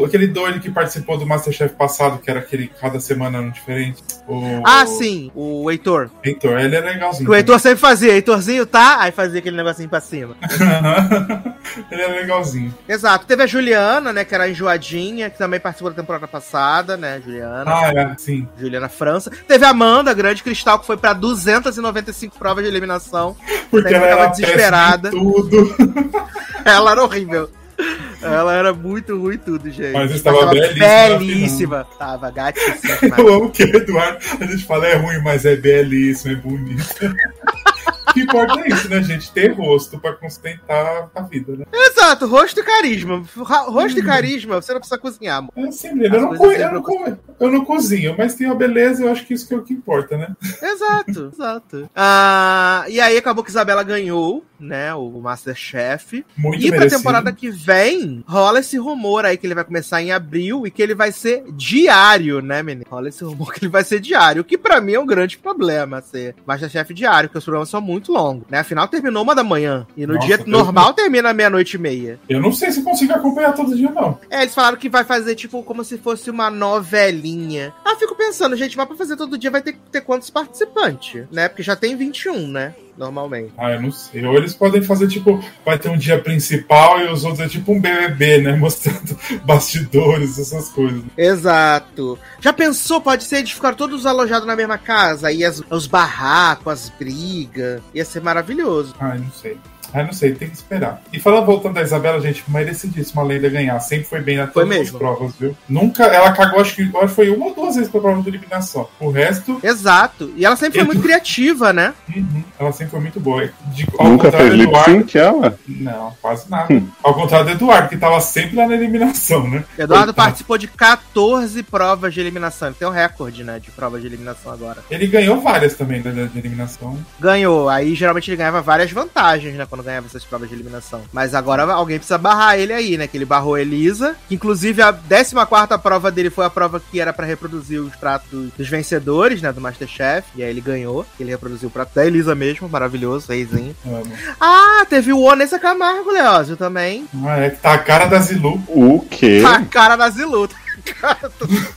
aquele doido que participou do Masterchef passado, que era aquele cada semana um diferente. O, Ah, sim, o Heitor. Heitor, ele é legalzinho. O Heitor sempre fazia, Heitorzinho tá? Aí fazia aquele negocinho pra cima. também. ele é legalzinho. Exato. Teve a Juliana, né? Que era a enjoadinha, que também participou da temporada passada, né? Juliana. Ah, é, sim. Juliana França. Teve a Amanda, grande cristal, que foi pra 295 provas de eliminação. Porque ela tava era desesperada. péssima em tudo. Ela era horrível. Ela era muito ruim tudo, gente. Mas estava tava belíssima belíssima. Tava gatíssima. Eu amo que Eduardo, a gente fala é ruim, mas é belíssimo, é bonito. O que importa é isso, né, gente? Ter rosto pra sustentar a vida, né? Exato, rosto e carisma. Rosto e carisma, você não precisa cozinhar, amor. É assim mesmo. Eu não, co- eu, não co- eu não cozinho, mas tenho a beleza, eu acho que isso que é o que importa, né? Exato, exato. Ah, e aí acabou que Isabela ganhou, né, o Masterchef. Muito E pra merecido. temporada que vem, rola esse rumor aí que ele vai começar em abril e que ele vai ser diário, né, menino? Rola esse rumor que ele vai ser diário, o que pra mim é um grande problema, ser Masterchef diário, porque os programas são muito longos, né? Afinal, terminou uma da manhã. E no Nossa, dia Deus normal termina meia-noite e meia. Eu não sei se consigo acompanhar todo dia, não. É, eles falaram que vai fazer, tipo, como se fosse uma novelinha. Ah, fico pensando, gente, mas pra fazer todo dia vai ter que ter quantos participantes, né? Porque já tem 21, né? Normalmente. Ah, eu não sei. Ou eles podem fazer, tipo, vai ter um dia principal e os outros é tipo um BBB, né? Mostrando bastidores, essas coisas. Exato. Já pensou? Pode ser de ficar todos alojados na mesma casa. Aí as- os barracos, as brigas. Ia ser maravilhoso. Ah, eu não sei. Ah, não sei, tem que esperar. E falando, voltando da Isabela, gente, merecidíssima a Leila ganhar. Sempre foi bem na Foi todas as mesmo. provas, viu? Nunca, ela cagou, acho que acho que foi uma ou duas vezes pra prova de eliminação. O resto, Exato. E ela sempre foi muito criativa, né? uhum, ela sempre foi muito boa. De, ao Nunca contrário fez do lip Eduardo. sync, ela? Não, quase nada. Ao contrário do Eduardo, que tava sempre lá na eliminação, né? Eduardo Coitado. participou de 14 provas de eliminação. Ele tem um recorde, né? De provas de eliminação agora. Ele ganhou várias também da, da- de eliminação. Ganhou. Aí geralmente ele ganhava várias vantagens, né? Quando ganhava essas provas de eliminação. Mas agora alguém precisa barrar ele aí, né? Que ele barrou a Elisa. Que inclusive a 14 prova dele foi a prova que era pra reproduzir os pratos dos, vencedores, né? Do Masterchef. E aí ele ganhou. Ele reproduziu o prato da Elisa mesmo. Maravilhoso, reizinho. Ah, teve o Onessa Camargo, Leózio, também. Ah, é que tá a cara da Zilu. O quê? Tá a cara da Zilu.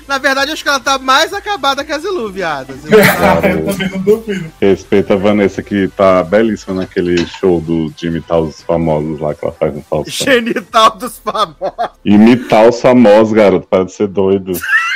Na verdade, acho que ela tá mais acabada que a Zilu, viado. Zilu eu também não duvido. Respeita a Vanessa que tá belíssima naquele show do, de imitar os famosos lá que ela faz no Faustão. Genital dos famosos. Imitar os famosos, garoto, para de ser doido.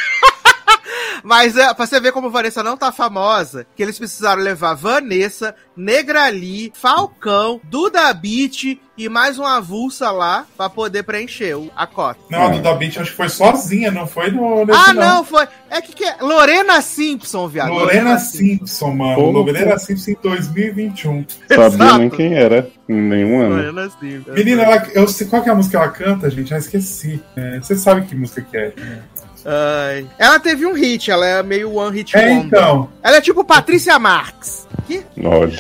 Mas é, pra você ver como Vanessa não tá famosa, que eles precisaram levar Vanessa, Negrali, Falcão, Duda Beat e mais uma avulsa lá pra poder preencher o- a cota. Não, a Duda Beat acho que foi sozinha, não foi no. nesse, Ah, não, foi. É que, que é? Lorena Simpson, viado. Lorena Simpson, mano. Pô, Lorena Simpson em 2021. Sabia Exato. nem quem era em nenhum ano. Lorena Simpson. Menina, ela, eu sei qual que é a música que ela canta, gente? Ah, esqueci. É, você sabe que música que é. né? Ai. Ela teve um hit, ela é meio one hit É, wonder. então. Ela é tipo Patrícia Marx. Que? Olha.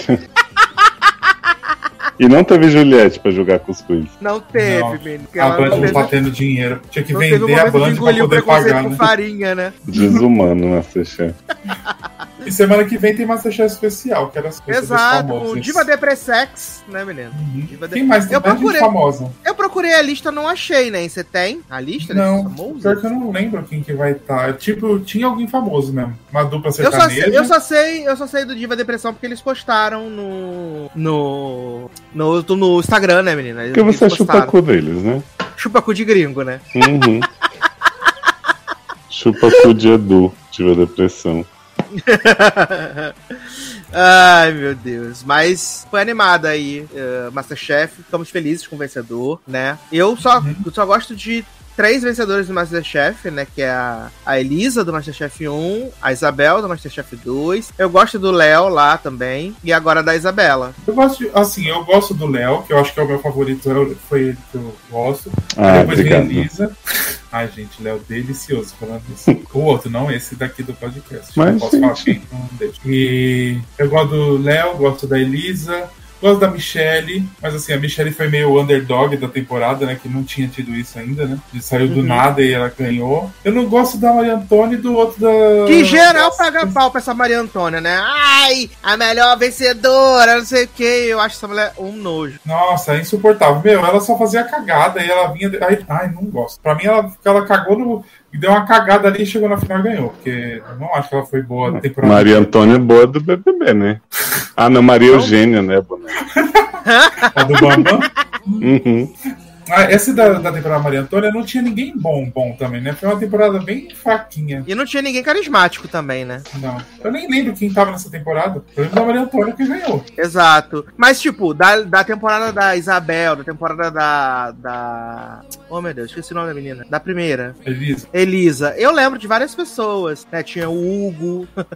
E não teve Juliette pra jogar cuscuz. Não teve, Não. menino. A ela Band não não teve, tá tendo dinheiro. Tinha que não vender a Band pra poder preconceito pagar, com né? farinha, né? Desumano, Masterchef. E semana que vem tem Masterchef especial, que era as Exato, com Diva Depressex, né, menino? Uhum. Diva de- Quem mais tem Eu procurei. famosa? Eu procurei a lista, não achei, né? Você tem a lista Não, pior que eu não lembro quem que vai estar. Tipo, tinha alguém famoso mesmo. Uma dupla Eu só, sertaneja. sei, eu, só sei, eu só sei do Diva Depressão porque eles postaram no. no. no, no Instagram, né, menina? Porque você chupa postaram. cu deles, né? Chupa cu de gringo, né? Uhum. chupa cu de Edu, tive a depressão. Ai, meu Deus. Mas foi animada aí, eh, Masterchef. Ficamos felizes com o vencedor, né? Eu só, eu só gosto de três vencedores do Masterchef, né? Que é a, a Elisa do Masterchef 1, a Isabel do Masterchef 2. Eu gosto do Léo lá também. E agora da Isabela. Eu gosto, de- assim, eu gosto do Léo, que eu acho que é o meu favorito, eu- foi ele que eu gosto. Ah, Depois vem a. Elisa. Ai, gente, Léo, delicioso falando isso. O outro, não esse daqui do podcast. Mas, não posso falar gente. quem, não deixa. E eu gosto do Léo, gosto da Elisa. Gosto da Michelle, mas assim, a Michelle foi meio underdog da temporada, né? Que não tinha tido isso ainda, né? Ele saiu do Uhum. nada e ela ganhou. Eu não gosto da Maria Antônia e do outro da. Que geral paga pau pra essa Maria Antônia, né? Ai, a melhor vencedora, não sei o que. Eu acho essa mulher um nojo. Nossa, é insuportável. Meu, ela só fazia cagada e ela vinha. Ai, ai não gosto. Pra mim, ela, ela cagou no. E Deu uma cagada ali e chegou na final e ganhou. Porque eu não acho que ela foi boa na temporada. Maria Antônia é boa do BBB, né? Ah, não, Maria Eugênia, né? A do Bambam. Uhum. Ah, essa da, da temporada Maria Antônia não tinha ninguém bom, bom também, né? Foi uma temporada bem fraquinha. E não tinha ninguém carismático também, né? Não. Eu nem lembro quem tava nessa temporada. Eu lembro da Maria Antônia que ganhou. Exato. Mas, tipo, da, da temporada da Isabel, da temporada da. da. Oh meu Deus, esqueci o nome da menina. Da primeira. Elisa. Elisa. Eu lembro de várias pessoas, né? Tinha o Hugo.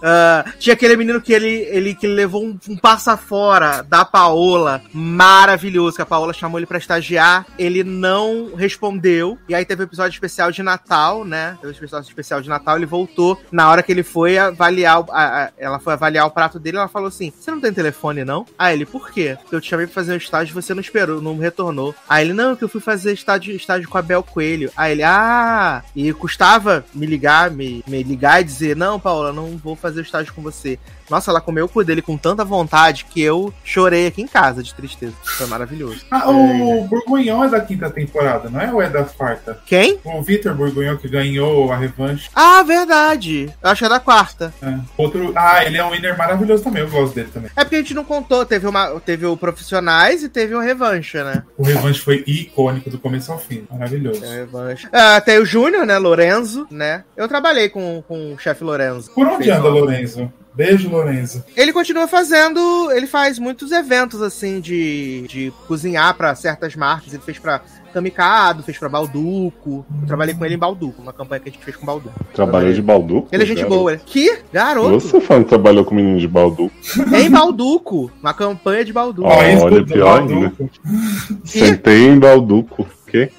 Ah, tinha aquele menino que ele, ele que levou um, um passa fora da Paola. Maravilhoso. Que a Paola chamou ele pra estagiar. Ele não respondeu. E aí teve o episódio especial de Natal, né? Teve o episódio especial de Natal. Ele voltou. Na hora que ele foi avaliar. a- a- ela foi avaliar o prato dele. Ela falou assim: Você não tem telefone, não? Aí ele, por quê? Porque eu te chamei pra fazer um estágio você não esperou, não retornou. Aí ele, não, que eu fui fazer estágio, estágio com a Bel Coelho. Aí ele, ah, e custava me ligar, me, me ligar e dizer, não, Paula, não vou fazer o estágio com você. Nossa, ela comeu o cu dele com tanta vontade que eu chorei aqui em casa de tristeza. Foi maravilhoso. Ah, o Burgunhão é da quinta temporada, não é? Ou é da quarta? Quem? O Vitor Burgunhão que ganhou a revanche. Ah, verdade. Eu acho que é da quarta. É. Outro. Ah, ele é um winner maravilhoso também. Eu gosto dele também. É porque a gente não contou. Teve, uma, teve o Profissionais e teve o Revanche, né? O revanche foi icônico do começo ao fim. Maravilhoso. É, Revanche. Ah, tem o Júnior, né? Lorenzo, né? Eu trabalhei com, com o chefe Lorenzo. Por onde Fez anda, uma- Lorenzo? Beijo, Lorenzo. Ele continua fazendo. Ele faz muitos eventos, assim, de, de cozinhar pra certas marcas. Ele fez pra Kamikado, fez pra Balduco. Eu trabalhei com ele em Balduco, uma campanha que a gente fez com Balduco. Trabalhou de balduco? Ele é gente garoto? boa. Ele... Que? Garoto? Você falando que trabalhou com menino de balduco. Em Balduco. Uma campanha de Balduco. Isso olha, pior Balduco. Sentei em balduco. O quê?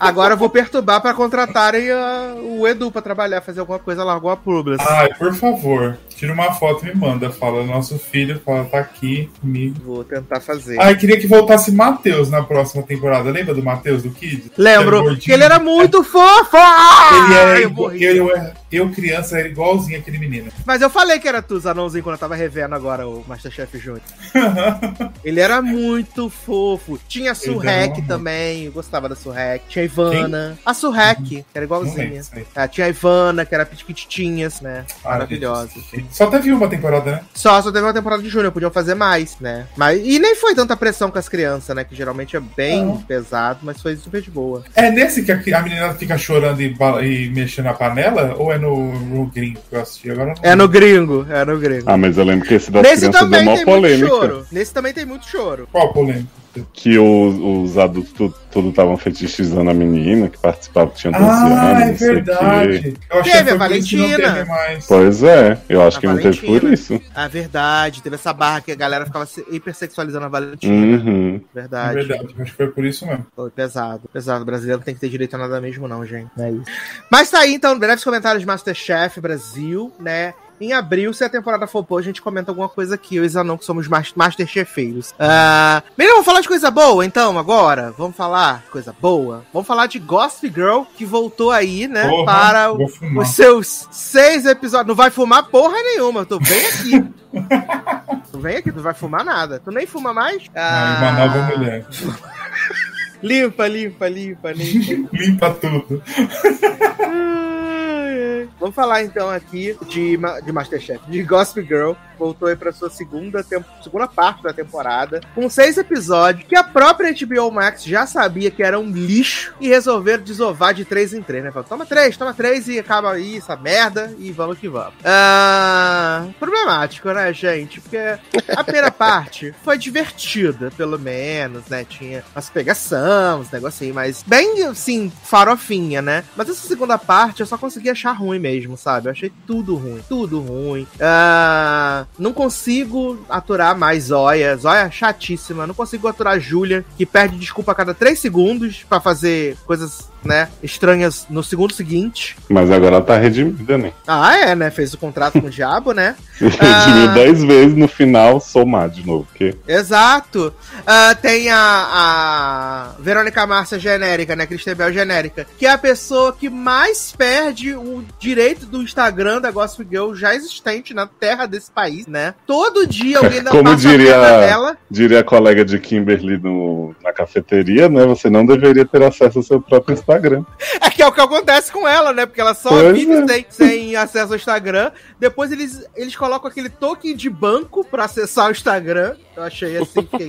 Agora eu vou perturbar pra contratarem ah, o Edu pra trabalhar, fazer alguma coisa lá, alguma publi. Ai, por favor, tira uma foto e me manda. Fala, nosso filho, fala, tá aqui comigo. Vou tentar fazer. Ai, queria que voltasse Matheus na próxima temporada. Lembra do Matheus, do Kid? Lembro que ele era muito fofo! Ele Ai, era eu igual, morri. eu, eu, eu, criança, era igualzinho aquele menino. Mas eu falei que era tu, Zanãozinho, quando eu tava revendo agora o Masterchef Júnior. Ele era muito fofo. Tinha a Ele Surrec também, eu gostava da Surrec. Tinha a Ivana. A Surrec, que era lembro igualzinha. Ah, tinha a Ivana, que era pitititinhas, né? Ah, Maravilhosa. gente, Só teve uma temporada, né? Só, só teve uma temporada de Júnior, podiam fazer mais, né? Mas, e nem foi tanta pressão com as crianças, né? Que geralmente é bem Não. pesado, mas foi super de boa. É nesse que a, a menina fica chorando e, e mexendo na panela? Ou é no, no gringo que eu assisti? Agora não É no gringo, é no gringo. Ah, mas eu lembro que esse das Nesse crianças deu também uma tem muito polêmica. choro. Nesse também tem muito choro. Qual polêmica? Que os, os adultos tu- tudo estavam fetichizando a menina que participava, que tinha 12 Ah, anos. é o quê. verdade. Eu achei Teve que a Valentina. Pois é, eu acho A que não teve por Valentina. isso. Ah, verdade. Teve essa barra que a galera ficava se- hipersexualizando a Valentina. Uhum. É Verdade. verdade, acho que foi por isso mesmo. Foi pesado. Pesado. O brasileiro não tem que ter direito a nada mesmo, não, gente. Não é isso. Mas tá aí, então, breves comentários de Masterchef Brasil, né? Em abril, se a temporada for boa, a gente comenta alguma coisa aqui. Eu e Zanon, que somos mas- Masterchefeiros. Ah, melhor, vamos falar de coisa boa, então, agora? Vamos falar de coisa boa? Vamos falar de Gossip Girl, que voltou aí, né? Porra, para o- os seus seis episódios. Não vai fumar porra nenhuma. Eu tô bem aqui. tu vem aqui, tu não vai fumar nada. Tu nem fuma mais? Ah, uma nova mulher. Limpa, limpa, limpa, limpa. Limpa tudo. Vamos falar então aqui de, de Masterchef, de Gossip Girl. Voltou aí pra sua segunda, segunda parte da temporada, com seis episódios, que a própria HBO Max já sabia que era um lixo e resolveram desovar de três em três, né? Falaram, toma três, toma três e acaba aí essa merda e vamos que vamos. Ah, problemático, né, gente? Porque a primeira parte foi divertida, pelo menos, né? Tinha umas pegação, uns negocinhos, mas bem, assim, farofinha, né? Mas essa segunda parte eu só consegui achar ruim mesmo, sabe? Eu achei tudo ruim, tudo ruim. Ah, não consigo aturar mais Zóia. Zóia chatíssima. Não consigo aturar a Júlia, que perde desculpa a cada três segundos pra fazer coisas, né, estranhas no segundo seguinte. Mas agora ela tá redimida, né? Ah, é, né? Fez o contrato com o diabo, né? Redimiu 10 vezes no final, somar de novo. Porque Exato. Ah, tem a, a Verônica Márcia genérica, né? Kristen Bell genérica, que é a pessoa que mais perde o direito do Instagram da Gossip Girl já existente na terra desse país, né? Todo dia alguém dá Como diria- dela. diria a colega de Kimberly no, na cafeteria, né? Você não deveria ter acesso ao seu próprio Instagram. É que é o que acontece com ela, né? Porque ela só vive é. sem, sem acesso ao Instagram. Depois eles, eles colocam aquele token de banco pra acessar o Instagram. Eu achei assim. Fiquei...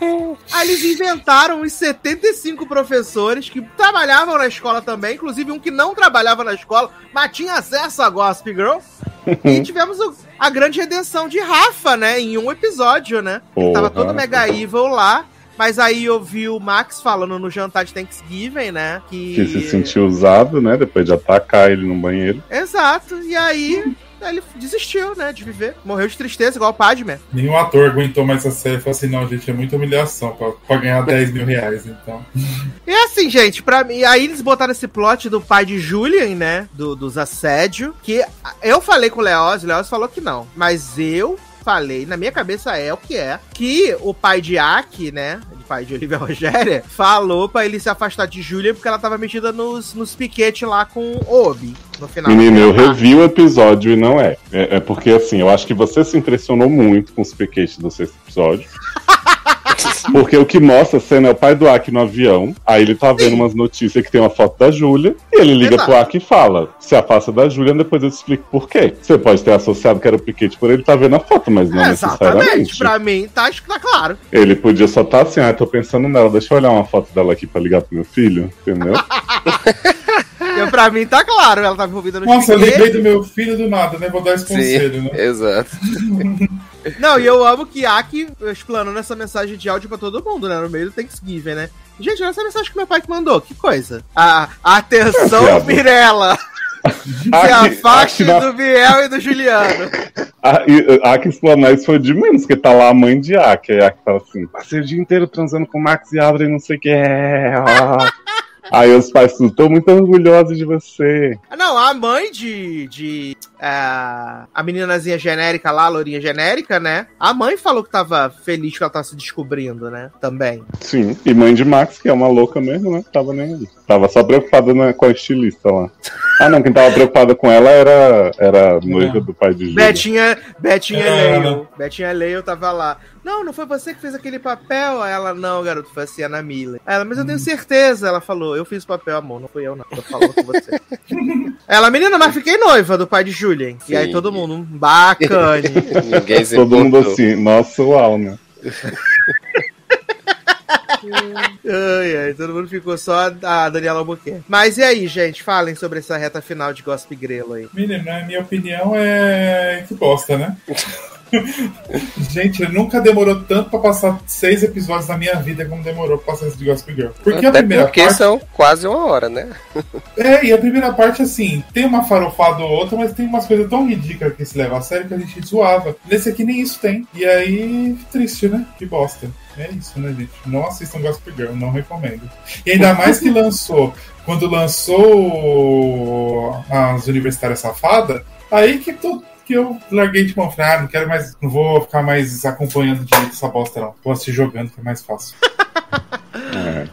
Aí eles inventaram os 75 professores que trabalhavam na escola também, inclusive um que não trabalhava na escola, mas tinha acesso a Gossip Girl. e tivemos o- a grande redenção de Rafa, né? Em um episódio, né? Ele tava todo mega evil lá. Mas aí eu vi o Max falando no jantar de Thanksgiving, né? Que se sentiu usado, né? Depois de atacar ele no banheiro. Exato. E aí ele desistiu, né, de viver. Morreu de tristeza, igual o Padme. Nenhum ator aguentou mais essa série e falou assim: não, gente, é muita humilhação pra, pra ganhar 10 mil reais, então. E assim, gente, pra mim. Aí eles botaram esse plot do pai de Julian, né? Do, dos assédios. Que eu falei com o Leoz, o Leoz falou que não. Mas eu falei, na minha cabeça é o que é, que o pai de Aki, né, o pai de Olivia Rogéria, falou pra ele se afastar de Julia porque ela tava metida nos, nos piquetes lá com Obi, no final. Menino, eu revi o episódio e não é. é. é porque, assim, eu acho que você se impressionou muito com os piquetes do sexto episódio. Porque o que mostra a cena é o pai do Aki no avião. Aí ele tá vendo umas notícias que tem uma foto da Júlia. E ele liga Exato. pro Aki e fala: se afasta da Júlia, depois eu te explico por quê. Você pode ter associado que era o piquete por ele tá vendo a foto, mas não É, exatamente, necessariamente. pra mim tá, tá claro. Ele podia só estar assim, ah, tô pensando nela, deixa eu olhar uma foto dela aqui pra ligar pro meu filho, entendeu? Eu, pra mim tá claro, ela tava envolvida no Nossa, eu lembrei do meu filho do nada, né? Vou dar esse conselho, né? Exato. Não, e eu amo que Aki explanando essa mensagem de áudio pra todo mundo, né? No meio do Thanksgiving, né? Gente, olha essa mensagem que meu pai que mandou. Que coisa. A, atenção, Viado. Mirella! Se afaste na- do Biel e do Juliano. A, a Aki explanar isso foi de menos, porque tá lá a mãe de Aki. Aí a Aki fala assim: passei o dia inteiro transando com o Max e Abra e não sei o que. É, ó." Aí os pais tudo, tô muito orgulhosos de você. Ah, Não, a mãe de. de ah, a meninazinha genérica lá, a lourinha genérica, né? A mãe falou que tava feliz que ela tava se descobrindo, né? Também. Sim, e mãe de Max, que é uma louca mesmo, né? Tava nem aí. Tava só preocupada né, com a estilista lá. Ah, não, quem tava preocupada com ela era, era a noiva do pai de Júlia. Betinha, Betinha É. Leio. Betinha Leio tava lá. Não, não foi você que fez aquele papel? Aí ela, não, garoto, foi a Sienna Miller. Aí ela, mas eu tenho certeza. Ela falou, eu fiz o papel, amor, não fui eu, não. Tô falando com você. ela, menina, mas fiquei noiva do pai de Julian. E aí todo mundo, "Hum, bacana. Ninguém se Todo mundo assim, nossa, uau, né? ai, ai, todo mundo ficou só a Daniela Albuquerque. Mas e aí, gente? Falem sobre essa reta final de Gossip Grelo aí. Menino, na minha opinião é que bosta, né? Gente, nunca demorou tanto pra passar seis episódios da minha vida como demorou pra passar esse de Gossip Girl. Porque Até a primeira porque parte. são quase uma hora, né? É, e a primeira parte, assim, tem uma farofada ou outra, mas tem umas coisas tão ridículas que se leva a sério que a gente zoava. Nesse aqui nem isso tem. E aí, triste, né? Que bosta. É isso, né, gente? Não assistam Gossip Girl, não recomendo. E ainda mais que lançou, quando lançou as Universitárias Safada, aí que, tu, que eu larguei de mão. Falei, ah, não quero mais, não vou ficar mais acompanhando direito essa bosta, não. Vou assistir jogando, que é mais fácil. É.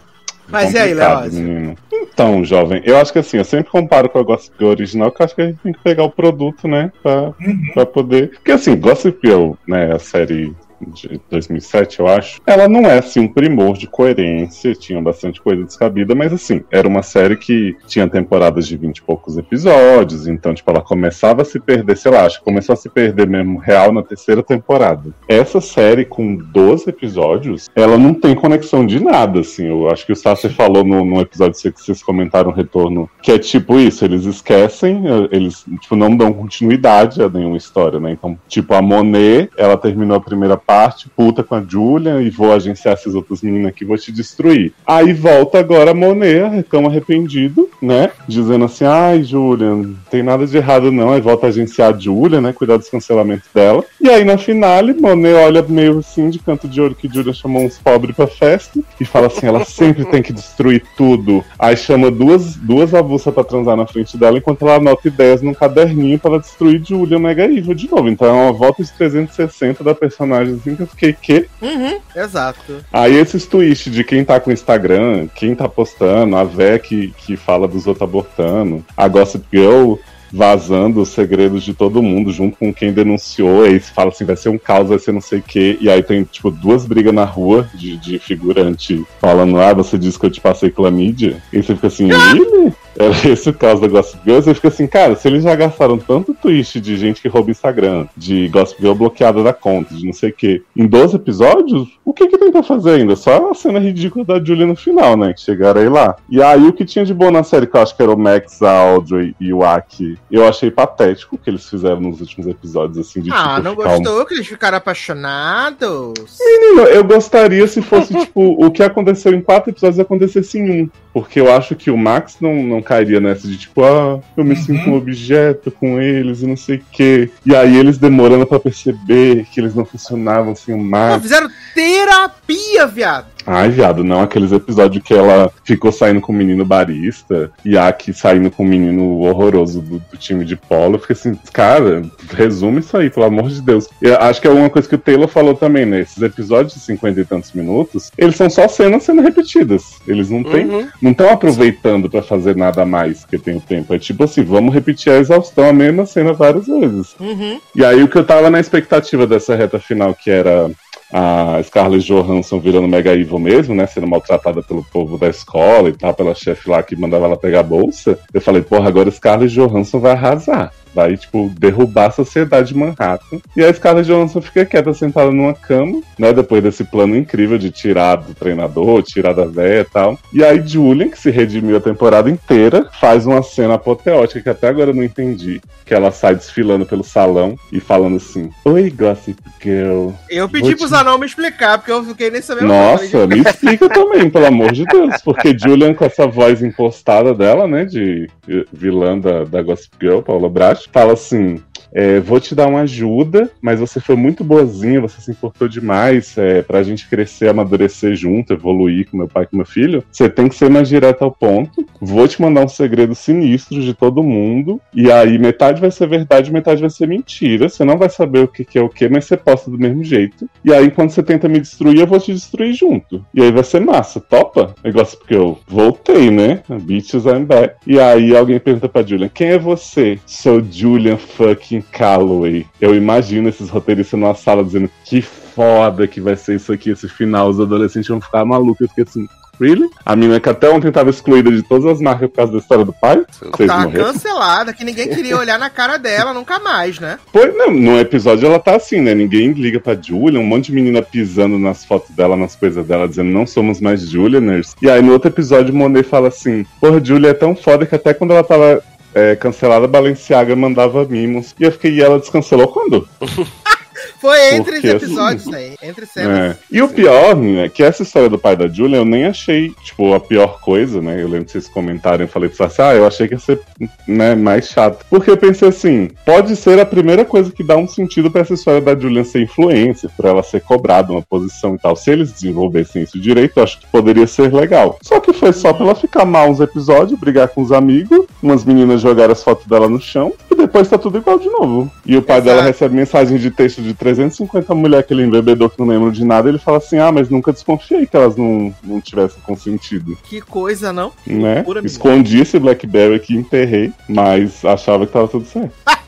Mas e aí, menino. Então, jovem, eu acho que assim, eu sempre comparo com a Gossip Girl original, que eu acho que a gente tem que pegar o produto, né, pra, Uhum. pra poder... Porque assim, Gossip Girl, né, a série de 2007, eu acho, ela não é assim um primor de coerência, tinha bastante coisa descabida, mas assim, era uma série que tinha temporadas de 20 e poucos episódios, então, tipo, ela começava a se perder, sei lá, acho que começou a se perder mesmo real na terceira temporada. Essa série com 12 episódios, ela não tem conexão de nada, assim, eu acho que o Sasser falou no, no episódio que vocês comentaram retorno, que é tipo isso, eles esquecem, eh, eles, tipo, não dão continuidade a nenhuma história, né, então, tipo, a Monet, ela terminou a primeira parte, puta com a Julia, e vou agenciar esses outros meninos aqui, vou te destruir. Aí volta agora a Monet, tão arrependido, né? Dizendo assim, ai, Julia, não tem nada de errado não. Aí volta a agenciar a Julia, né? Cuidar dos cancelamentos dela. E aí na finale, Monet olha meio assim de canto de olho que Julia chamou uns pobres pra festa e fala assim, ela sempre tem que destruir tudo. Aí chama duas, duas avulsas pra transar na frente dela, enquanto ela anota ideias num caderninho pra ela destruir Julia Mega Evil de novo. Então é uma volta de 360 da personagem assim que eu fiquei, que? Uhum, exato. Aí esses twists de quem tá com Instagram, quem tá postando, a Vé que, que fala dos outros abortando, a Gossip Girl vazando os segredos de todo mundo junto com quem denunciou, aí se fala assim, vai ser um caos, vai ser não sei o quê, e aí tem, tipo, duas brigas na rua de, de figurante falando, ah, você disse que eu te passei clamídia, e você fica assim, ele? Era esse o caso da Gossip Girl, você fica assim, cara, se eles já gastaram tanto twist de gente que rouba Instagram, de Gossip Girl bloqueada da conta, de não sei o quê, em 12 episódios, o que que tem pra fazer ainda? Só a cena ridícula da Julia no final, né, que chegaram aí lá. E aí o que tinha de bom na série, que eu acho que era o Max, a Audrey e o Aki, eu achei patético o que eles fizeram nos últimos episódios, assim, de Ah, tipo, não ficar um- gostou que eles ficaram apaixonados? Menino, eu gostaria se fosse, tipo, o que aconteceu em quatro episódios acontecesse em um. Porque eu acho que o Max não, não cairia nessa de, tipo, ah, eu me Uhum. sinto um objeto com eles e não sei o quê. E aí eles demorando pra perceber que eles não funcionavam sem o Max. fizeram terapia, viado. Ai, viado, não aqueles episódios que ela ficou saindo com o menino barista e a Aki saindo com o menino horroroso do, do time de polo. Eu fiquei assim, cara, resume isso aí, pelo amor de Deus. Eu acho que é uma coisa que o Taylor falou também, né? Esses episódios de 50 e tantos minutos, eles são só cenas sendo repetidas. Eles não têm Uhum. não estão aproveitando pra fazer nada mais porque tem o tempo. É tipo assim, vamos repetir a exaustão, a mesma cena várias vezes. Uhum. E aí o que eu tava na expectativa dessa reta final, que era a Scarlett Johansson virando mega evil mesmo, né? Sendo maltratada pelo povo da escola e tal, pela chefe lá que mandava ela pegar a bolsa. Eu falei, porra, agora Scarlett Johansson vai arrasar. Vai, tipo, derrubar a sociedade de Manhattan. E a Scarlett Johansson fica quieta, sentada numa cama, né? Depois desse plano incrível de tirar do treinador, tirar da véia e tal. E aí Julian, que se redimiu a temporada inteira, faz uma cena apoteótica que até agora eu não entendi. Que ela sai desfilando pelo salão e falando assim: Oi, Gossip Girl. Eu pedi te- anão me explicar, porque eu fiquei nem sabendo. Nossa, me explica também, pelo amor de Deus. Porque Julian, com essa voz impostada dela, né, de vilã da, da Gossip Girl, Paula Bracho, fala assim: é, vou te dar uma ajuda, mas você foi muito boazinha, você se importou demais é, pra gente crescer, amadurecer junto, evoluir com meu pai e com meu filho. Você tem que ser mais direto ao ponto. Vou te mandar um segredo sinistro de todo mundo. E aí, metade vai ser verdade, metade vai ser mentira. Você não vai saber o que, que é o que, mas você posta do mesmo jeito. E aí, quando você tenta me destruir, eu vou te destruir junto. E aí vai ser massa, topa? Negócio porque eu voltei, né? Bitches I'm back. E aí alguém pergunta pra Julian: quem é você? Sou Julian fucking Calloway. Eu imagino esses roteiristas numa sala dizendo que foda que vai ser isso aqui, esse final. Os adolescentes vão ficar malucos. Eu fiquei assim. Really? A menina que até ontem tava excluída de todas as marcas por causa da história do pai. Vocês Tava morreram? cancelada, que ninguém queria olhar na cara dela nunca mais, né? Pois não, no episódio ela tá assim, né? Ninguém liga pra Julia, um monte de menina pisando nas fotos dela, nas coisas dela, dizendo não somos mais Julianers. E aí no outro episódio Monet fala assim: Porra, Julia é tão foda que até quando ela tava é, cancelada, Balenciaga mandava mimos. E eu fiquei, e ela descancelou quando? Foi entre Porque, os episódios, né? Entre cenas. É. E o pior, né, que essa história do pai da Julia eu nem achei, tipo, a pior coisa, né? Eu lembro que vocês comentaram, eu falei pra vocês, ah, eu achei que ia ser, né, mais chato. Porque eu pensei assim, pode ser a primeira coisa que dá um sentido pra essa história da Julia ser influência, pra ela ser cobrada uma posição e tal. Se eles desenvolvessem isso direito, eu acho que poderia ser legal. Só que foi só pra ela ficar mal uns episódios, brigar com os amigos, umas meninas jogaram as fotos dela no chão, e depois tá tudo igual de novo. E o pai Exato. dela recebe mensagem de texto de 350 mulheres que ele embebedou que não lembram de nada, ele fala assim: Ah, mas nunca desconfiei que elas não, não tivessem consentido. Que coisa, não? Né? Menino. Escondi esse Blackberry aqui, enterrei, mas achava que tava tudo certo.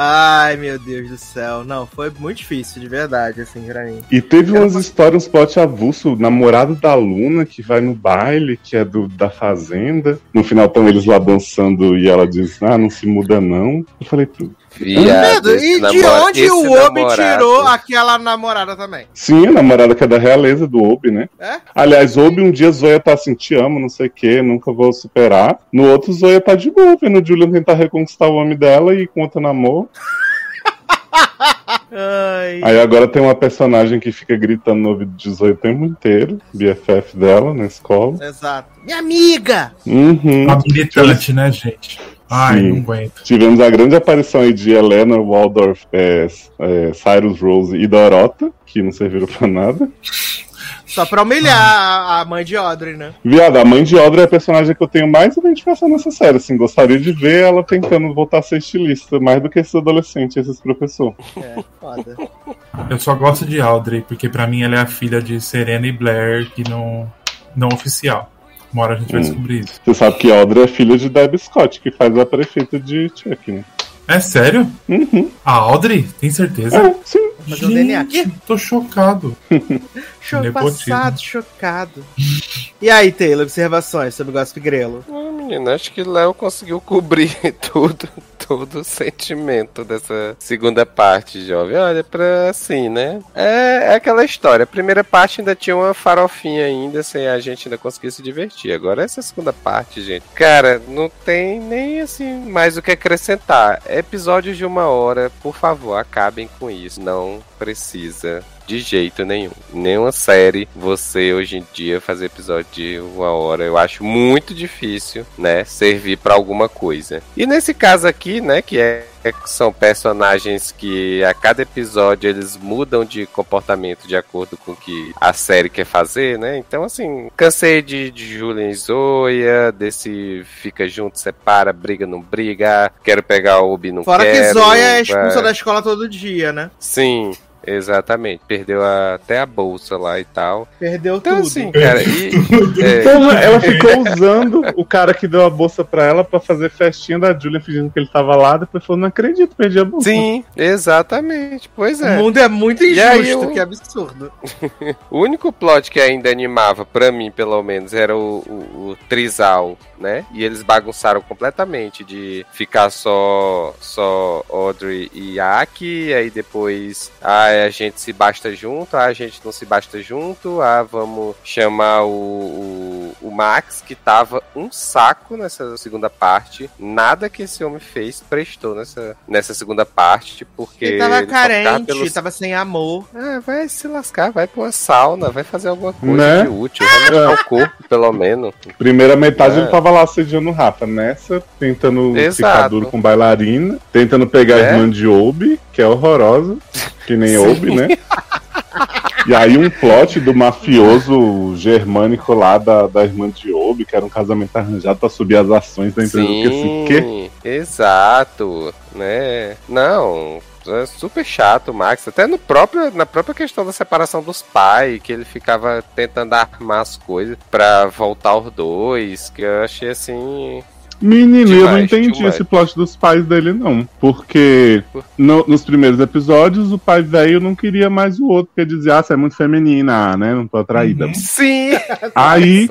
Ai, meu Deus do céu. Não, foi muito difícil, de verdade, assim, pra mim. E teve umas histórias, uns plot avulso, o namorado da Luna que vai no baile, que é do da fazenda. No final estão eles lá dançando e ela diz: Ah, não se muda não. Eu falei, "Pô, Viado, e de onde o Obi namorado- tirou aquela namorada também? Sim, a namorada que é da realeza do Obi, né? É? Aliás, Obi um dia Zoya tá assim, te amo, não sei o que, nunca vou superar. No outro, Zoya tá de boa, vendo o Julian tentar reconquistar o homem dela e com outro namoro. Ai. Aí agora tem uma personagem que fica gritando no ouvido de Zoya o tempo inteiro, BFF dela na escola. Exato. Minha amiga! Uhum. Uma militante, né, gente? Ai, Sim. não aguento. Tivemos a grande aparição aí de Helena Waldorf, é, é, Cyrus Rose e Dorota, que não serviram pra nada. Só pra humilhar a, a mãe de Audrey, né? Viado, a mãe de Audrey é a personagem que eu tenho mais identificação nessa série, assim, gostaria de ver ela tentando voltar a ser estilista, mais do que esses adolescentes, esses professores. É, foda. Eu só gosto de Audrey, porque pra mim ela é a filha de Serena e Blair, que não, não oficial. Uma hora a gente vai Hum. descobrir isso. Você sabe que Audrey é filha de Debbie Scott, que faz a prefeita de Chuck, né? É sério? Uhum. A Audrey? Tem certeza? É, sim. Mas o DNA aqui? Tô chocado. Nepotismo. passado, chocado. E aí, Taylor, observações sobre o Gossip Grelo? Ah, menino, acho que Léo conseguiu cobrir tudo, todo o sentimento dessa segunda parte, jovem. Olha, pra assim, né? É, é aquela história. A primeira parte ainda tinha uma farofinha ainda, sem a gente ainda conseguir se divertir. Agora essa segunda parte, gente. Cara, não tem nem assim mais o que acrescentar. Episódios de uma hora, por favor, acabem com isso. Não precisa. De jeito nenhum. Nenhuma série, você hoje em dia fazer episódio de uma hora, eu acho muito difícil, né? Servir pra alguma coisa. E nesse caso aqui, né? Que é são personagens que a cada episódio eles mudam de comportamento de acordo com o que a série quer fazer, né? Então, assim, cansei de, de Julian e Zoya, desse fica junto, separa, briga, não briga, quero pegar o Obi, não Fora quero. que Zóia é expulsa da escola todo dia, né? Sim, exatamente. Perdeu a- até a bolsa lá e tal. Perdeu Então, tudo. assim, cara, e. é, Porra, ela ficou usando o cara que deu a bolsa pra ela pra fazer festinha da Julia fingindo que ele tava lá, depois falou, não acredito, perdi a bolsa. sim, exatamente. Pois O é. mundo é muito aí injusto, eu- que absurdo. O único plot que ainda animava, pra mim pelo menos, era o, o, o Trisal, né? E eles bagunçaram completamente de ficar só só Audrey e Aki, aí depois ah, a gente se basta junto, ah, a gente não se basta junto, ah, vamos chamar o, o, o Max, que tava um saco nessa segunda parte. Nada que esse homem fez prestou nessa, nessa segunda parte, porque Ele tava ele carente, pelos- tava sem amor. ah, vai se lascar, vai pra uma sauna, vai fazer alguma coisa Né? de útil, vai mexer o corpo, pelo menos. Primeira metade É. ele tava lá assediando o Rafa, nessa, tentando ficar Exato. duro com bailarina, tentando pegar a É. irmã de Obi, que é horrorosa, que nem Sim. Obi, né? E aí um plot do mafioso germânico lá da, da irmã de Obi, que era um casamento arranjado pra subir as ações da empresa. Porque assim, quê? Sim, exato, né? Não, é super chato, Max. Até no próprio, na própria questão da separação dos pais, que ele ficava tentando armar as coisas pra voltar os dois, que eu achei assim. Menino, eu não entendi demais. esse plot dos pais dele, não. Porque no- nos primeiros episódios, o pai velho não queria mais o outro, porque dizia, ah, você é muito feminina, né? Não tô atraída. Uhum. Sim! Aí,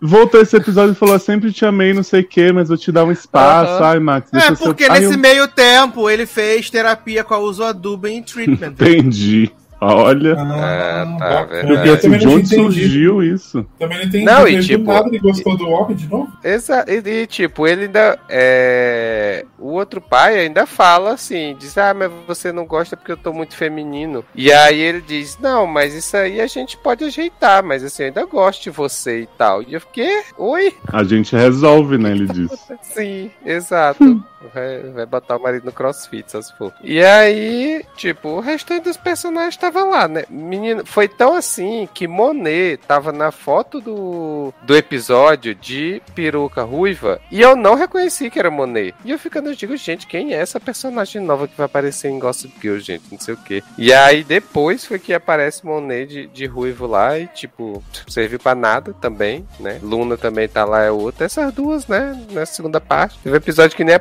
voltou esse episódio e falou, sempre te amei, não sei o que, mas vou te dar um espaço. Aham. Ai, Max, deixa É, porque Aí nesse eu meio tempo ele fez terapia com a uso adubo em treatment. Entendi. Olha. Ah, tá, bacana. verdade. Penso também de surgiu isso. Também não entendi. Não, e Ele do tipo- nada ele gostou do homem de novo? Exa e, e, tipo, ele ainda. É... O outro pai ainda fala assim: diz, ah, mas você não gosta porque eu tô muito feminino. E aí ele diz: não, mas isso aí a gente pode ajeitar, mas assim, eu ainda gosto de você e tal. E eu fiquei, oi? A gente resolve, né? Ele disse. Sim, exato. Vai, vai botar o marido no crossfit, se for. E aí, tipo, o restante dos personagens tava lá, né? Menino, foi tão assim que Monet tava na foto do, do episódio de peruca ruiva e eu não reconheci que era Monet. E eu ficando, eu digo, gente, quem é essa personagem nova que vai aparecer em Gossip Girl, gente? Não sei o quê. E aí depois foi que aparece Monet de, de ruivo lá e, tipo, serviu pra nada também, né? Luna também tá lá, é outra. Essas duas, né? Na segunda parte. Teve episódio que nem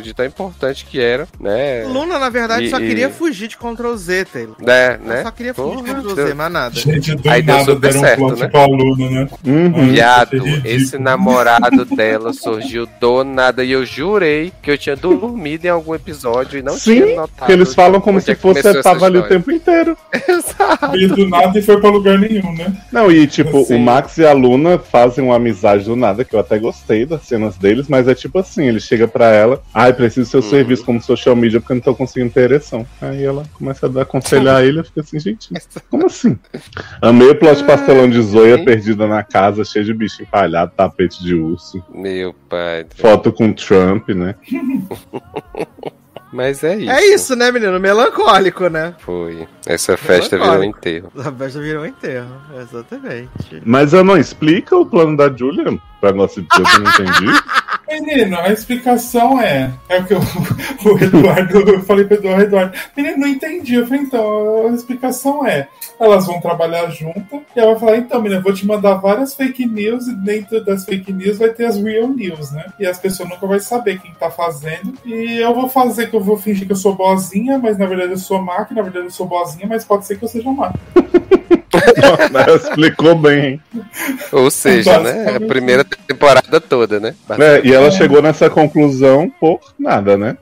de tão importante que era, né? Luna, na verdade, E- só e- queria fugir de Ctrl Z, Taylor. Né, Ela né? só queria fugir de Porra, Ctrl deu- Z, mais nada. Gente, do Aí deu nada super deram um certo, plot né? pro aluno, né? Uhum. Viado, ridículo. esse namorado dela surgiu do nada e eu jurei que eu tinha dormido em algum episódio e não tinha Sim, notado. que eles falam como se é que fosse tava ali o tempo inteiro. Exato. Veio do nada e foi pra lugar nenhum, né? Não, e tipo, Sim. o Max e a Luna fazem uma amizade do nada, que eu até gostei das cenas deles, mas é tipo assim, ele chega pra ela, ai, preciso do seu Uhum. serviço como social media porque eu não tô conseguindo ter ereção. Aí ela começa a dar- aconselhar ele, eu fico assim, gente, como assim? Amei o plot pastelão de Sim. perdida na casa, cheio de bicho empalhado, tapete de urso, Meu pai. foto com Trump, né? Mas é isso. É isso, né, menino? Melancólico, né? Foi. Essa festa virou um enterro. A festa virou um enterro, exatamente. Mas eu não explica o plano da Julia pra Gossip que eu não entendi. Menino, a explicação é. É o que eu, o Eduardo. Eu falei pro Eduardo, Eduardo, menino, não entendi. Eu falei, então, a explicação é. Elas vão trabalhar juntas e ela vai falar, então, menina, eu vou te mandar várias fake news e dentro das fake news vai ter as real news, né? E as pessoas nunca vão saber quem tá fazendo. E eu vou fazer que eu vou fingir que eu sou boazinha, mas na verdade eu sou má, que na verdade eu sou boazinha, mas pode ser que eu seja má. Ela explicou bem? Ou seja, né? A primeira temporada toda, né? É, e ela chegou nessa conclusão por nada, né?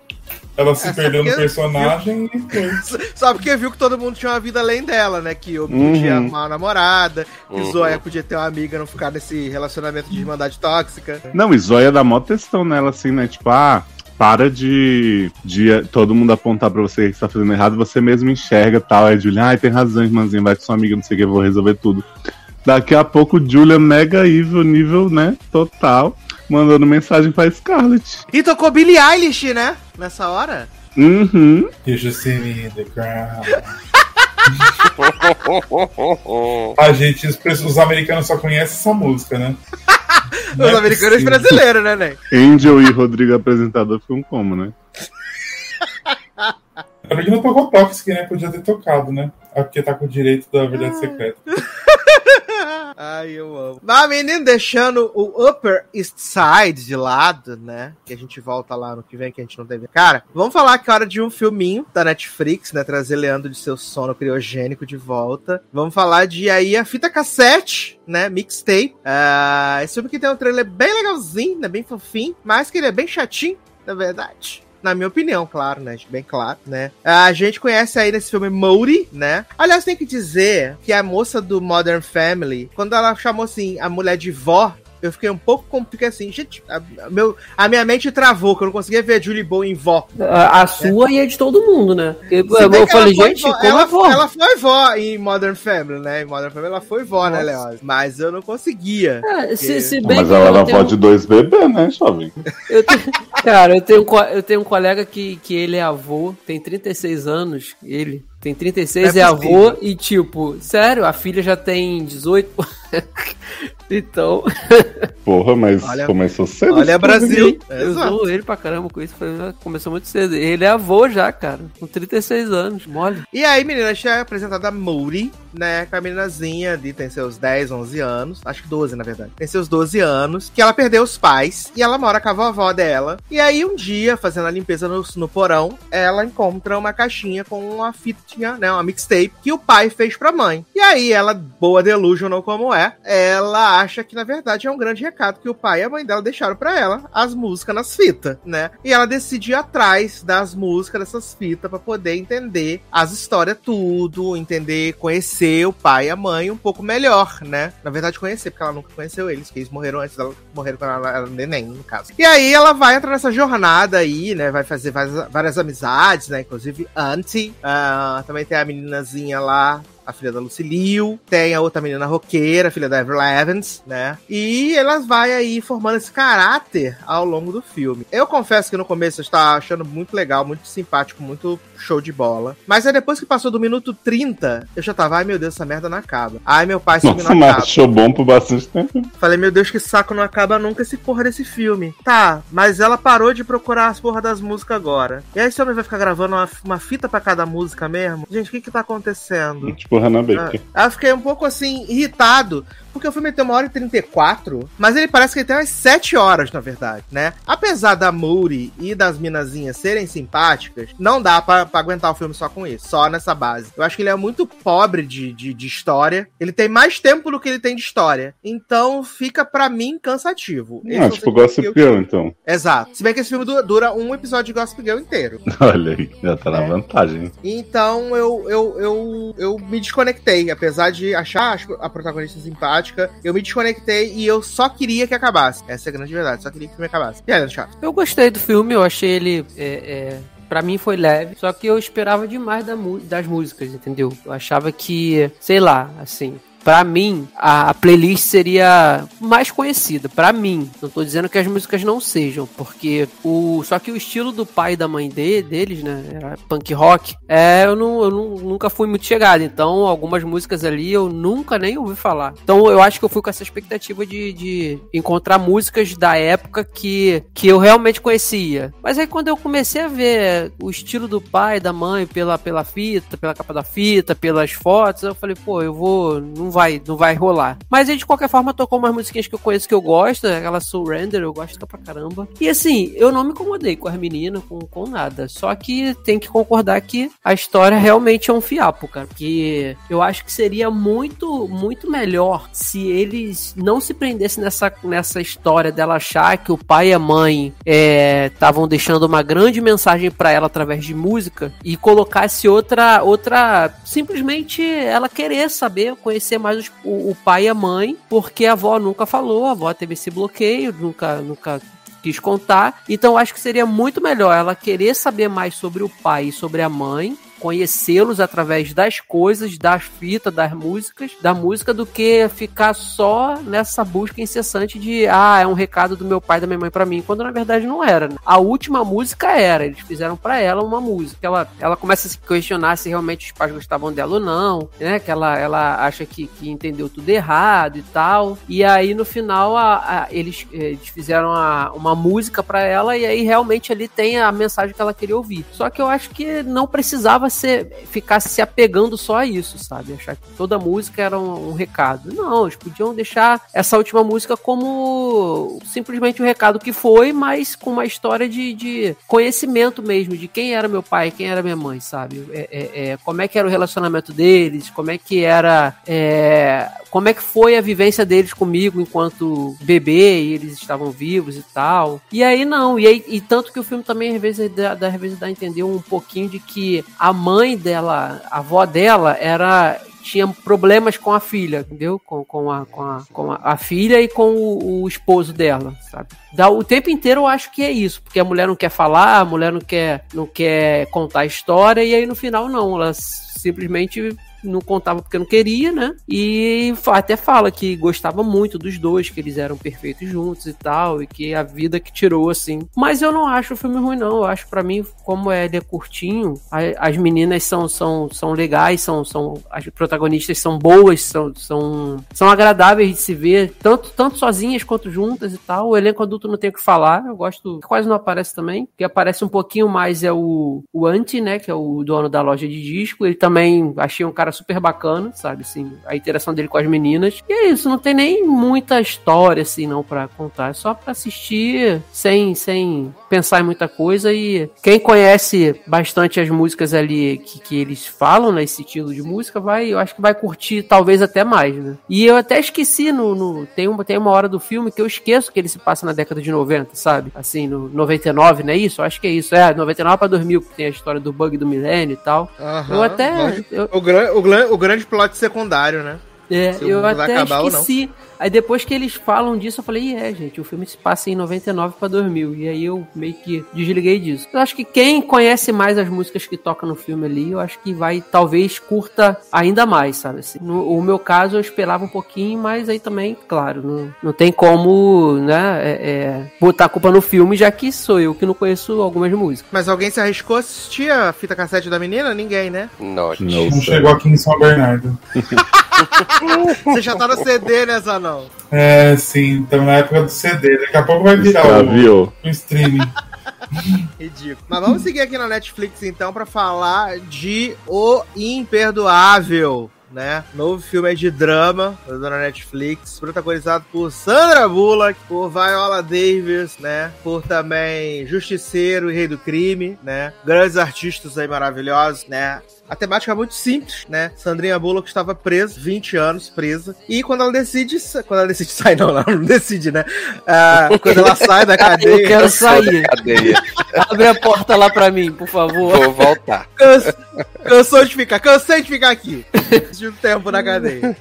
Ela se É, perdeu no personagem e foi. Só porque viu que todo mundo tinha uma vida além dela, né? Que eu Uhum. podia amar uma namorada, que Uhum. Zoya podia ter uma amiga, não ficar nesse relacionamento de irmandade tóxica. Não, e Zóia dá mó textão nela, assim, né? Tipo, ah, para de, de todo mundo apontar pra você que você tá fazendo errado, você mesmo enxerga tal. Aí Julia, ai, tem razão, irmãzinha, vai com sua amiga, não sei o que, eu vou resolver tudo. Daqui a pouco, Julia, mega evil, nível, né? Total, mandando mensagem pra Scarlett. E tocou Billie Eilish, né? Nessa hora. Uhum. You just see me in the ground. A gente, os, os americanos só conhecem essa música, né? Não Os é americanos e brasileiros, né, Ney? Angel e Rodrigo apresentador ficam como, né? A porque não tocou Toxic, né? Podia ter tocado, né? É porque tá com o direito da verdade secreta. Ai, eu amo. Mas, menino, deixando o Upper East Side de lado, né? Que a gente volta lá no que vem, que a gente não teve. Cara, vamos falar que é hora de um filminho da Netflix, né? Trazer Leandro de seu sono criogênico de volta. Vamos falar de aí a fita cassete, né? Mixtape. Ah, esse filme que tem um trailer bem legalzinho, né? Bem fofinho, mas que ele é bem chatinho, na verdade. Na minha opinião, claro, né? Bem claro, né? A gente conhece aí nesse filme Modi, né? Aliás, tem que dizer que a moça do Modern Family, quando ela chamou assim a mulher de vó, eu fiquei um pouco complicado assim, gente, a, a meu, a minha mente travou, que eu não conseguia ver a Julie Bowen em vó. A, a sua e a de todo mundo, né? Eu, Se eu falei, foi gente, vó- como ela, é vó? ela foi vó em Modern Family, né? Em Modern Family ela foi vó, né, Nossa. Leoz? Mas eu não conseguia. É, se, se bem Mas ela era tenho- avó de dois bebês, né, jovem? Eu tenho- cara, eu tenho, um eu tenho um colega que, que ele é avô, tem 36 anos, ele tem 36, Não é, é avô, e tipo, sério, a filha já tem 18. então, Porra, mas Olha- começou cedo. Olha, Brasil. eu Exato. ele pra caramba com isso, foi- começou muito cedo. Ele é avô já, cara, com 36 anos, mole. E aí, menina, a gente é apresentada a Moody, né? Com a meninazinha ali, tem seus 10, 11 anos. Acho que 12, na verdade. Tem seus 12 anos. Que ela perdeu os pais. E ela mora com a vovó dela. E aí, um dia, fazendo a limpeza no, no porão, ela encontra uma caixinha com uma fita tinha, né, uma mixtape que o pai fez pra mãe. E aí ela, boa delusional como é, ela acha que na verdade é um grande recado que o pai e a mãe dela deixaram pra ela, as músicas nas fitas, né? E ela decide ir atrás das músicas dessas fitas pra poder entender as histórias tudo, entender, conhecer o pai e a mãe um pouco melhor, né? Na verdade conhecer, porque ela nunca conheceu eles, que eles morreram antes dela, morreram quando ela era neném, no caso. E aí ela vai entrar nessa jornada aí, né? Vai fazer várias, várias amizades, né? Inclusive Auntie. ah, também tem a meninazinha lá, a filha da Lucille, tem a outra menina roqueira, a filha da Avril Evans, né? E elas vai aí formando esse caráter ao longo do filme. Eu confesso que no começo eu estava achando muito legal, muito simpático, muito show de bola. Mas aí depois que passou do minuto 30, eu já tava, ai meu Deus, essa merda não acaba. Ai meu pai, Nossa, não mas acaba. achou bom por bastante tempo. Falei, meu Deus, que saco, não acaba nunca esse porra desse filme. Tá, mas ela parou de procurar as porra das músicas agora. E aí esse homem vai ficar gravando uma, uma fita pra cada música mesmo? Gente, o que que tá acontecendo? Tipo Hannah Baker. Ah, eu fiquei um pouco assim, irritado, porque o filme tem uma hora e 34, mas ele parece que ele tem umas 7 horas, na verdade, né? Apesar da Moody e das minazinhas serem simpáticas, não dá pra, pra aguentar o filme só com isso, só nessa base. Eu acho que ele é muito pobre de, de, de história. Ele tem mais tempo do que ele tem de história. Então fica, pra mim, cansativo. Esse Ah, é tipo Gossip eu Girl, tive. então. Exato. Se bem que esse filme dura, dura um episódio de Gossip Girl inteiro. Olha aí, já tá na É. vantagem. Então eu, eu, eu, eu me desconectei. Apesar de achar a protagonista simpática, eu me desconectei e eu só queria que acabasse. Essa é a grande verdade, só queria que o filme acabasse. E aí, chato. Eu gostei do filme, eu achei ele. É, é, pra mim foi leve, só que eu esperava demais das músicas, entendeu? Eu achava que, sei lá, assim. Pra mim, a playlist seria mais conhecida. Pra mim, não tô dizendo que as músicas não sejam, porque o só que o estilo do pai e da mãe de, deles, né, era punk rock. É, eu, não, eu não- nunca fui muito chegado. Então, algumas músicas ali eu nunca nem ouvi falar. Então, eu acho que eu fui com essa expectativa de, de encontrar músicas da época que, que eu realmente conhecia. Mas aí, quando eu comecei a ver o estilo do pai e da mãe pela, pela fita, pela capa da fita, pelas fotos, eu falei, pô, eu vou. Não vai, não vai rolar. Mas aí, de qualquer forma, tocou umas musiquinhas que eu conheço que eu gosto, aquela Surrender, eu gosto pra caramba. E assim, eu não me incomodei com as meninas, com, com nada. Só que tem que concordar que a história realmente é um fiapo, cara. Porque eu acho que seria muito, muito melhor se eles não se prendessem nessa, nessa história dela achar que o pai e a mãe estavam deixando uma grande mensagem pra ela através de música e colocasse outra, outra simplesmente ela querer saber, conhecer mais os- o, o pai e a mãe, porque a avó nunca falou, a avó teve esse bloqueio, nunca, nunca quis contar. Então acho que seria muito melhor ela querer saber mais sobre o pai e sobre a mãe. Conhecê-los através das coisas, das fitas, das músicas, da música, do que ficar só nessa busca incessante de ah, é um recado do meu pai da minha mãe pra mim, quando na verdade não era. né? A última música era, eles fizeram pra ela uma música. Ela, ela começa a se questionar se realmente os pais gostavam dela ou não, né? Que ela, ela acha que, que entendeu tudo errado e tal. E aí no final a- a- eles, eles fizeram a- uma música pra ela e aí realmente ali tem a mensagem que ela queria ouvir. Só que eu acho que não precisava ser, ficar se apegando só a isso, sabe? Achar que toda música era um, um recado. Não, eles podiam deixar essa última música como simplesmente o recado que foi, mas com uma história de, de conhecimento mesmo, de quem era meu pai, quem era minha mãe, sabe? É, é- é, como é que era o relacionamento deles, como é que era. Como é que foi a vivência deles comigo enquanto bebê e eles estavam vivos e tal. E aí não, e, aí, e tanto que o filme também às vezes dá, às vezes dá a entender um pouquinho de que a mãe dela, a avó dela, era tinha problemas com a filha, entendeu? Com, com, a, com, a, com a, a filha e com o, o esposo dela, sabe? Dá, o tempo inteiro eu acho que é isso, porque a mulher não quer falar, a mulher não quer, não quer contar a história, e aí no final não, ela simplesmente não contava porque não queria, né? E até fala que gostava muito dos dois, que eles eram perfeitos juntos e tal, e que a vida que tirou, assim. Mas eu não acho o filme ruim, não. Eu acho, pra mim, como é, ele é curtinho, a- as meninas são, são, são legais, são, são, as protagonistas são boas, são, são, são agradáveis de se ver, tanto, tanto sozinhas quanto juntas e tal. O elenco adulto não tem o que falar, eu gosto, quase não aparece também. Que aparece um pouquinho mais é o, o Anti, né, que é o dono da loja de disco. Ele também achei um cara super bacana, sabe? Assim, a interação dele com as meninas. E é isso, não tem nem muita história, assim, não, pra contar. É só pra assistir sem, sem pensar em muita coisa. E quem conhece bastante as músicas ali que, que eles falam, nesse né, estilo de música, vai, eu acho que vai curtir talvez até mais, né? E eu até esqueci no. no tem, uma, tem uma hora do filme que eu esqueço que ele se passa na década de 90, sabe? Assim, no 99, não é isso? Eu acho que é isso. É, 99 pra 2000, que tem a história do bug do milênio e tal. Aham, eu até. Eu, O, gran- o o grande plot secundário, né? é, se eu até acabar ou não. Aí depois que eles falam disso, eu falei, "Ih, é, gente, o filme se passa em 99 pra 2000. E aí eu meio que desliguei disso. Eu acho que quem conhece mais as músicas que toca no filme ali, eu acho que vai, talvez, curta ainda mais, sabe? Assim, no o meu caso, eu esperava um pouquinho, mas aí também, claro, não, não tem como, né, é, é, botar a culpa no filme, já que sou eu que não conheço algumas músicas. Mas alguém se arriscou a assistir a fita cassete da menina? Ninguém, né? Não Não chegou aqui em São Bernardo. Você já tá no CD, né, Zanão? É, sim, estamos na época do CD. Daqui a pouco vai virar o, Extraviou. o streaming. Ridículo. Mas vamos seguir aqui na Netflix então pra falar de O Imperdoável. Né? Novo filme aí de drama da Netflix, protagonizado por Sandra Bullock, por Viola Davis, né? Por também Justiceiro e Rei do Crime, né? Grandes artistas aí maravilhosos, né? A temática é muito simples, né? Sandrinha Bullock estava presa, 20 anos presa, e quando ela decide, quando ela decide sair, não, ela não decide, né? Ah, quando ela sai da cadeia, Eu quero sair. Cadeia. Abre a porta lá pra mim, por favor. Vou voltar. Cansou de ficar, cansei de ficar aqui. De um tempo na cadeia.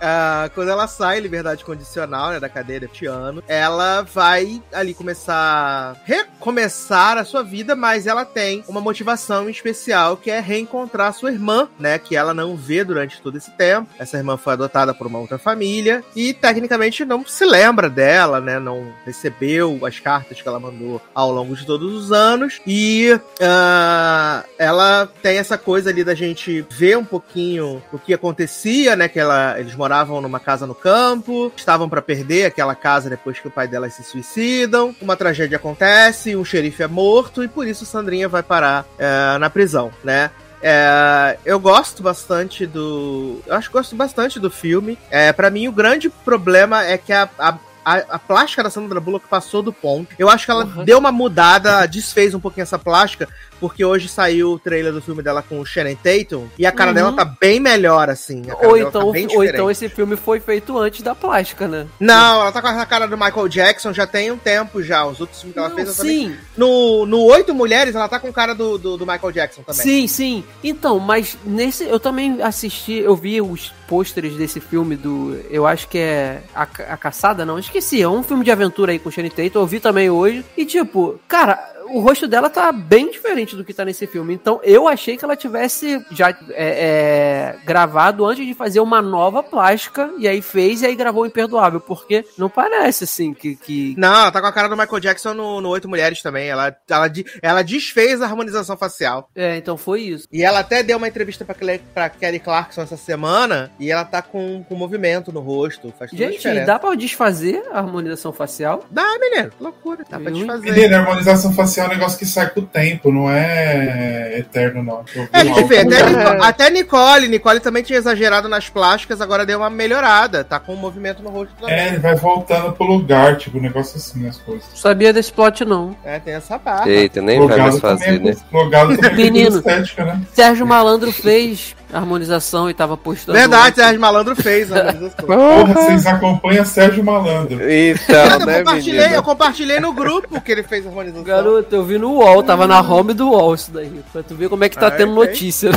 Ah, quando ela sai, liberdade condicional, né, da cadeia deste ano, ela vai ali começar, recomeçar a sua vida, mas ela tem uma motivação especial que é reencontrar sua irmã, né, que ela não vê durante todo esse tempo. Essa irmã foi adotada por uma outra família e tecnicamente não se lembra dela, né, não recebeu as cartas que ela mandou ao longo de todos os anos e ah, ela tem essa coisa ali da gente ver um pouquinho o que acontecia, né? Que ela, eles moravam numa casa no campo, estavam pra perder aquela casa depois que o pai delas se suicidam. Uma tragédia acontece, um xerife é morto e por isso Sandrinha vai parar eh, na prisão, né? É, eu gosto bastante do. Eu acho que gosto bastante do filme. É, para mim, o grande problema é que a. a a, a plástica da Sandra Bullock passou do ponto. Eu acho que ela Uhum. deu uma mudada, desfez um pouquinho essa plástica, porque hoje saiu o trailer do filme dela com o Shannon Tatum e a cara Uhum. dela tá bem melhor, assim. A cara Ou então, tá ou então esse filme foi feito antes da plástica, né? Não, ela tá com a cara do Michael Jackson já tem um tempo já. Os outros filmes que ela Não, fez, ela também sim, No, no Oito Mulheres, ela tá com cara do, do, do Michael Jackson também. sim, sim. Então, mas nesse eu também assisti, eu vi os pôsteres desse filme do, eu acho que é a, a caçada, não, esqueci, é um filme de aventura aí com Shane Tatum, eu vi também hoje e tipo, cara, o rosto dela tá bem diferente do que tá nesse filme. Então eu achei que ela tivesse já é, é, gravado antes de fazer uma nova plástica. E aí fez e aí gravou o Imperdoável. Porque não parece assim que. que... Não, ela tá com a cara do Michael Jackson no, no Oito Mulheres também. Ela, ela, ela desfez a harmonização facial. É, então foi isso. E ela até deu uma entrevista pra, pra Kelly Clarkson essa semana. E ela tá com, com movimento no rosto. Faz Gente, dá pra desfazer a harmonização facial? Dá, menino. que Loucura. Dá pra desfazer. Menina, a harmonização facial é um negócio que sai com o tempo, não é eterno, não. É, o vê, até. Nico- até Nicole. Nicole também tinha exagerado nas plásticas, agora deu uma melhorada. Tá com um movimento no rosto também. É, ele vai voltando pro lugar, tipo, um negócio assim, as coisas. Não sabia desse plot, não. É, tem essa barra. Eita, nem vai mais fazer, também, né? é- logado também é Menino. estética, né? Sérgio Malandro fez harmonização e tava postando. Verdade, Sérgio Malandro fez a harmonização. Porra, vocês acompanham Sérgio Malandro. Então, eu, né, compartilhei, eu compartilhei no grupo que ele fez a harmonização. Garoto, eu vi no UOL, tava na home do UOL isso daí. Pra tu ver como é que tá Ah, tendo notícia.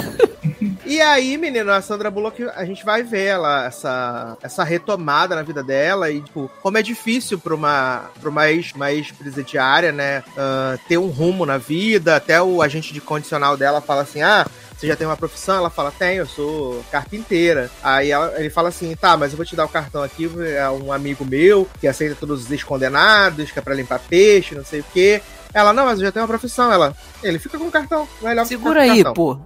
E aí, menino, a Sandra Bullock, a gente vai ver ela, essa, essa retomada na vida dela e, tipo, como é difícil pra uma, pra uma ex- uma ex-presidiária, né, ah, ter um rumo na vida. Até o agente de condicional dela fala assim, ah, você já tem uma profissão? Ela fala, tenho, eu sou carpinteira. Aí ela- ele fala assim, tá, mas eu vou te dar o cartão aqui, é um amigo meu que aceita todos os ex-condenados, que é pra limpar peixe, não sei o quê. Ela, não, mas eu já tenho uma profissão. Ela, ele fica com o cartão, melhor ficar Segura aí, cartão. pô.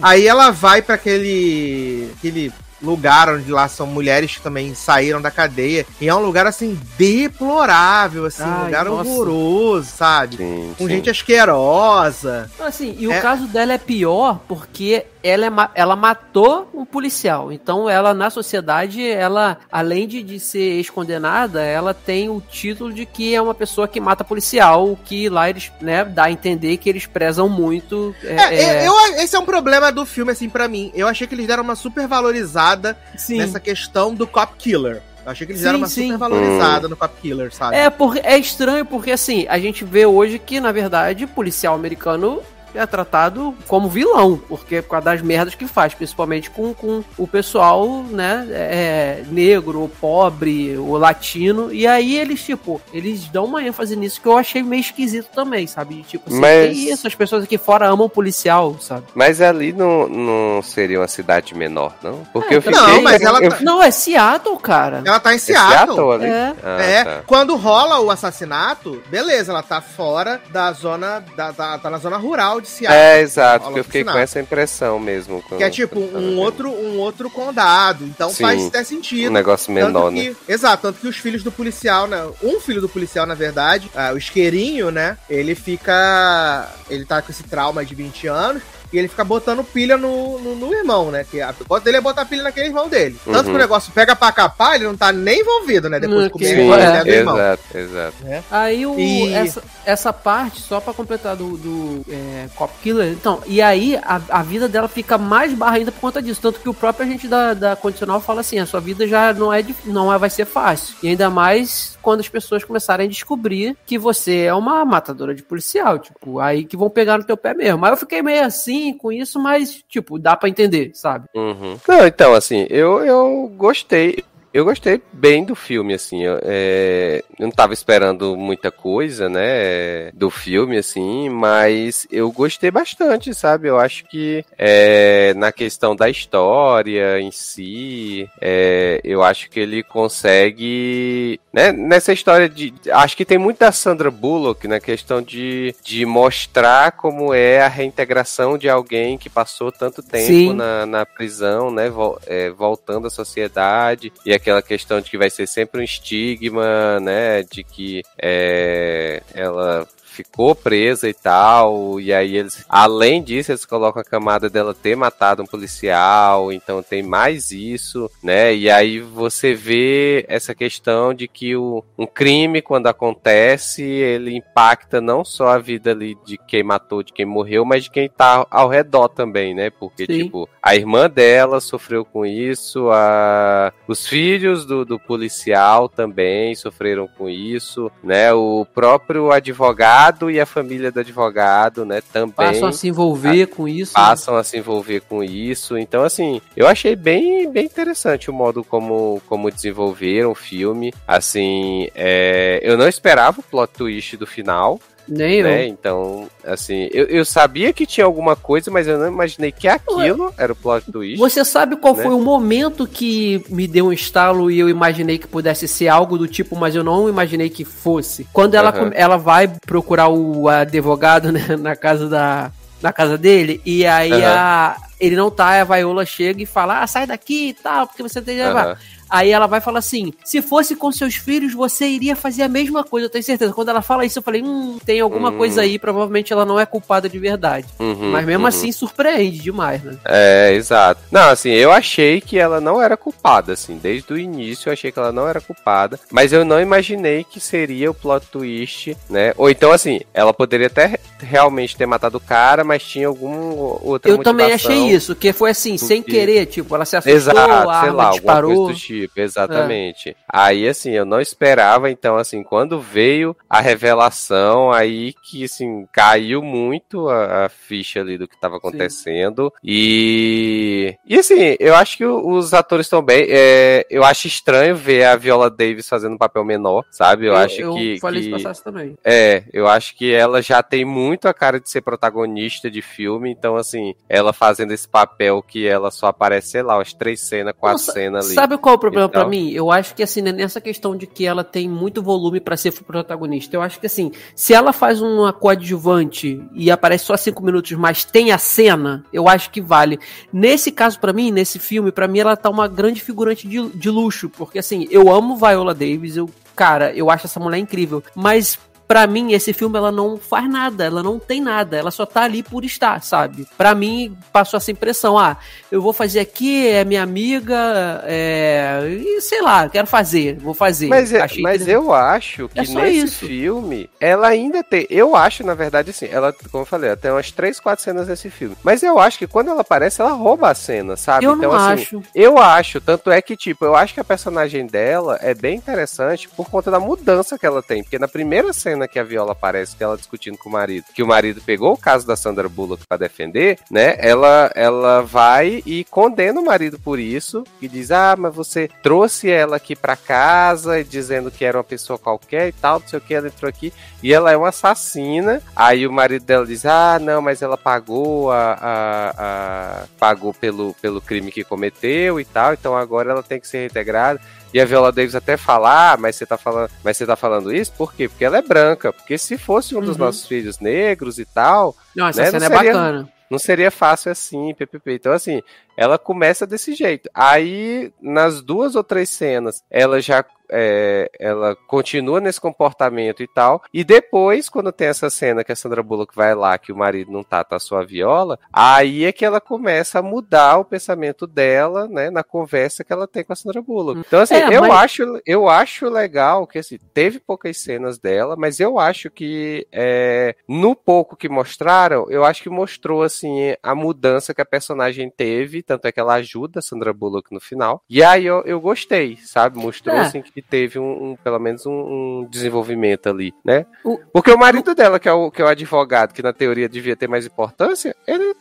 Aí ela vai pra aquele. aquele lugar onde lá são mulheres que também saíram da cadeia. E é um lugar, assim, deplorável, assim, um Ai, lugar nossa. horroroso, sabe? Sim, Com sim. gente asquerosa. Então, assim, e É. o caso dela é pior porque ela, é ela matou um policial. Então, ela, na sociedade, ela, além de, de ser ex-condenada, ela tem o título de que é uma pessoa que mata policial, que lá eles, né, dá a entender que eles prezam muito. é, É, é, eu, esse é um problema do filme, assim, pra mim. Eu achei que eles deram uma super valorizada sim. nessa questão do cop killer. Eu achei que eles Sim, deram uma sim. super valorizada no cop killer, sabe? É, porque, é estranho porque, assim, a gente vê hoje que, na verdade, policial americano é tratado como vilão, porque por causa das merdas que faz, principalmente com, com o pessoal, né, é, negro, ou pobre, ou latino, e aí eles, tipo, eles dão uma ênfase nisso que eu achei meio esquisito também, sabe? Tipo assim, Mas- que isso, as pessoas aqui fora amam policial, sabe? Mas ali não, não seria uma cidade menor, não? Porque É, eu fiquei. não, mas ela tá- Não, é Seattle, cara. Ela tá em É Seattle. Seattle ali? É. Ah, É, tá. quando rola o assassinato, beleza, ela tá fora da zona, da, da- tá na zona rural É, exato, porque eu fiquei com essa impressão mesmo. Que é tipo um outro, um outro condado. Então Sim. faz até Um sentido. negócio Tanto menor, que, né? Exato, tanto que os filhos do policial, né? Um filho do policial, na verdade, ah, o isqueirinho, né? Ele fica. Ele tá com esse trauma de 20 anos. E ele fica botando pilha no, no, no irmão, né? Que a proposta dele é botar pilha naquele irmão dele. Tanto Uhum. que o negócio pega pra capar, ele não tá nem envolvido, né? Depois de comer Sim, mulher do é, irmão. exato, exato. Aí o, E- essa, essa parte, só pra completar do, do é, Cop Killer, então, e aí a, a vida dela fica mais barra ainda por conta disso. Tanto que o próprio agente da, da condicional fala assim: a sua vida já não é, não é vai ser fácil. E ainda mais quando as pessoas começarem a descobrir que você é uma matadora de policial. Tipo, aí que vão pegar no teu pé mesmo. Mas eu fiquei meio assim com isso, mas, tipo, dá pra entender, sabe? Uhum. Não, então, assim, eu, eu gostei. Eu gostei bem do filme, assim. Eu, é, eu não tava esperando muita coisa, né? Do filme, assim, mas eu gostei bastante, sabe? Eu acho que é, na questão da história em si, é, eu acho que ele consegue. Né, nessa história de. Acho que tem muito da Sandra Bullock na questão de, de mostrar como é a reintegração de alguém que passou tanto tempo na, na prisão, né? vol- é, voltando à sociedade. E aquela questão de que vai ser sempre um estigma, né? De que é, ela ficou presa e tal, e aí eles, além disso, eles colocam a camada dela ter matado um policial, então tem mais isso, né? E aí você vê essa questão de que o, um crime, quando acontece, ele impacta não só a vida ali de quem matou, de quem morreu, mas de quem tá ao redor também, né? Porque, Sim. tipo, a irmã dela sofreu com isso, a... os filhos do, do policial também sofreram com isso, né? O próprio advogado e a família do advogado, né? Também Passam a se envolver com isso. né? passam a se envolver com isso. Então, assim, eu achei bem, bem interessante o modo como, como desenvolveram o filme. Assim, é, eu não esperava o plot twist do final, Nem eu. né? Então, assim, eu, eu sabia que tinha alguma coisa, mas eu não imaginei que aquilo era o plot twist. Você sabe qual né? foi o momento que me deu um estalo e eu imaginei que pudesse ser algo do tipo, mas eu não imaginei que fosse? Quando ela, come- ela vai procurar o advogado né, na casa da na casa dele e aí Aham. a ele não tá, a Viola chega e fala: "Ah, sai daqui e tal, porque você tem que levar". Aham. Aí ela vai falar assim: se fosse com seus filhos, você iria fazer a mesma coisa, eu tenho certeza. Quando ela fala isso, eu falei: hum, tem alguma Hum. coisa aí, provavelmente ela não é culpada de verdade. Uhum, Mas mesmo uhum. assim, surpreende demais, né? É, exato. Não, assim, eu achei que ela não era culpada, assim, desde o início eu achei que ela não era culpada, mas eu não imaginei que seria o plot twist, né? Ou então, assim, ela poderia até re- realmente ter matado o cara, mas tinha alguma outra Eu também motivação. achei isso, que foi assim, sem querer, tipo, ela se assustou, Exato, a arma lá, disparou. do tipo, exatamente. Aí, assim, eu não esperava, então, assim, quando veio a revelação, aí que, assim, caiu muito a, a ficha ali do que tava acontecendo. E, e, assim, eu acho que os atores estão bem. É, eu acho estranho ver a Viola Davis fazendo um papel menor, sabe? Eu, acho eu que. falei que- isso também. é, eu acho que ela já tem muito a cara de ser protagonista de filme, então assim, ela fazendo esse papel que ela só aparece, sei lá, umas três cenas, quatro Nossa, cenas ali. Sabe qual é o problema pra mim? Eu acho que assim, né, nessa questão de que ela tem muito volume pra ser protagonista, eu acho que assim, se ela faz uma coadjuvante e aparece só cinco minutos, mas tem a cena, eu acho que vale. Nesse caso, pra mim, nesse filme, pra mim ela tá uma grande figurante de, de luxo, porque assim, eu amo Viola Davis, eu, cara, eu acho essa mulher incrível, mas Pra mim, esse filme ela não faz nada, ela não tem nada, ela só tá ali por estar, sabe? Pra mim, passou essa impressão, ah, eu vou fazer aqui, é minha amiga, é. E sei lá, quero fazer, vou fazer. Mas, é- Achei mas que- eu acho que É nesse isso. filme, ela ainda tem. Eu acho, na verdade, assim, ela, como eu falei, ela tem umas 3, 4 cenas nesse filme. Mas eu acho que quando ela aparece, ela rouba a cena, sabe? Eu então, não assim, acho. Eu acho, tanto é que, tipo, eu acho que a personagem dela é bem interessante por conta da mudança que ela tem. Porque na primeira cena que a Viola aparece, que ela discutindo com o marido, que o marido pegou o caso da Sandra Bullock pra defender, né? Ela, ela vai e condena o marido por isso e diz: Ah, mas você trouxe ela aqui pra casa dizendo que era uma pessoa qualquer e tal, não sei o que, ela entrou aqui e ela é uma assassina. Aí o marido dela diz: Ah, não, mas ela pagou a, a- a- pagou pelo, pelo crime que cometeu e tal, então agora ela tem que ser reintegrada. E a Viola Davis até fala, ah, mas você tá falando, mas você tá falando isso por quê? Porque ela é branca. Porque se fosse um dos Uhum. nossos filhos negros e tal, Não, essa né, cena não é seria- bacana. não seria fácil assim, ppp. Então, assim, ela começa desse jeito. Aí, nas duas ou três cenas, ela já. É, ela continua nesse comportamento e tal. E depois, quando tem essa cena que a Sandra Bullock vai lá, que o marido não tá, tá só a viola, aí é que ela começa a mudar o pensamento dela, né, na conversa que ela tem com a Sandra Bullock. Então, assim, É, eu, mas- acho, eu acho legal que, assim, teve poucas cenas dela, mas eu acho que é, no pouco que mostraram, eu acho que mostrou, assim, a mudança que a personagem teve, tanto é que ela ajuda a Sandra Bullock no final. E aí eu, eu gostei, sabe? Mostrou, É. assim, que teve um, um- pelo menos um, um desenvolvimento ali, né? O- Porque o marido dela, que é o, que é o advogado, que na teoria devia ter mais importância, ele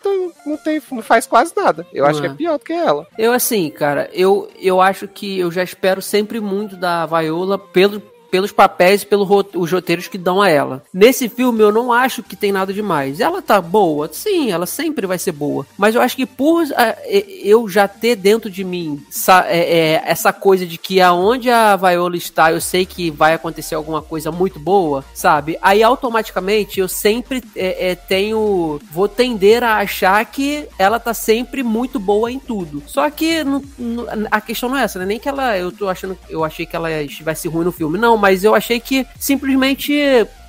não, tem, não faz quase nada. Eu acho Não que é. é pior do que ela. Eu, assim, cara, eu, eu acho que eu já espero sempre muito da Viola pelo, pelos papéis e pelos roteiros que dão a ela. Nesse filme eu não acho que tem nada demais. Ela tá boa? Sim, ela sempre vai ser boa. Mas eu acho que por ah, eu já ter dentro de mim sa- é, é, essa coisa de que aonde a Viola está, eu sei que vai acontecer alguma coisa muito boa, sabe? Aí automaticamente eu sempre é, é, tenho. Vou tender a achar que ela tá sempre muito boa em tudo. Só que a questão não é essa, né? Nem que ela. Eu tô achando. Eu achei que ela estivesse ruim no filme. Não, mas eu achei que simplesmente.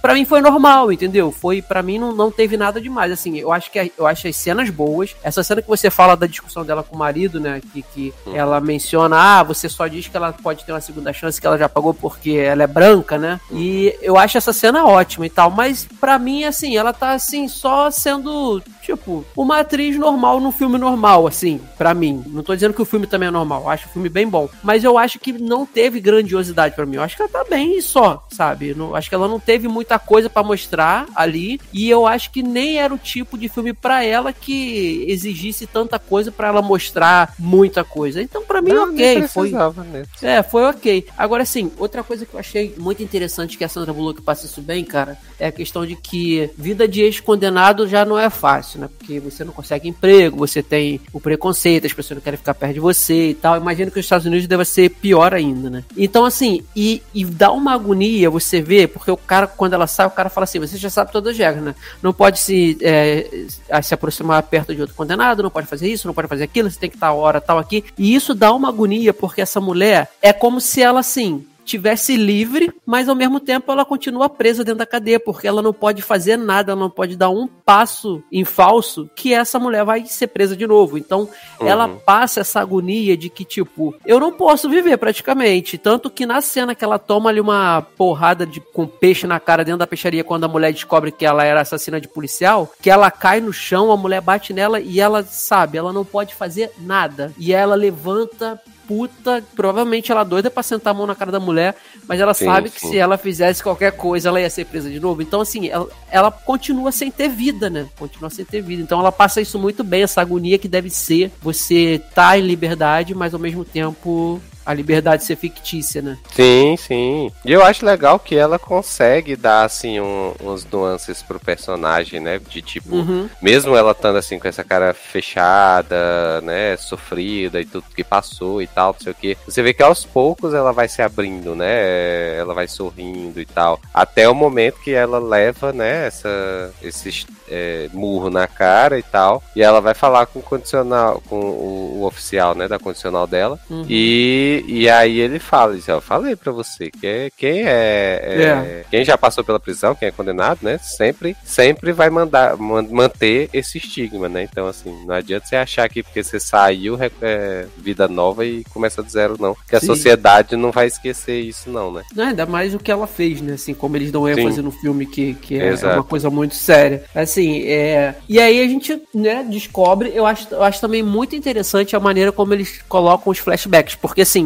Pra mim foi normal, entendeu? Foi para mim não, não teve nada demais. Assim, eu acho que a- eu acho as cenas boas. Essa cena que você fala da discussão dela com o marido, né? Que, que ela menciona, ah, você só diz que ela pode ter uma segunda chance, que ela já pagou porque ela é branca, né? E eu acho essa cena ótima e tal. Mas pra mim, assim, ela tá assim, só sendo, tipo, uma atriz normal num filme normal, assim, pra mim. Não tô dizendo que o filme também é normal, eu acho o filme bem bom. Mas eu acho que não teve grandiosidade pra mim. Eu acho que ela tá bem e só, sabe? Não, acho que ela não teve muita coisa pra mostrar ali. E eu acho que nem era o tipo de filme pra ela que exigisse tanta coisa pra ela mostrar muita coisa. Então, pra mim, Não, ok. Foi, mesmo. é, foi ok. Agora, assim, outra coisa que eu achei muito interessante que a Sandra Bullock passa isso bem, cara, é a questão de que vida de ex-condenado já não é fácil, né? Porque você não consegue emprego, você tem o preconceito, as pessoas não querem ficar perto de você e tal. Imagino que os Estados Unidos deve ser pior ainda, né? Então, assim, e, e dá uma agonia você ver, porque o cara, quando ela sai, o cara fala assim: você já sabe todas as regras, né? Não pode se, é, se aproximar perto de outro condenado, não pode fazer isso, não pode fazer aquilo, você tem que estar a hora tal aqui. E isso dá uma agonia, porque essa mulher é como se ela, assim, tivesse livre, mas ao mesmo tempo ela continua presa dentro da cadeia, porque ela não pode fazer nada, ela não pode dar um passo em falso que essa mulher vai ser presa de novo. Então, ela passa essa agonia de que, tipo, eu não posso viver praticamente. Tanto que na cena que ela toma ali uma porrada de, com peixe na cara dentro da peixaria, quando a mulher descobre que ela era assassina de policial, que ela cai no chão, a mulher bate nela e ela, sabe, ela não pode fazer nada. E ela levanta puta, provavelmente ela doida pra sentar a mão na cara da mulher, mas ela Sim, sabe que sim. se ela fizesse qualquer coisa, ela ia ser presa de novo. Então, assim, ela, ela continua sem ter vida, né? Continua sem ter vida. Então, ela passa isso muito bem, essa agonia que deve ser você tá em liberdade, mas ao mesmo tempo a liberdade ser fictícia, né? Sim, sim. E eu acho legal que ela consegue dar, assim, um, uns nuances pro personagem, né? De tipo, Uhum. mesmo ela estando assim com essa cara fechada, né, sofrida e tudo que passou e tal, não sei o que, você vê que aos poucos ela vai se abrindo, né, ela vai sorrindo e tal, até o momento que ela leva, né, essa, esse é, murro na cara e tal, e ela vai falar com o condicional, com o, o oficial, né, da condicional dela, Uhum. e, e aí ele fala, diz, eu falei pra você, que é, quem é, é- É. quem já passou pela prisão, quem é condenado, né, sempre, sempre vai mandar, man- manter esse estigma, né, então assim, não adianta você achar que porque você saiu, é, vida nova e começa do zero, não, que a Sim. sociedade não vai esquecer isso não, né. Não, ainda mais o que ela fez, né? Assim, como eles dão ênfase Sim. no filme, que, que é Exato. uma coisa muito séria. Assim, é. E aí a gente, né, descobre, eu acho, eu acho também muito interessante a maneira como eles colocam os flashbacks. Porque, assim,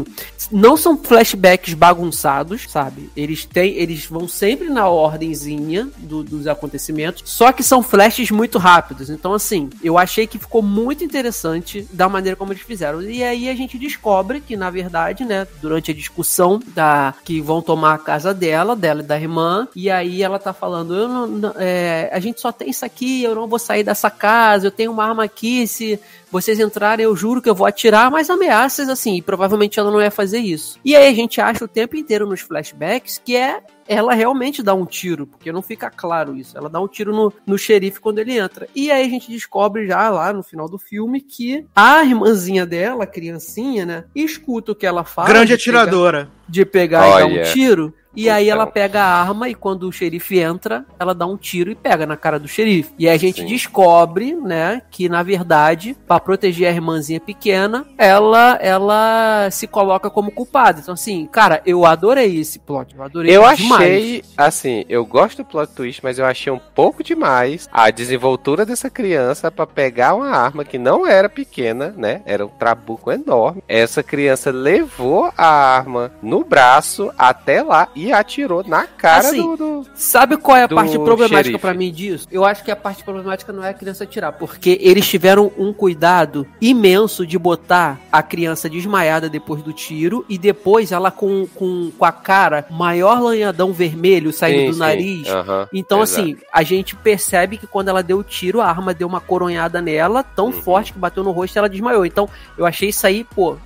não são flashbacks bagunçados, sabe? Eles têm. Eles vão sempre na ordenzinha do- dos acontecimentos. Só que são flashes muito rápidos. Então, assim, eu achei que ficou muito interessante da maneira como eles fizeram. E aí a gente descobre que, na verdade, né, durante a discussão da que vão tomar a casa dela, dela e da irmã, e aí ela tá falando, eu não, não- é, a gente só tem isso aqui, eu não vou sair dessa casa, eu tenho uma arma aqui, se vocês entrarem, eu juro que eu vou atirar, mas ameaças assim, e provavelmente ela não ia fazer isso. E aí a gente acha o tempo inteiro nos flashbacks que é ela realmente dá um tiro, porque não fica claro isso. Ela dá um tiro no, no xerife quando ele entra. E aí a gente descobre já lá no final do filme que a irmãzinha dela, a criancinha, né, escuta o que ela fala. Grande de pegar- atiradora. de pegar e dar um tiro. E aí Então. ela pega a arma e quando o xerife entra, ela dá um tiro e pega na cara do xerife. E aí a gente Sim. descobre, né, que na verdade, pra proteger a irmãzinha pequena, ela ela se coloca como culpada. Então assim, cara, eu adorei esse plot, eu adorei Eu demais. achei, assim, eu gosto do plot twist, mas eu achei um pouco demais a desenvoltura dessa criança pra pegar uma arma que não era pequena, né? Era um trabuco enorme. Essa criança levou a arma no braço até lá e atirou na cara Assim, do, do- Sabe qual é a parte problemática pra mim disso? Eu acho que a parte problemática não é a criança tirar, porque eles tiveram um cuidado imenso de botar a criança desmaiada depois do tiro e depois ela com, com, com a cara maior lanhadão vermelho saindo Sim, do sim. nariz. Aham, Então, exato. assim, a gente percebe que quando ela deu o tiro, a arma deu uma coronhada nela, tão Uhum. forte que bateu no rosto e ela desmaiou. Então, eu achei isso aí, pô,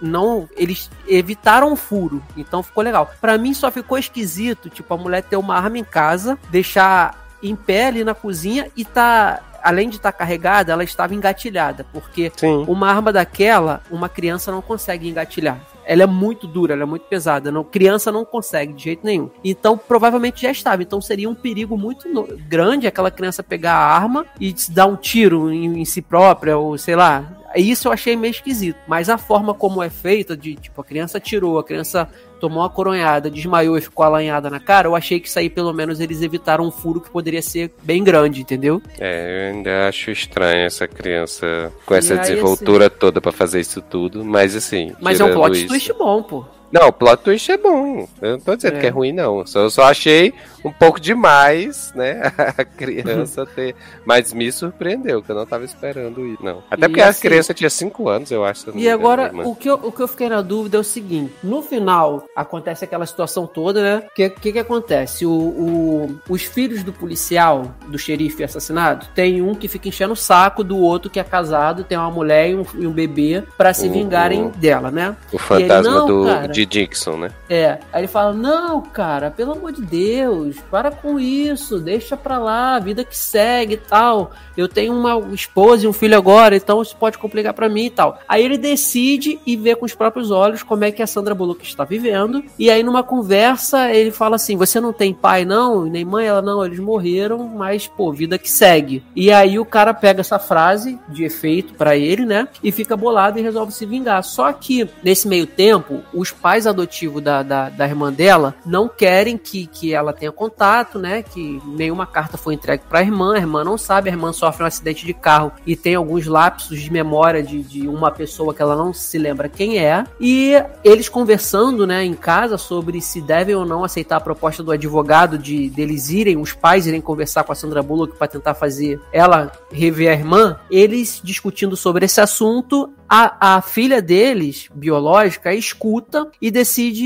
não. Eles evitaram o furo. Então ficou legal. Pra mim só ficou esquisito, tipo, a mulher ter uma arma em casa, deixar em pé ali na cozinha e tá. Além de estar carregada, ela estava engatilhada. Porque Sim. uma arma daquela, uma criança não consegue engatilhar. Ela é muito dura, ela é muito pesada. Não, criança não consegue de jeito nenhum. Então, provavelmente já estava. Então, seria um perigo muito no- grande aquela criança pegar a arma e dar um tiro em, em si própria, ou sei lá. Isso eu achei meio esquisito. Mas a forma como é feita, de tipo, a criança tirou, a criança tomou uma coronhada, desmaiou e ficou alanhada na cara, eu achei que isso aí, pelo menos, eles evitaram um furo que poderia ser bem grande, entendeu? É, eu ainda acho estranho essa criança com E essa aí, desenvoltura toda pra fazer isso tudo, mas assim. Mas é um plot isso- twist bom, pô. Não, o plot twist é bom. Eu não tô dizendo É. que é ruim, não. Só, eu só achei um pouco demais, né? A criança ter. Mas me surpreendeu, que eu não tava esperando isso, não. Até E porque a assim- criança tinha 5 anos, eu acho. eu E engano, agora, irmã. o que, eu, o que eu fiquei na dúvida é o seguinte: no final, acontece aquela situação toda, né? O que, que, que acontece? O, o- os filhos do policial, do xerife assassinado, tem um que fica enchendo o saco do outro que é casado, tem uma mulher e um, e um bebê, pra se Uhum. vingarem dela, né? O fantasma "Não, do, cara." De Dixon, né? É. Aí ele fala: Não, cara, pelo amor de Deus, para com isso, deixa pra lá, vida que segue e tal. Eu tenho uma esposa e um filho agora, então isso pode complicar pra mim e tal. Aí ele decide e vê com os próprios olhos como é que a Sandra Bullock está vivendo. E aí, numa conversa, ele fala assim: Você não tem pai, não? Nem mãe? Ela, não, eles morreram, mas, pô, vida que segue. E aí o cara pega essa frase de efeito pra ele, né? E fica bolado e resolve se vingar. Só que, nesse meio tempo, os pais adotivos da, da, da irmã dela não querem que, que ela tenha contato, né? Que nenhuma carta foi entregue pra irmã, a irmã não sabe, a irmã sofre um acidente de carro e tem alguns lapsos de memória de, de uma pessoa que ela não se lembra quem é. E eles conversando, né, em casa sobre se devem ou não aceitar a proposta do advogado de deles irem, os pais irem conversar com a Sandra Bullock para tentar fazer ela rever a irmã, eles discutindo sobre esse assunto, a, a filha deles, biológica, escuta e decide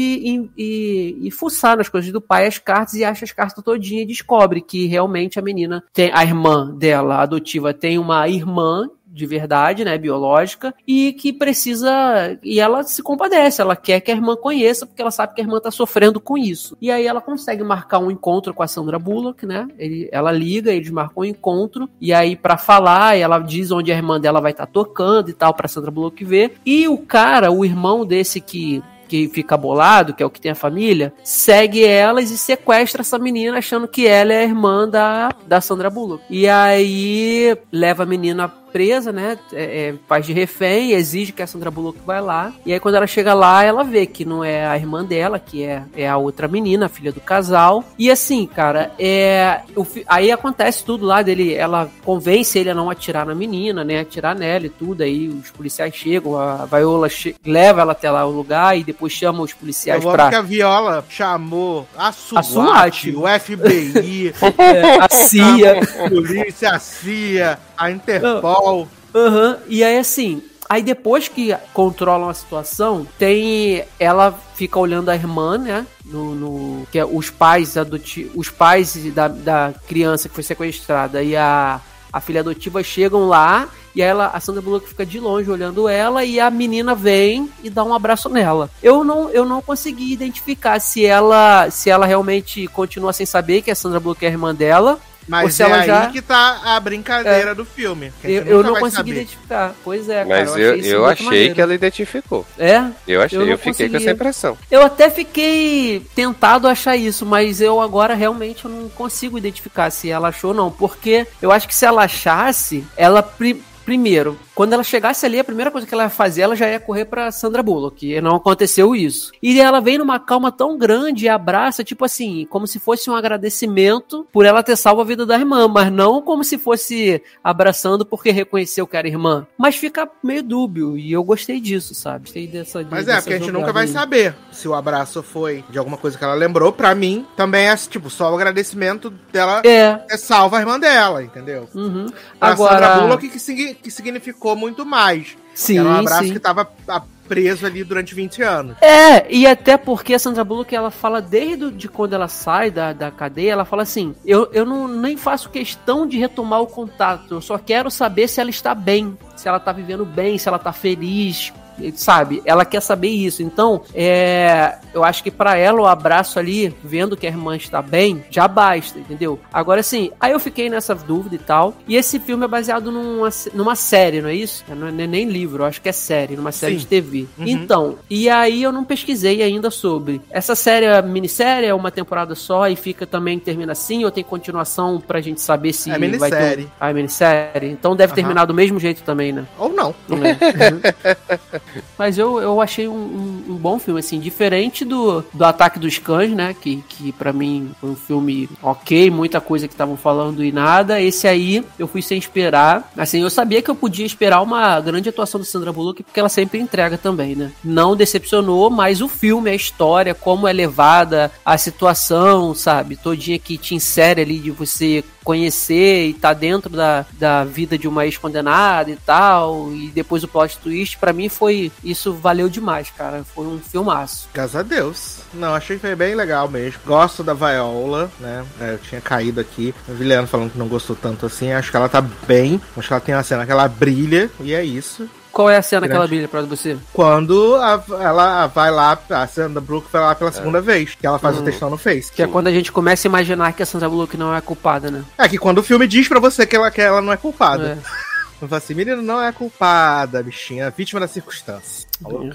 ir fuçar nas coisas do pai as cartas e acha as cartas todinha e descobre que realmente a menina tem a irmã dela adotiva tem uma irmã de verdade, né, biológica, e que precisa e ela se compadece, ela quer que a irmã conheça porque ela sabe que a irmã tá sofrendo com isso. E aí ela consegue marcar um encontro com a Sandra Bullock, né? Ele, ela liga, eles marcam um encontro e aí para falar, ela diz onde a irmã dela vai estar tá tocando e tal para Sandra Bullock ver. E o cara, o irmão desse que que fica bolado, que é o que tem a família, segue elas e sequestra essa menina achando que ela é a irmã da, da Sandra Bullock. E aí leva a menina presa, né? É, é, faz de refém, exige que a Sandra Bullock vai lá. E aí, quando ela chega lá, ela vê que não é a irmã dela, que é, é a outra menina, a filha do casal. E assim, cara, é. O, aí acontece tudo lá dele. Ela convence ele a não atirar na menina, né? Atirar nela e tudo. Aí os policiais chegam, a Viola che leva ela até lá o lugar e depois chama os policiais Eu pra. que a Viola chamou a SWAT, A SWAT. o FBI, É, a CIA. a polícia, a CIA, a Interpol. Aham, e aí assim, aí depois que controlam a situação, tem. Ela fica olhando a irmã, né? No, no- que é os pais adoti os pais da, da criança que foi sequestrada e a, a filha adotiva chegam lá e ela, a Sandra Bullock fica de longe olhando ela e a menina vem e dá um abraço nela. Eu não, eu não consegui identificar se ela se ela realmente continua sem saber que a Sandra Bullock é a irmã dela Mas se é ela aí já- que tá a brincadeira do filme. eu, eu não consegui saber. identificar. Pois é, cara. Mas achei eu, eu achei maneiro. que ela identificou. É? Eu achei, Eu eu, fiquei com essa impressão. Eu até fiquei tentado a achar isso, mas eu agora realmente eu não consigo identificar se ela achou ou não. Porque eu acho que se ela achasse, ela. pri- Primeiro, quando ela chegasse ali, a primeira coisa que ela ia fazer, ela já ia correr pra Sandra Bullock. E não aconteceu isso. E ela vem numa calma tão grande e abraça, tipo assim, como se fosse um agradecimento por ela ter salvo a vida da irmã, mas não como se fosse abraçando porque reconheceu que era irmã. Mas fica meio dúbio, e eu gostei disso, sabe? Gostei dessa Mas é, porque a gente nunca vai aí. saber se o abraço foi de alguma coisa que ela lembrou. Pra mim, também é tipo só o agradecimento dela É, ter salvo a irmã dela, entendeu? Uhum. Pra Sandra Agora, Bullock que, que significou muito mais. sim, Era um abraço sim. que tava preso ali durante 20 anos. É, e até porque a Sandra Bullock, ela fala desde de quando ela sai da, da cadeia, ela fala assim, eu, eu não, nem faço questão de retomar o contato, eu só quero saber se ela está bem, se ela tá vivendo bem, se ela tá feliz, sabe? Ela quer saber isso. Então, é, eu acho que pra ela o abraço ali, vendo que a irmã está bem, já basta, entendeu? Agora sim, aí eu fiquei nessa dúvida e tal. E esse filme é baseado numa, numa série, não é isso? Não é nem livro, eu acho que é série, numa série Sim. de TV. Uhum. Então, e aí eu não pesquisei ainda sobre. Essa série é minissérie, é uma temporada só e fica também, termina assim, ou tem continuação pra gente saber se É vai ter. minissérie. Ah, é minissérie. Então deve Aham. terminar do mesmo jeito também, né? Ou não. É. Mas eu, eu achei um, um- um bom filme, assim, diferente do, do Ataque dos Cães, né? Que, que para mim foi um filme ok, muita coisa que estavam falando e nada. Esse aí eu fui sem esperar. Assim, eu sabia que eu podia esperar uma grande atuação do Sandra Bullock, porque ela sempre entrega também, né? Não decepcionou, mas o filme, a história, como é levada, a situação, sabe? Todinha que te insere ali de você conhecer e tá dentro da, da vida de uma ex-condenada e tal, e depois o plot twist, pra mim foi. Isso valeu demais, cara. Foi um filmaço. Graças a Deus. Não, achei que foi bem legal mesmo. Gosto da Viola, né? É, Eu tinha caído aqui. O Viliano falando que não gostou tanto assim. Acho que ela tá bem. Acho que ela tem uma cena que ela brilha. E é isso. Qual é a cena que ela brilha pra você? Quando a- ela vai lá, a Sandra Brook vai lá pela segunda vez. Que ela faz o textão no Face. Que é quando a gente começa a imaginar que a Sandra Bullock não é culpada, né? É que quando o filme diz pra você que ela, que ela não é culpada. É. Eu falo assim, menino, não é culpada, bichinha, é vítima da circunstância.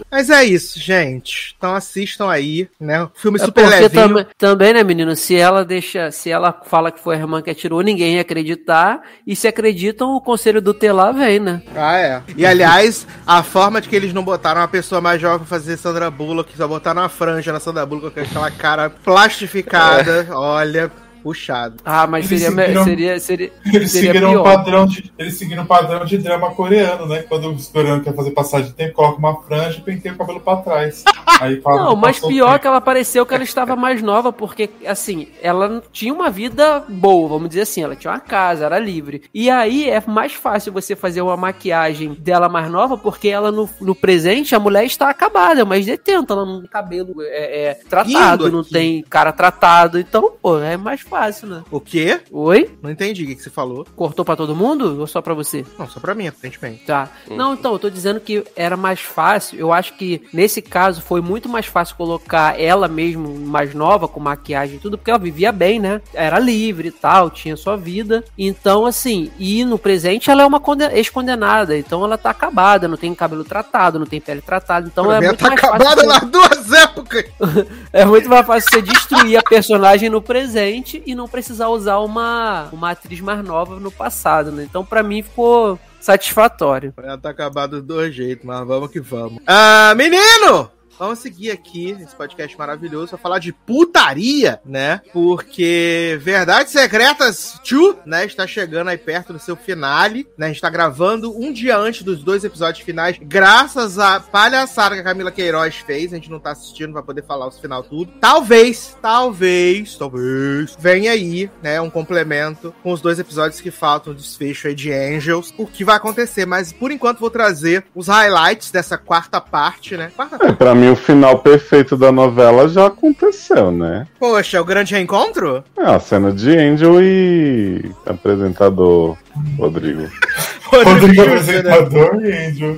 Mas é isso, gente. Então assistam aí, né? Filme É super levinho. tam- também, né, menino? Se ela deixa, se ela fala que foi a irmã que atirou, ninguém ia acreditar. E se acreditam, o conselho do telar vem, né? Ah, é. E aliás, a forma de que eles não botaram uma pessoa mais jovem pra fazer Sandra Bullock, só botaram uma franja na Sandra Bullock com aquela cara plastificada, olha, puxado. Ah, mas Eles seria, seguiram- seria, seria, Eles seria seguiram, um pior. padrão de, eles seguiram um padrão de drama coreano, né? Quando os coreanos querem fazer passagem de tempo, coloca uma franja e penteia o cabelo pra trás. Aí, fala, Não, mas o pior que ela pareceu que ela estava mais nova, porque, assim, ela tinha uma vida boa, vamos dizer assim, ela tinha uma casa, era livre. E aí é mais fácil você fazer uma maquiagem dela mais nova, porque ela no, no presente, a mulher está acabada, mas detenta, ela não tem cabelo é, é, tratado, não aqui. tem cara tratado, então, pô, é mais fácil, né? O quê? Oi? Não entendi o que, que você falou. Cortou pra todo mundo ou só pra você? Não, só pra mim, aparentemente. Tá. Não, então, eu tô dizendo que era mais fácil. Eu acho que nesse caso foi muito mais fácil colocar ela mesmo mais nova, com maquiagem e tudo, porque ela vivia bem, né? Era livre e tal, tinha sua vida. Então, assim, e no presente ela é uma conde- ex-condenada. Então ela tá acabada, não tem cabelo tratado, não tem pele tratada. Então Pra é muito tá mais acabada fácil. nas duas épocas. É muito mais fácil você destruir a personagem no presente e não precisar usar uma, uma atriz mais nova no passado, né? Então, pra mim, ficou satisfatório. Ela tá acabado dos dois jeitos, mas vamos que vamos. Ah, menino! Vamos seguir aqui esse podcast maravilhoso pra falar de putaria, né? Porque Verdades Secretas 2, né? Está chegando aí perto do seu finale, né? A gente tá gravando um dia antes dos dois episódios finais, graças à palhaçada que a Camila Queiroz fez. A gente não tá assistindo pra poder falar o final tudo. Talvez, talvez, talvez, venha aí, né? Um complemento com os dois episódios que faltam, o desfecho aí de Angels. O que vai acontecer, mas por enquanto vou trazer os highlights dessa quarta parte, né? Quarta É, pra mim o final perfeito da novela já aconteceu, né? Poxa, o grande reencontro? É a cena de Angel e apresentador Rodrigo. Rodrigo Júnior, né? apresentador e Angel.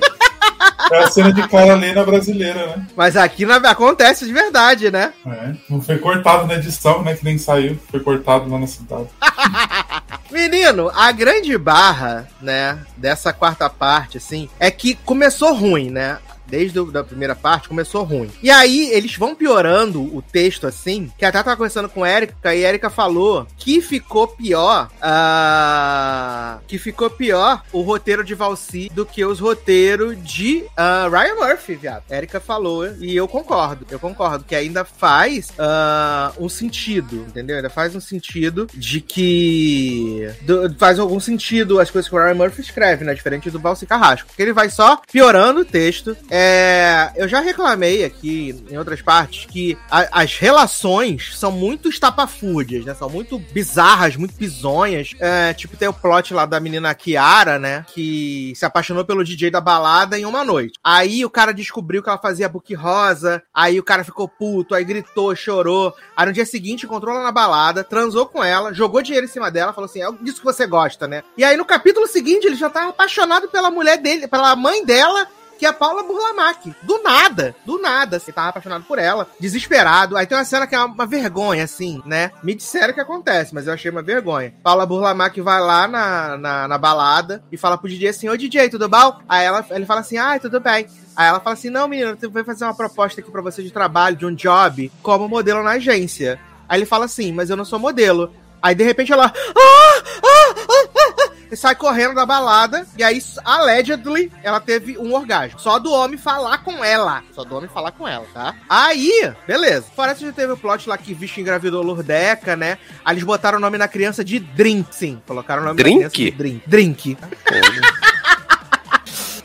É a cena de cara Lena brasileira, né? Mas aqui na- acontece de verdade, né? É. Não foi cortado na edição, né? Que nem saiu. Foi cortado lá na cidade. Menino, a grande barra, né, dessa quarta parte, assim, é que começou ruim, né? Desde a primeira parte começou ruim. E aí eles vão piorando o texto assim, que até tava conversando com a Erika, e a Erika falou que ficou pior, ah, que ficou pior o roteiro de Valsi do que os roteiros de ah, Ryan Murphy, viado. Erika falou, e eu concordo, eu concordo, que ainda faz ah, um sentido, entendeu? Ainda faz um sentido de que do- faz algum sentido as coisas que o Ryan Murphy escreve, né? Diferente do Valsi Carrasco. Porque ele vai só piorando o texto. É, eu já reclamei aqui em outras partes que a- as relações são muito estapafúrdias, né? São muito bizarras, muito bizonhas. É, tipo, tem o plot lá da menina Kiara, né? Que se apaixonou pelo DJ da balada em uma noite. Aí o cara descobriu que ela fazia book rosa. Aí o cara ficou puto, aí gritou, chorou. Aí no dia seguinte encontrou ela na balada, transou com ela, jogou dinheiro em cima dela, falou assim: é disso que você gosta, né? E aí no capítulo seguinte ele já tava apaixonado pela mulher dele, pela mãe dela. Que é a Paula Burlamac. Do nada, do nada. Você tava apaixonado por ela, desesperado. Aí tem uma cena que é uma vergonha, assim, né? Me disseram que acontece, mas eu achei uma vergonha. Paula Burlamac vai lá na, na, na balada e fala pro DJ assim: Ô DJ, tudo bom? Aí ela, ele fala assim: Ai, tudo bem. Aí ela fala assim: Não, menina, eu vou fazer uma proposta aqui pra você de trabalho, de um job, como modelo na agência. Aí ele fala assim: Mas eu não sou modelo. Aí de repente ela. Ah! Ah! Ah! Ah! ah", E sai correndo da balada. E aí, allegedly, ela teve um orgasmo. Só do homem falar com ela. Só do homem falar com ela, tá? Aí, beleza. Parece que já teve o plot lá que Vixe engravidou Lurdeca, né? Aí eles botaram o nome na criança de Drink, sim. Colocaram o nome Drink? da criança de Drink. Drink.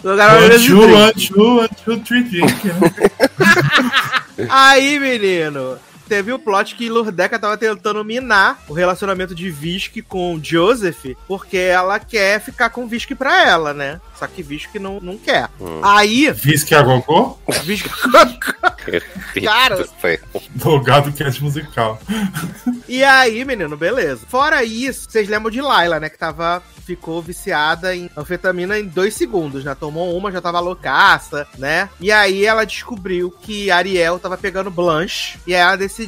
Colocaram One, two, Drink. one, two, one, two, three, drink. Aí, menino, teve o plot que Lurdeca tava tentando minar o relacionamento de Visky com Joseph, porque ela quer ficar com Visky pra ela, né? Só que Visky não, não quer. Hum. Aí, Fiz que a Gogô, Visky... Meu Cara. Deus do céu. logado cast musical. e aí, menino, beleza. Fora isso, vocês lembram de Laila, né? Que tava... Ficou viciada em anfetamina em dois segundos, né? Tomou uma, já tava loucaça, né? E aí ela descobriu que Ariel tava pegando Blanche e aí ela decidiu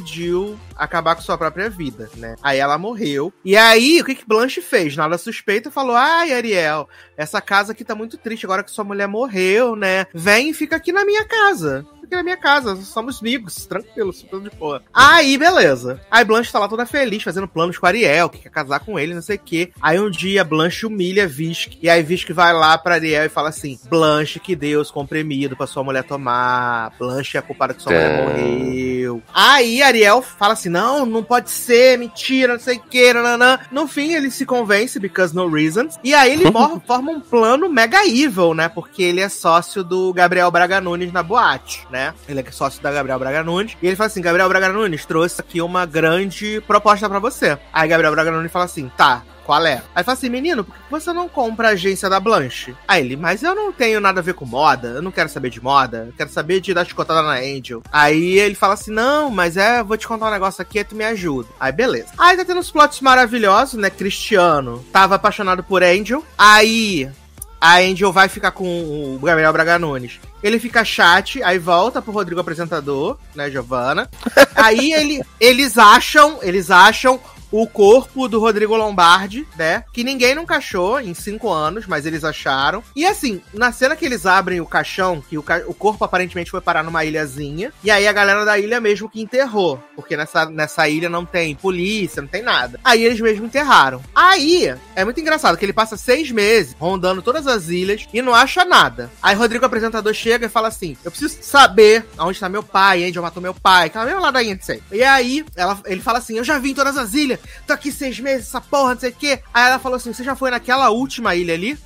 acabar com sua própria vida, né? Aí ela morreu. E aí, o que que Blanche fez? Nada suspeita, falou: Ai, Ariel, essa casa aqui tá muito triste agora que sua mulher morreu, né? Vem e fica aqui na minha casa. Aqui na minha casa, somos amigos, tranquilo, tudo de boa. Aí, beleza. Aí Blanche tá lá toda feliz, fazendo planos com Ariel, que quer casar com ele, não sei o quê. Aí um dia Blanche humilha Visc, e aí Visc vai lá pra Ariel e fala assim: Blanche, que Deus comprimido pra sua mulher tomar. Blanche é culpada que sua mulher Tá. morreu. Aí Ariel fala assim: não, não pode ser, mentira, não sei o que, nananã. No fim, ele se convence, because no reasons. E aí ele forma um plano mega evil, né? Porque ele é sócio do Gabriel Braga Nunes na boate, né? Ele é sócio da Gabriel Braga Nunes. E ele fala assim: Gabriel Braga Nunes trouxe aqui uma grande proposta pra você. Aí Gabriel Braga Nunes fala assim: tá. Qual é? Aí fala assim, menino, por que você não compra a agência da Blanche? Aí ele, mas eu não tenho nada a ver com moda, eu não quero saber de moda, eu quero saber de dar chicotada na Angel. Aí ele fala assim, não, mas é, vou te contar um negócio aqui, tu me ajuda. Aí beleza. Aí tá tendo uns plots maravilhosos, né? Cristiano tava apaixonado por Angel. Aí a Angel vai ficar com o Gabriel Braga Nunes. Ele fica chat, aí volta pro Rodrigo apresentador, né, Giovana. Aí ele, eles acham, eles acham o corpo do Rodrigo Lombardi, né? Que ninguém nunca achou em cinco anos, mas eles acharam. E assim, na cena que eles abrem o caixão, que o, ca- o corpo aparentemente foi parar numa ilhazinha, e aí a galera da ilha mesmo que enterrou. Porque nessa, nessa ilha não tem polícia, não tem nada. Aí eles mesmo enterraram. Aí, é muito engraçado que ele passa seis meses rondando todas as ilhas e não acha nada. Aí Rodrigo, apresentador, chega e fala assim: Eu preciso saber aonde tá meu pai, Angel matou meu pai, aquela mesma ladainha de sempre. E aí, ela, ele fala assim: Eu já vi em todas as ilhas, tô aqui seis meses, essa porra, não sei o quê. Aí ela falou assim: Você já foi naquela última ilha ali?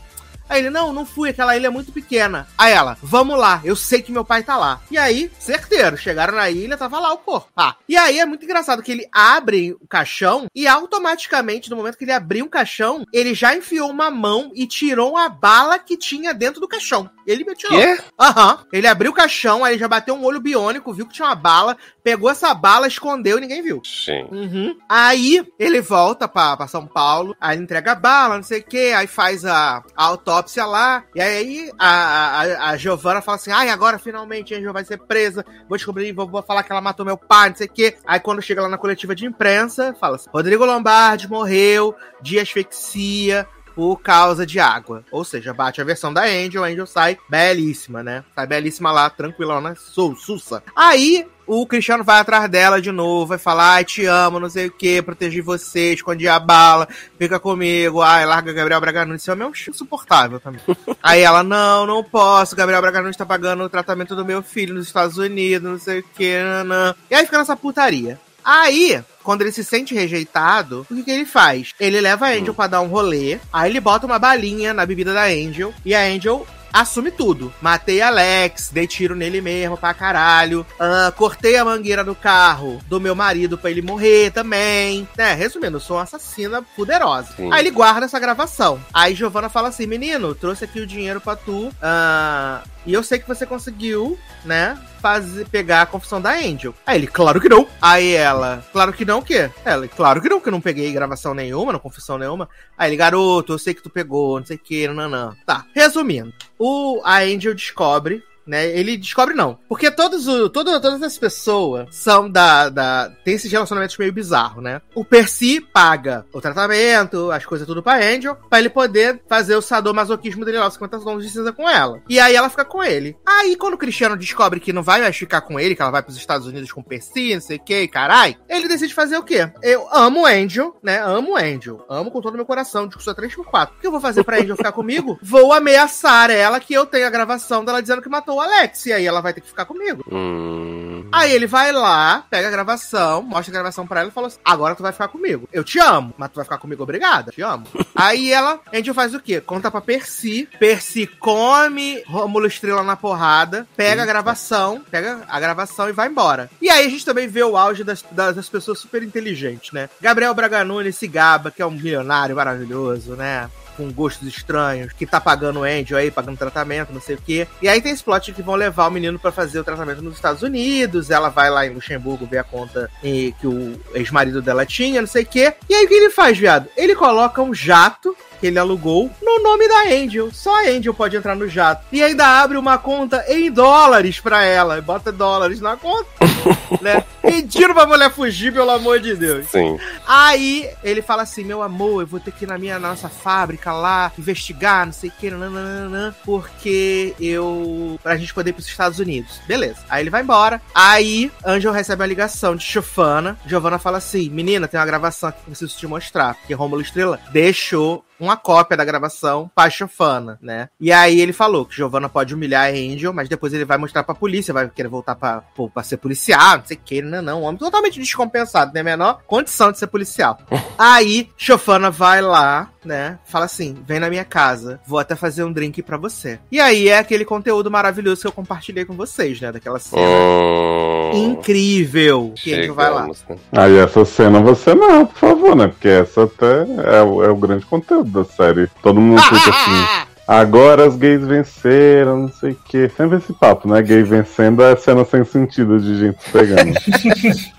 Aí ele, não, não fui, aquela ilha é muito pequena. Aí ela, vamos lá, eu sei que meu pai tá lá. E aí, certeiro, chegaram na ilha, tava lá o corpo. Ah, e aí é muito engraçado que ele abre o caixão e automaticamente, no momento que ele abriu o caixão, ele já enfiou uma mão e tirou a bala que tinha dentro do caixão. Ele me tirou. Quê? Aham. Ele abriu o caixão, aí ele já bateu um olho biônico, viu que tinha uma bala, pegou essa bala, escondeu e ninguém viu. Sim. Uhum. Aí ele volta pra, pra São Paulo, aí ele entrega a bala, não sei o que, aí faz a, a autópsia lá, e aí a, a, a Giovana fala assim: ai, agora finalmente a Angel vai ser presa, vou descobrir, vou, vou falar que ela matou meu pai, não sei o que. Aí quando chega lá na coletiva de imprensa, fala assim: Rodrigo Lombardi morreu de asfixia. Por causa de água. Ou seja, bate a versão da Angel, a Angel sai belíssima, né? Sai belíssima lá, tranquilona, su sussa. Aí o Cristiano vai atrás dela de novo, vai falar, ai, te amo, não sei o que, protegi você, escondi a bala, fica comigo, ai, larga Gabriel Braga Nunes, isso é meio insuportável também. Aí ela, não, não posso, Gabriel Braga Nunes tá pagando o tratamento do meu filho nos Estados Unidos, não sei o que, nanã. E aí fica nessa putaria. Aí, quando ele se sente rejeitado, o que, que ele faz? Ele leva a Angel pra dar um rolê, aí ele bota uma balinha na bebida da Angel, e a Angel assume tudo. Matei Alex, dei tiro nele mesmo pra caralho. ah, cortei a mangueira do carro do meu marido pra ele morrer também. Né, resumindo, eu sou uma assassina poderosa. Sim. Aí ele guarda essa gravação. Aí Giovanna fala assim: menino, trouxe aqui o dinheiro pra tu. ah, e eu sei que você conseguiu, né? Fazer, pegar a confissão da Angel. Aí ele, claro que não. Aí ela, claro que não, o quê? Ela, claro que não, que eu não peguei gravação nenhuma, não confissão nenhuma. Aí ele, garoto, eu sei que tu pegou, não sei o que, nanã. Tá, resumindo. O, a Angel descobre né? Ele descobre não. Porque todos o, todo, todas as pessoas são da, da. Tem esses relacionamentos meio bizarros, né? O Percy paga o tratamento, as coisas tudo pra Angel, pra ele poder fazer o sadomasoquismo dele lá, os 50 tons de cinza com ela. E aí ela fica com ele. Aí quando o Cristiano descobre que não vai mais ficar com ele, que ela vai pros Estados Unidos com o Percy, não sei o que, carai, ele decide fazer o quê? Eu amo Angel, né? Amo Angel. Amo com todo o meu coração, discussão 3x4. O que eu vou fazer pra Angel ficar comigo? Vou ameaçar ela que eu tenho a gravação dela dizendo que matou o Alex. E aí ela vai ter que ficar comigo. Hum. Aí ele vai lá, pega a gravação, mostra a gravação pra ela e fala assim: agora tu vai ficar comigo. Eu te amo, mas tu vai ficar comigo obrigada. Te amo. Aí ela, a gente faz o quê? Conta pra Percy. Percy come Rômulo Estrela na porrada, pega a gravação, pega a gravação e vai embora. E aí a gente também vê o auge das, das, das pessoas super inteligentes, né? Gabriel Braga Nunes se gaba, que é um milionário maravilhoso, né? Com gostos estranhos, que tá pagando o Angel aí, pagando tratamento, não sei o quê. E aí tem esse plot que vão levar o menino pra fazer o tratamento nos Estados Unidos, ela vai lá em Luxemburgo ver a conta que o ex-marido dela tinha, não sei o quê. E aí o que ele faz, viado? Ele coloca um jato que ele alugou no nome da Angel. Só a Angel pode entrar no jato. E ainda abre uma conta em dólares pra ela. Bota dólares na conta, né? Pedindo pra mulher fugir, pelo amor de Deus. Sim. Aí ele fala assim: meu amor, eu vou ter que ir na minha nossa fábrica lá, investigar, não sei o que, nananana, porque eu. pra gente poder ir pros Estados Unidos. Beleza. Aí ele vai embora. Aí Angel recebe uma ligação de Giovanna. Giovanna fala assim: menina, tem uma gravação aqui que preciso te mostrar. Porque Rômulo Estrela deixou uma cópia da gravação pra Giovanna, né? E aí ele falou que Giovanna pode humilhar a Angel, mas depois ele vai mostrar pra polícia, vai querer voltar pra, pô, pra ser policial, não sei o que, não, não. Um homem totalmente descompensado, a menor condição de ser policial. aí, Giovanna vai lá, né? Fala assim: vem na minha casa, vou até fazer um drink pra você. E aí é aquele conteúdo maravilhoso que eu compartilhei com vocês, né? Daquela cena Hum, incrível que a gente vai lá. chegamos, né? Aí essa cena você não, por favor, né? Porque essa até é, é o grande conteúdo da série. Todo mundo fica assim. Agora os gays venceram, não sei o que. Sempre esse papo, né? Gay vencendo é cena sem sentido de gente pegando.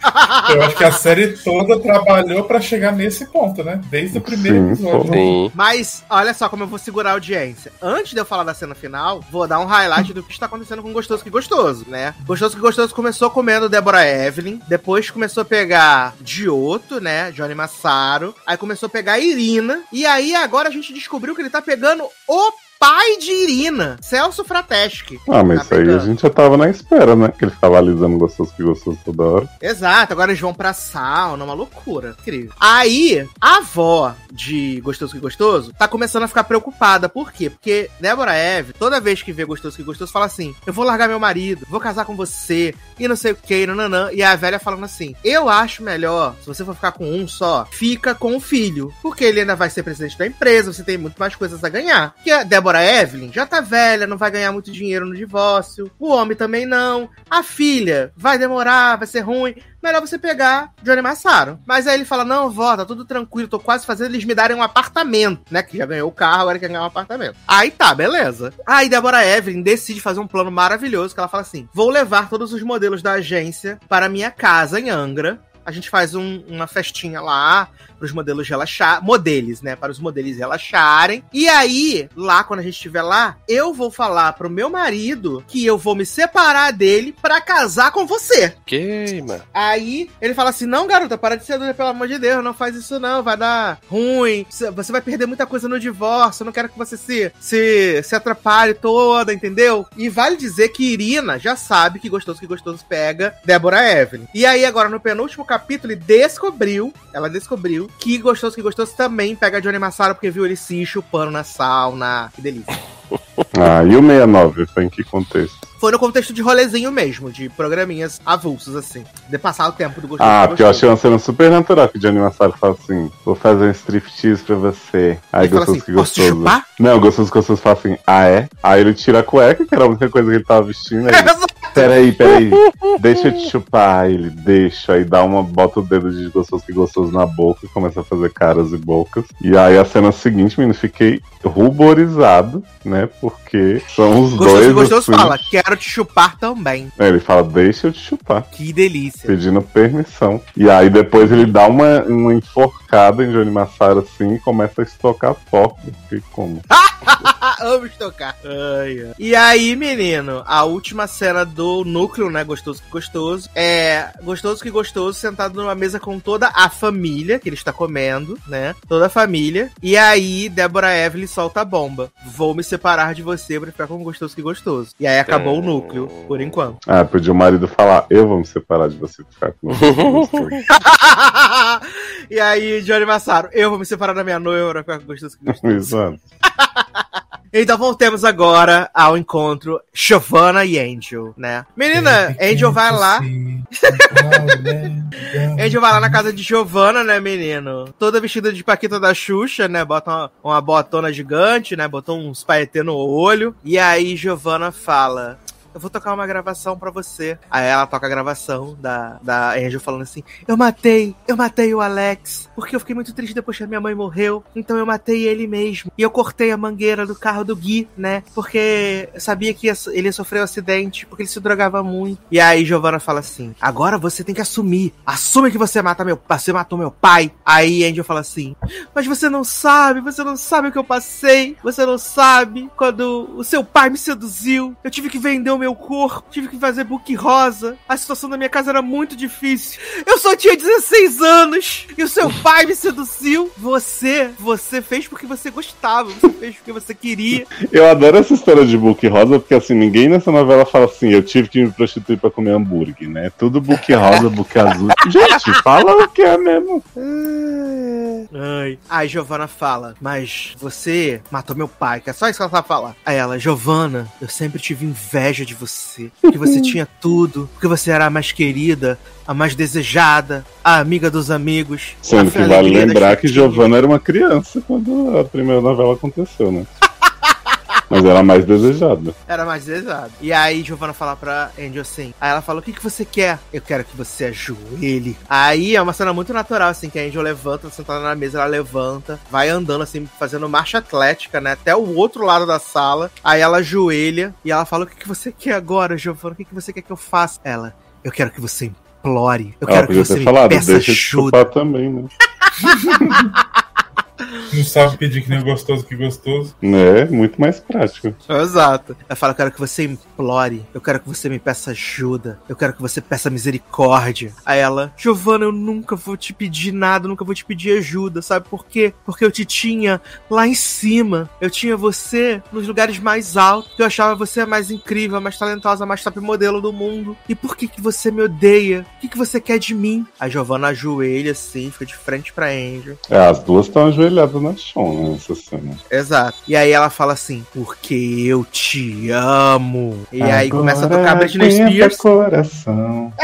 Eu acho que a série toda trabalhou pra chegar nesse ponto, né? Desde o primeiro Sim, episódio. Sim. Mas olha só como eu vou segurar a audiência. Antes de eu falar da cena final, vou dar um highlight do que está acontecendo com Gostoso que Gostoso, né? Gostoso que Gostoso começou comendo Deborah Evelyn, depois começou a pegar Giotto, né? Johnny Massaro, aí começou a pegar Irina, e aí agora a gente descobriu que ele tá pegando o pai de Irina, Celso Frateschi. Ah, mas Tá isso aí a gente já tava na espera, né? Que ele ficava alisando gostoso que gostoso toda hora. Exato, agora eles vão pra sauna, uma loucura. Incrível. Aí, a avó de Gostoso que Gostoso tá começando a ficar preocupada. Por quê? Porque Débora Eve, toda vez que vê Gostoso que Gostoso, fala assim: Eu vou largar meu marido, vou casar com você, e não sei o que, nananã. E a velha falando assim: Eu acho melhor, se você for ficar com um só, fica com o filho. Porque ele ainda vai ser presidente da empresa, você tem muito mais coisas a ganhar. Que a Débora Evelyn já tá velha, não vai ganhar muito dinheiro no divórcio. O homem também não. A filha vai demorar, vai ser ruim melhor você pegar Johnny Massaro. Mas aí ele fala: Não, vó, tá tudo tranquilo, tô quase fazendo eles me darem um apartamento, né? Que já ganhou o carro, agora quer ganhar um apartamento. Aí tá, beleza. Aí Débora Evelyn decide fazer um plano maravilhoso que ela fala assim: Vou levar todos os modelos da agência para minha casa em Angra. A gente faz um- uma festinha lá para os modelos relaxar, modelos, né? Para os modelos relaxarem. E aí, lá quando a gente estiver lá, eu vou falar pro meu marido que eu vou me separar dele para casar com você. Queima. Aí ele fala assim: Não, garota, para de ser doida, pelo amor de Deus, não faz isso não, vai dar ruim, você vai perder muita coisa no divórcio, eu não quero que você se, se, se atrapalhe toda, entendeu? E vale dizer que Irina já sabe que gostoso que gostoso pega Débora Evelyn. E aí, agora, no penúltimo capítulo, ele descobriu, ela descobriu, que gostoso que gostoso também pega Johnny Massaro porque viu ele se chupando na sauna. Que delícia. Ah, e o 69, foi em que contexto? Foi no contexto de rolezinho mesmo, de programinhas avulsos, assim. De passar o tempo do gostoso Ah, que porque eu achei uma cena super natural que o Johnny Massaro fala assim: vou fazer um striptease pra você. Aí Ele fala gostoso assim, que "Posso gostoso. chupar?" Não, gostoso que gostoso fala assim, ah é? Aí ele tira a cueca, que era a única coisa que ele tava vestindo. Aí peraí, peraí, deixa eu te chupar. Ele deixa, aí dá uma, bota o dedo de gostoso que gostoso na boca e começa a fazer caras e bocas. E aí a cena seguinte, menino, fiquei ruborizado, né? Porque são os Gostoso dois. que gostoso assim- fala, quero te chupar também. É, Ele fala, deixa eu te chupar. Que delícia. Pedindo permissão. E aí depois ele dá uma, uma enforcada em Johnny Massaro assim e começa a estocar foco. Que como? Ah, amo estocar. Ai, ai. E aí, menino, a última cena do núcleo, né? Gostoso que gostoso. É gostoso que gostoso, sentado numa mesa com toda a família que ele está comendo, né? Toda a família. E aí, Débora Evelyn solta a bomba. Vou me separar de você pra ficar com gostoso que gostoso. E aí acabou o núcleo, por enquanto. Ah, podia o marido falar, eu vou me separar de você pra ficar com você. e aí, Johnny Massaro, eu vou me separar da minha noiva pra ficar com gostoso que gostoso. Exato. Então voltemos agora ao encontro Giovanna e Angel, né? Menina, Angel vai lá. Angel vai lá na casa de Giovanna, né, menino? Toda vestida de Paquita da Xuxa, né? Bota uma, uma botona gigante, né? Botou uns paetê no olho. E aí Giovanna fala. Eu vou tocar uma gravação pra você. Aí ela toca a gravação da, da Angel falando assim: Eu matei, eu matei o Alex. Porque eu fiquei muito triste depois que a minha mãe morreu. Então eu matei ele mesmo. E eu cortei a mangueira do carro do Gui, né? Porque eu sabia que ele ia sofrer um acidente, porque ele se drogava muito. E aí Giovanna fala assim: Agora você tem que assumir. Assume que você mata meu você matou meu pai. Aí Angel fala assim: Mas você não sabe, você não sabe o que eu passei. Você não sabe quando o seu pai me seduziu. Eu tive que vender o meu meu corpo, tive que fazer book rosa. A situação da minha casa era muito difícil. Eu só tinha 16 anos e o seu pai me seduziu. Você, você fez porque você gostava, você fez porque você queria. Eu adoro essa história de book rosa, porque assim, ninguém nessa novela fala assim, eu tive que me prostituir pra comer hambúrguer, né? Tudo book rosa, book azul. Gente, fala o que é mesmo. Ai. Aí Giovanna fala, mas você matou meu pai, que é só isso que ela sabe falar. Aí ela, Giovanna, eu sempre tive inveja de você. Porque você tinha tudo, porque você era a mais querida, a mais desejada, a amiga dos amigos. Sendo que vale lembrar que. Giovanna era uma criança quando a primeira novela aconteceu, né? Mas era mais desejada. Era mais desejado. E aí Giovanna fala pra Angel assim. Aí ela fala: O que, que você quer? Eu quero que você ajoelhe. Aí é uma cena muito natural, assim, que a Angel levanta, sentada na mesa, ela levanta, vai andando assim, fazendo marcha atlética, né? Até o outro lado da sala. Aí ela ajoelha e ela fala: O que, que você quer agora, Giovanna? O que, que você quer que eu faça? Ela, eu quero que você implore. Eu Ela quero que você me falado, peça deixa de ajuda. chupar também, né? Não sabe pedir que nem gostoso que gostoso. É, muito mais prático. Exato. Ela fala: Eu quero que você implore. Eu quero que você me peça ajuda. Eu quero que você peça misericórdia. Aí ela: Giovanna, eu nunca vou te pedir nada, nunca vou te pedir ajuda. Sabe por quê? Porque eu te tinha lá em cima. Eu tinha você nos lugares mais altos. Eu achava você a mais incrível, a mais talentosa, a mais top modelo do mundo. E por que, que você me odeia? O que, que você quer de mim? A Giovanna ajoelha assim, fica de frente pra Angel. É, as duas estão ajoelhadas na chão, né? Nessa cena. Exato. E aí ela fala assim, porque eu te amo. E aí começa a Agora tocar Britney Spears. coração.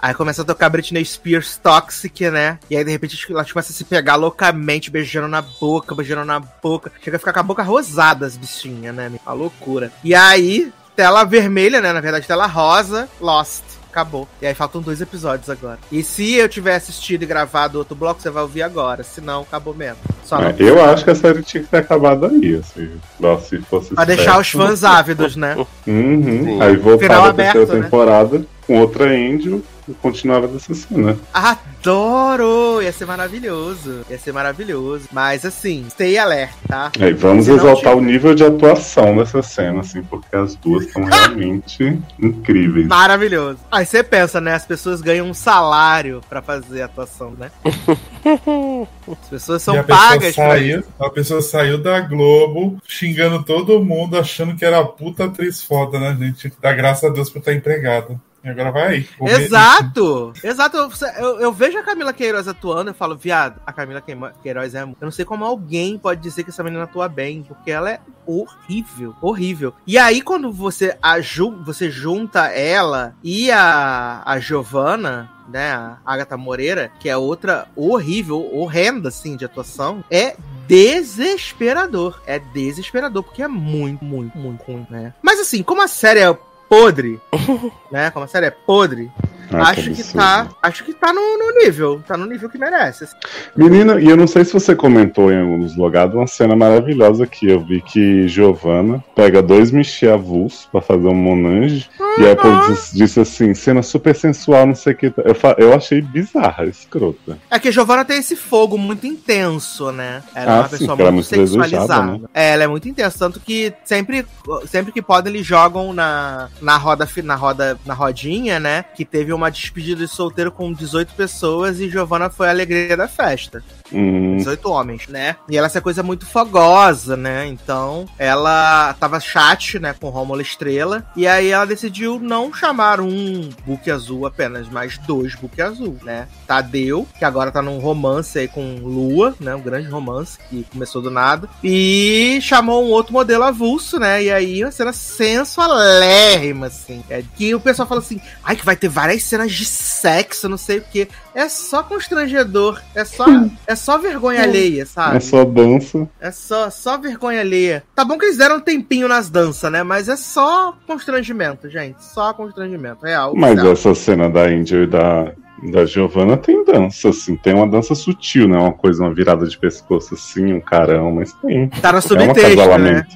Aí começa a tocar Britney Spears Toxic, né? E aí de repente ela começa a se pegar loucamente, beijando na boca, beijando na boca. Chega a ficar com a boca rosada as bichinhas, né? Uma loucura. E aí, tela vermelha, né? Na verdade, tela rosa, Lost. Acabou. E aí faltam dois episódios agora. E se eu tiver assistido e gravado outro bloco, você vai ouvir agora. Se não, acabou mesmo. Só É, não. eu acho que a série tinha que ter acabado aí, assim. Nossa, se fosse Pra deixar os certo. fãs ávidos, né? Uhum. Sim. Aí voltava a terceira aberto, né? temporada com outra Angel continuava dessa cena. Adoro! Ia ser maravilhoso. Ia ser maravilhoso. Mas assim, stay alert, tá? Aí vamos Se exaltar o nível de atuação dessa cena, assim, porque as duas estão realmente incríveis. Maravilhoso. Aí você pensa, né? As pessoas ganham um salário pra fazer a atuação, né? As pessoas e são a pessoa pagas pra saiu, a pessoa saiu da Globo xingando todo mundo, achando que era a puta atriz foda, né, gente? Dá graças a Deus por estar empregada. Agora vai aí. Exato! Exato. Eu, eu- eu vejo a Camila Queiroz atuando e falo, viado, a Camila Queiroz é. Eu não sei como alguém pode dizer que essa menina atua bem, porque ela é horrível. Horrível. E aí, quando você, a você junta ela e a, a Giovanna. Né, a Agatha Moreira, que é outra horrível, horrenda, assim, de atuação, é desesperador. É desesperador, porque é muito, muito, muito ruim, né? Mas assim, como a série é podre, né? Como a série é podre, Ah, acho que absurdo. tá. Acho que tá no, no nível. Tá no nível que merece. assim. Menina, e eu não sei se você comentou em alguns logados uma cena maravilhosa aqui. Eu vi que Giovanna pega dois Michel avulsos pra fazer um monange. E aí depois disse, disse assim, cena super sensual, não sei o que. Eu, eu achei bizarra, escrota. É que a Giovanna tem esse fogo muito intenso, né? Ela é Ah, uma sim, pessoa é muito muito sexualizada. né? É, ela é muito intensa, tanto que sempre, sempre que podem eles jogam na, na roda na roda na rodinha, né? Que teve uma despedida de solteiro com 18 pessoas e Giovanna foi a alegria da festa. Hum, 18 homens, né? E ela essa coisa muito fogosa, né? Então, ela tava chat, né, com Rômulo Estrela, e aí ela decidiu não chamar um book azul apenas, mas dois book azul, né? Tadeu, que agora tá num romance aí com Lua, né? Um grande romance que começou do nada, e chamou um outro modelo avulso, né? E aí uma cena sensualérrima, assim. É que o pessoal fala assim, ai, que vai ter várias cenas de sexo, não sei o quê. É só constrangedor, é só, é só vergonha alheia, é sabe? só dança. É só, só vergonha alheia. Tá bom que eles deram um tempinho nas danças, né? Mas é só constrangimento, gente. Só constrangimento, real. Mas oficial. essa cena da Angel e da, da Giovanna tem dança, assim. Tem uma dança sutil, né? Uma coisa, uma virada de pescoço, assim, um carão, mas tem. Tá no É um subtexto, né?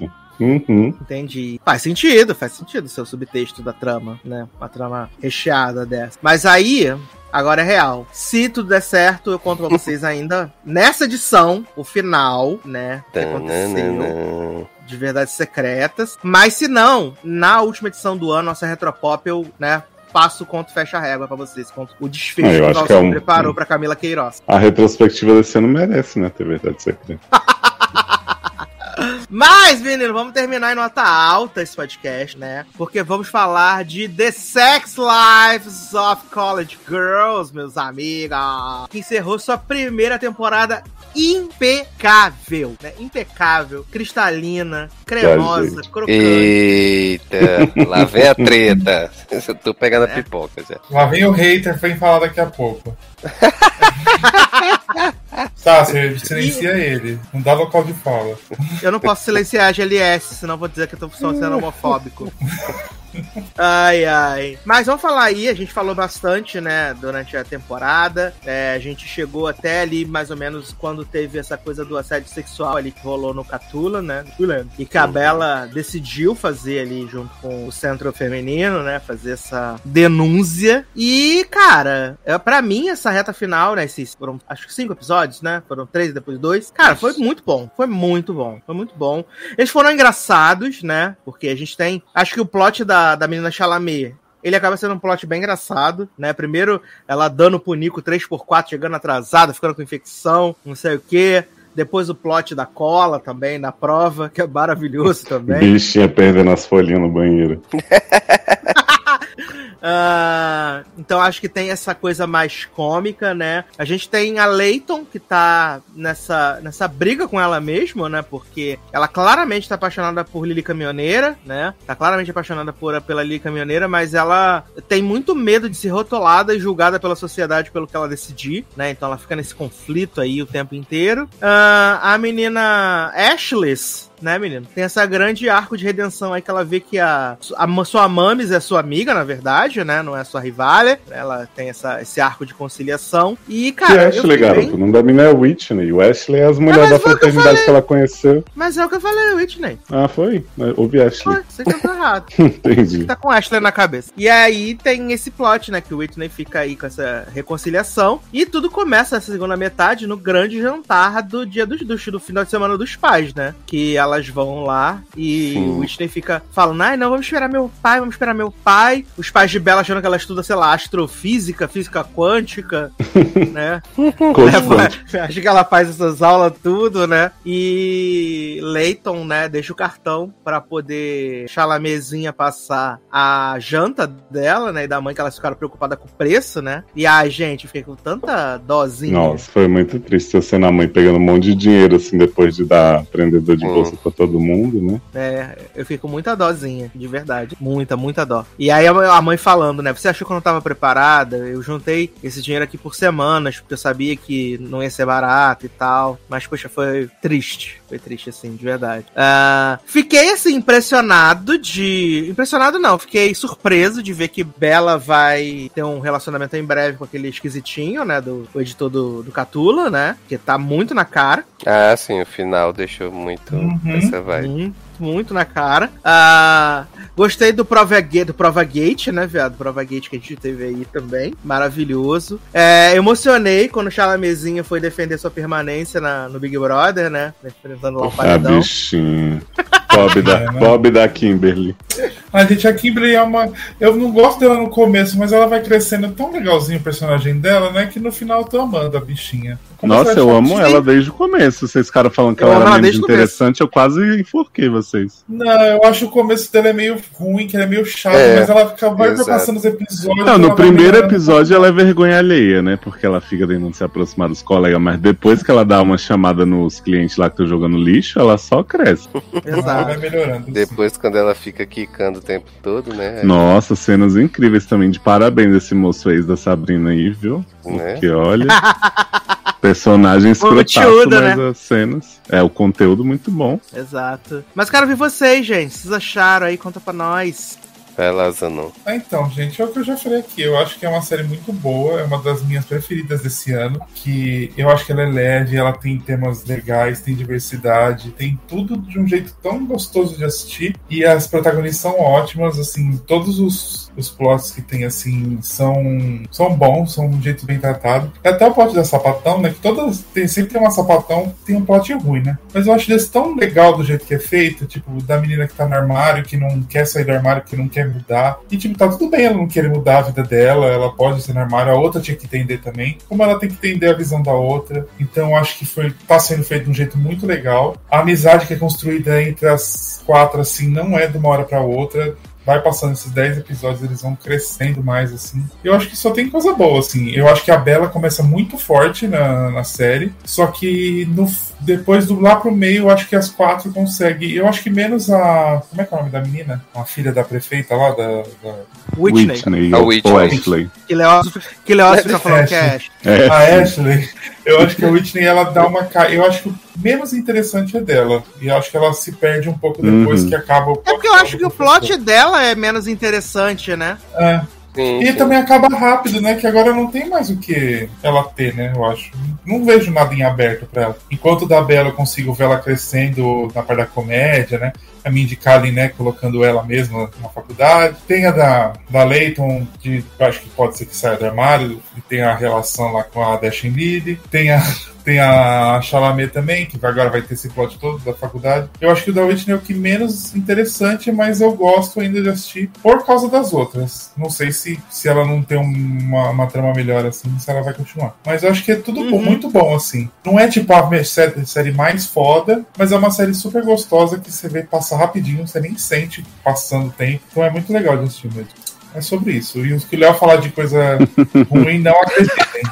Uhum. Entendi. Faz sentido, faz sentido o seu subtexto da trama, né? Uma trama recheada dessa. Mas aí, agora é real. Se tudo der certo, eu conto pra vocês ainda nessa edição, o final, né? Que aconteceu. De Verdades Secretas. Mas se não, na última edição do ano, nossa Retropop, eu, né, passo o conto fecha a régua pra vocês. Conto o desfecho Ah, que o que é um- preparou pra Camila Queiroz. A retrospectiva desse ano merece, né? Ter verdade secreta. Mas, menino, vamos terminar em nota alta esse podcast, né? Porque vamos falar de The Sex Lives of College Girls, meus amigos. Que encerrou sua primeira temporada impecável, né? Impecável, cristalina, cremosa, crocante. Eita, lá vem a treta. Eu tô pegando a É. pipoca já. Lá vem o hater, vem falar daqui a pouco. tá, você silencia ele. Não dá local de fala. Eu não posso silenciar a GLS, senão vou dizer que eu tô sendo homofóbico. Ai, ai. Mas vamos falar aí, a gente falou bastante, né, durante a temporada. É, a gente chegou até ali, mais ou menos, quando teve essa coisa do assédio sexual ali que rolou no Catula, né? E que a Bela decidiu fazer ali junto com o Centro Feminino, né? Fazer essa denúncia. E, cara, é, pra mim, essa reta final, né? Esses foram, acho que cinco episódios, né? Foram três e depois dois. Cara, foi muito bom. Foi muito bom. Foi muito bom. Eles foram engraçados, né? Porque a gente tem. Acho que o plot da, da menina Chalamet. Ele acaba sendo um plot bem engraçado, né? Primeiro, ela dando pro Nico 3x4, chegando atrasada, ficando com infecção, não sei o quê. Depois o plot da cola também, da prova, que é maravilhoso também. Bichinha perdendo as folhinhas no banheiro. Ah, então acho que tem essa coisa mais cômica, né? A gente tem a Leighton, que tá nessa, nessa briga com ela mesma, né? Porque ela claramente tá apaixonada por Lily Caminhoneira, né? Tá claramente apaixonada por, pela Lily Caminhoneira, mas ela tem muito medo de ser rotulada e julgada pela sociedade pelo que ela decidir, né? Então ela fica nesse conflito aí o tempo inteiro. Ah, a menina Ashless, né, menino? Tem essa grande arco de redenção aí que ela vê que a, a sua Mames é sua amiga, na verdade, né? Não é sua rivalha. Ela tem essa, esse arco de conciliação. E, Que cara, eu Ashley, garoto? bem- O nome da mina é Whitney. O Ashley é as mulheres mas da que fraternidade falei. que ela conheceu. Mas é o que eu falei, Whitney. Ah, foi? Ouvi Ashley. Foi, você que tô errado. Entendi. tá com Ashley na cabeça. E aí tem esse plot, né? Que o Whitney fica aí com essa reconciliação. E tudo começa essa segunda metade no grande jantar do dia dos, do, do final de semana dos pais, né? Que elas vão lá e Sim. o Whitney fica falando: ai, não, vamos esperar meu pai, vamos esperar meu pai. Os pais de Bella achando que ela estuda, sei lá, astrofísica, física quântica, né? É. Acho que ela faz essas aulas tudo, né? E Leighton, né, deixa o cartão pra poder Chalamezinha passar a janta dela, né, e da mãe que elas ficaram preocupadas com o preço, né? E a gente fiquei com tanta dozinha. Nossa, foi muito triste eu sendo a mãe pegando um monte de dinheiro, assim, depois de dar prendedor de Hum. bolsa pra todo mundo, né? É, eu fico com muita dozinha, de verdade. Muita, muita dó. E aí a mãe- falando, né? Você achou que eu não tava preparada? Eu juntei esse dinheiro aqui por semanas, porque eu sabia que não ia ser barato e tal. Mas, poxa, foi triste. Foi triste, assim, de verdade. Ah, fiquei, assim, impressionado de. Impressionado não, fiquei surpreso de ver que Bella vai ter um relacionamento em breve com aquele esquisitinho, né? Do o editor do, do Catula, né? Que tá muito na cara. Ah, sim, o final deixou muito Uhum. Essa vibe. Muito, muito na cara. Ah, gostei do Prova, Ga- do Prova Gate, né, viado? Prova Gate que a gente teve aí também. Maravilhoso. É, emocionei quando o Chalamezinho foi defender sua permanência na- no Big Brother, né? Enfrentando lá o A paredão. bichinha. Bob da, É, né? Bob da Kimberly. A gente, a Kimberly é uma. Eu não gosto dela no começo, mas ela vai crescendo tão legalzinho o personagem dela, né? Que no final eu tô amando a bichinha. Nossa, eu amo ela. desde o começo. Vocês ficaram falando que Eu ela era menos interessante, eu quase enforquei vocês. Não, eu acho o começo dela é meio ruim, que ela é meio chata, É, mas ela fica, vai exato. passando os episódios. Não, no vai primeiro melhorando. episódio ela é vergonha alheia, né? Porque ela fica tentando se aproximar dos colegas, mas depois que ela dá uma chamada nos clientes lá que estão jogando lixo, ela só cresce. Ela vai Exato. melhorando. Depois, quando ela fica quicando o tempo todo, né? Nossa, cenas incríveis também. De parabéns esse moço ex da Sabrina aí, viu? Né? Porque olha. personagem escrotaço, Conteúdo, mas né? as cenas. É, o conteúdo muito bom. Exato. Mas quero ver vocês, gente. Vocês acharam aí? Conta pra nós. Vai lá, Zanon. Ah, então, gente, é o que eu já falei aqui. Eu acho que é uma série muito boa, é uma das minhas preferidas desse ano. Que eu acho que ela é leve, ela tem temas legais, tem diversidade, tem tudo de um jeito tão gostoso de assistir. E as protagonistas são ótimas, assim, todos os. Os plots que tem, assim, são, são bons, são de um jeito bem tratado. Até o plot da sapatão, né? Que todas. Tem, sempre tem uma sapatão, tem um plot ruim, né? Mas eu acho desse tão legal do jeito que é feito, tipo, da menina que tá no armário, que não quer sair do armário, que não quer mudar. E, tipo, tá tudo bem ela não querer mudar a vida dela, ela pode ser no armário, a outra tinha que entender também, como ela tem que entender a visão da outra. Então, acho que foi, tá sendo feito de um jeito muito legal. A amizade que é construída entre as quatro, assim, não é de uma hora pra outra vai passando esses 10 episódios, eles vão crescendo mais, assim. Eu acho que só tem coisa boa, assim. Eu acho que a Bela começa muito forte na, na série, só que no, depois do lá pro meio, eu acho que as quatro conseguem. Eu acho que menos a. Como é que é o nome da menina? A filha da prefeita lá, da. da... Whitney. Whitney A ou, Whitney. ou Ashley. Que Leócio, que Leócio fica falando que é Ash. É. A Ashley. Eu acho que a Whitney ela dá uma. Eu acho que o menos interessante é dela. E eu acho que ela se perde um pouco depois Uhum. que acaba o É porque eu acho que o plot dela é menos interessante, né? É. Sim, E sim. também acaba rápido, né? Que agora não tem mais o que ela ter, né? Eu acho. Não vejo nada em aberto pra ela. Enquanto da Bela eu consigo ver ela crescendo na parte da comédia, né? A Mindy Kaling, né? Colocando ela mesma na faculdade. Tem a da, da Leighton, que acho que pode ser que saia do armário. E tem a relação lá com a Dashin Lily. Tem a. Tem a Chalamet também, que agora vai ter esse plot todo da faculdade. Eu acho que o da Whitney é o que menos interessante, mas eu gosto ainda de assistir por causa das outras. Não sei se, se ela não tem uma, uma trama melhor assim, se ela vai continuar. Mas eu acho que é tudo bom, Uhum. muito bom, assim. Não é tipo a série mais foda, mas é uma série super gostosa que você vê passar rapidinho, você nem sente passando o tempo. Então é muito legal de assistir mesmo. É sobre isso. E os que o Léo falar de coisa ruim, não acreditem.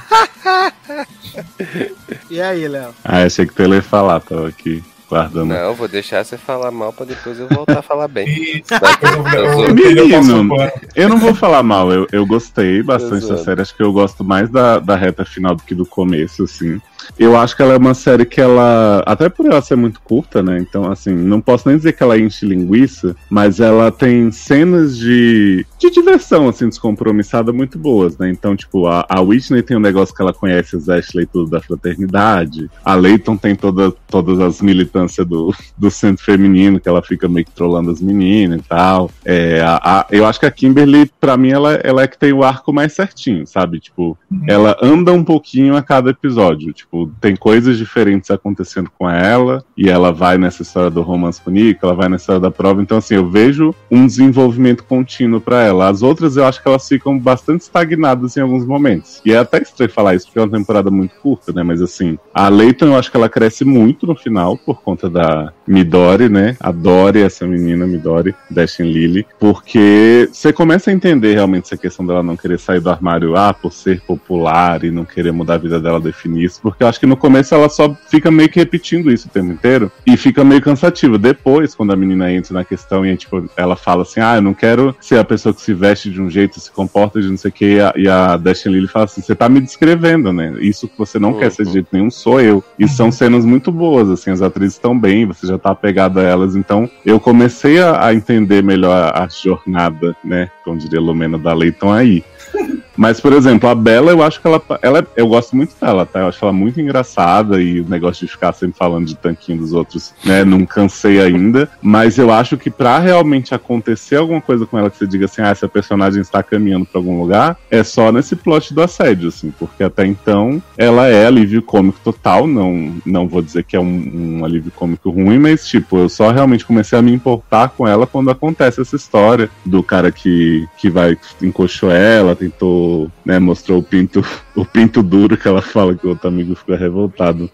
E aí, Léo? Ah, achei que tu ia falar, tava aqui guardando. Não, vou deixar você falar mal pra depois eu voltar a falar bem. Depois eu, eu, eu, Menino. eu não vou falar mal, eu, eu gostei bastante da Exato. série. Acho que eu gosto mais da, da reta final do que do começo, assim. Eu acho que ela é uma série que ela. Até por ela ser muito curta, né? Então, assim, não posso nem dizer que ela enche linguiça, mas ela tem cenas de, de diversão, assim, descompromissada muito boas, né? Então, tipo, a, a Whitney tem um negócio que ela conhece as Ashley tudo da fraternidade. A Leighton tem toda, todas as militâncias do, do centro feminino, que ela fica meio que trollando as meninas e tal. É, a, a- eu acho que a Kimberly, pra mim, ela, ela é que tem o arco mais certinho, sabe? Tipo, ela anda um pouquinho a cada episódio. Tipo, tem coisas diferentes acontecendo com ela, e ela vai nessa história do romance com o Nico, ela vai nessa história da prova. Então, assim, eu vejo um desenvolvimento contínuo pra ela. As outras eu acho que elas ficam bastante estagnadas em alguns momentos. E é até estranho falar isso, porque é uma temporada muito curta, né? Mas assim, a Leighton eu acho que ela cresce muito no final, por conta da Midori, né? Adore essa menina, Midori, Dashin Lily, porque você começa a entender realmente essa questão dela não querer sair do armário, ah, por ser popular e não querer mudar a vida dela, definir isso, porque eu acho que no começo ela só fica meio que repetindo isso o tempo inteiro e fica meio cansativo. Depois, quando a menina entra na questão e tipo, ela fala assim, ah, eu não quero ser a pessoa que se veste de um jeito, se comporta de não sei o que, e a, a Dashin Lily fala assim, você tá me descrevendo, né? Isso que você não quer ser de jeito nenhum sou eu. E são cenas muito boas, assim, as atrizes estão bem, você já tá apegado a elas, então eu comecei a, a entender melhor a, jornada, né? Como diria Lumena da Leighton aí. Mas, por exemplo, a Bela, eu acho que ela, ela. Eu gosto muito dela, tá? Eu acho ela muito engraçada e o negócio de ficar sempre falando de tanquinho dos outros, né? Não cansei ainda. Mas eu acho que pra realmente acontecer alguma coisa com ela que você diga assim, ah, essa personagem está caminhando pra algum lugar, é só nesse plot do assédio, assim. Porque até então ela é alívio cômico total. Não, não vou dizer que é um, um alívio cômico ruim, mas, tipo, eu só realmente comecei a me importar com ela quando acontece essa história do cara que, que vai, encoxou ela, tentou, né, mostrou o pinto, o pinto duro que ela fala que o outro amigo ficou revoltado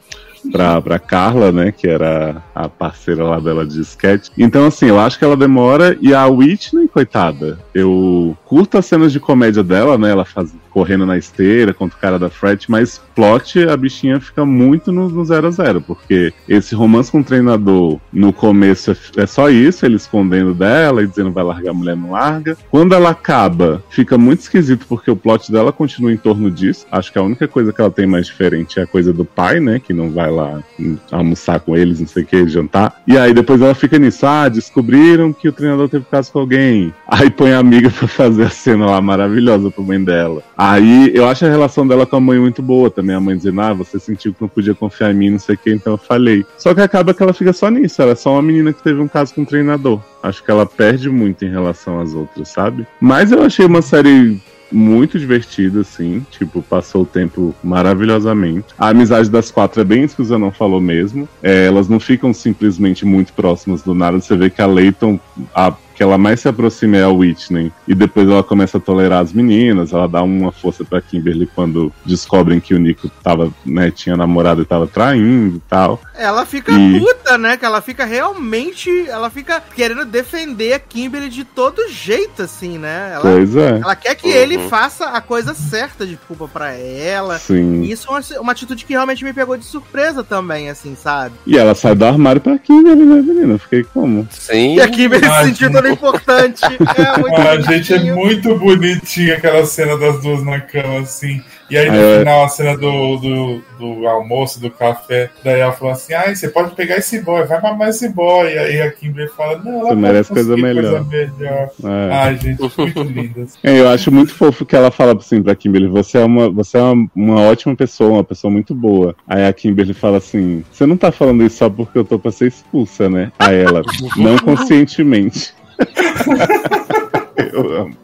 pra, pra Carla, né, que era a parceira lá dela de sketch. Então, assim, eu acho que ela demora e a Whitney, coitada, eu curto as cenas de comédia dela, né, ela faz correndo na esteira contra o cara da Fret, mas plot a bichinha fica muito no, no zero a zero, porque esse romance com o treinador no começo é, é só isso, ele escondendo dela e dizendo vai largar a mulher, não larga. Quando ela acaba, fica muito esquisito porque o plot dela continua em torno disso. Acho que a única coisa que ela tem mais diferente é a coisa do pai, né, que não vai lá almoçar com eles, não sei o que, jantar. E aí depois ela fica nisso, ah, descobriram que o treinador teve caso com alguém. Aí põe a amiga pra fazer a cena lá maravilhosa pra mãe dela. Aí eu acho a relação dela com a mãe muito boa também. A mãe dizendo, ah, você sentiu que não podia confiar em mim, não sei o que, então eu falei. Só que acaba que ela fica só nisso. Ela é só uma menina que teve um caso com um treinador. Acho que ela perde muito em relação às outras, sabe? Mas eu achei uma série muito divertida, assim. Tipo, passou o tempo maravilhosamente. A amizade das quatro é bem isso que o Zanon falou mesmo. É, elas não ficam simplesmente muito próximas do nada. Você vê que a Leighton, a que ela mais se aproxima é a Whitney. E depois ela começa a tolerar as meninas, ela dá uma força pra Kimberly quando descobrem que o Nico tava, né, tinha namorado e tava traindo e tal. Ela fica E- puta, né? Que ela fica realmente. Ela fica querendo defender a Kimberly de todo jeito, assim, né? Ela, Pois é. ela quer que Uhum. ele faça a coisa certa de desculpa pra ela. Sim. E isso é uma, uma atitude que realmente me pegou de surpresa também, assim, sabe? E ela sai do armário pra Kimberly, né, menina? Eu Fiquei como? Sim. E a Kimberly se Ai, importante. É muito Ah, gente, é bonitinho. muito bonitinha aquela cena das duas na cama, assim. E aí no É. final, a cena do, do, do almoço, do café, daí ela falou assim: ai, você pode pegar esse boy, vai mamar esse boy. E aí a Kimberly fala: não, ela Você merece coisa melhor." melhor. É. Ai, gente, muito lindas. É, eu acho muito fofo que ela fala assim pra Kimberly, você é uma, você é uma, uma ótima pessoa, uma pessoa muito boa. Aí a Kimberly fala assim, você não tá falando isso só porque eu tô pra ser expulsa, né? A ela, não conscientemente. Eu amo.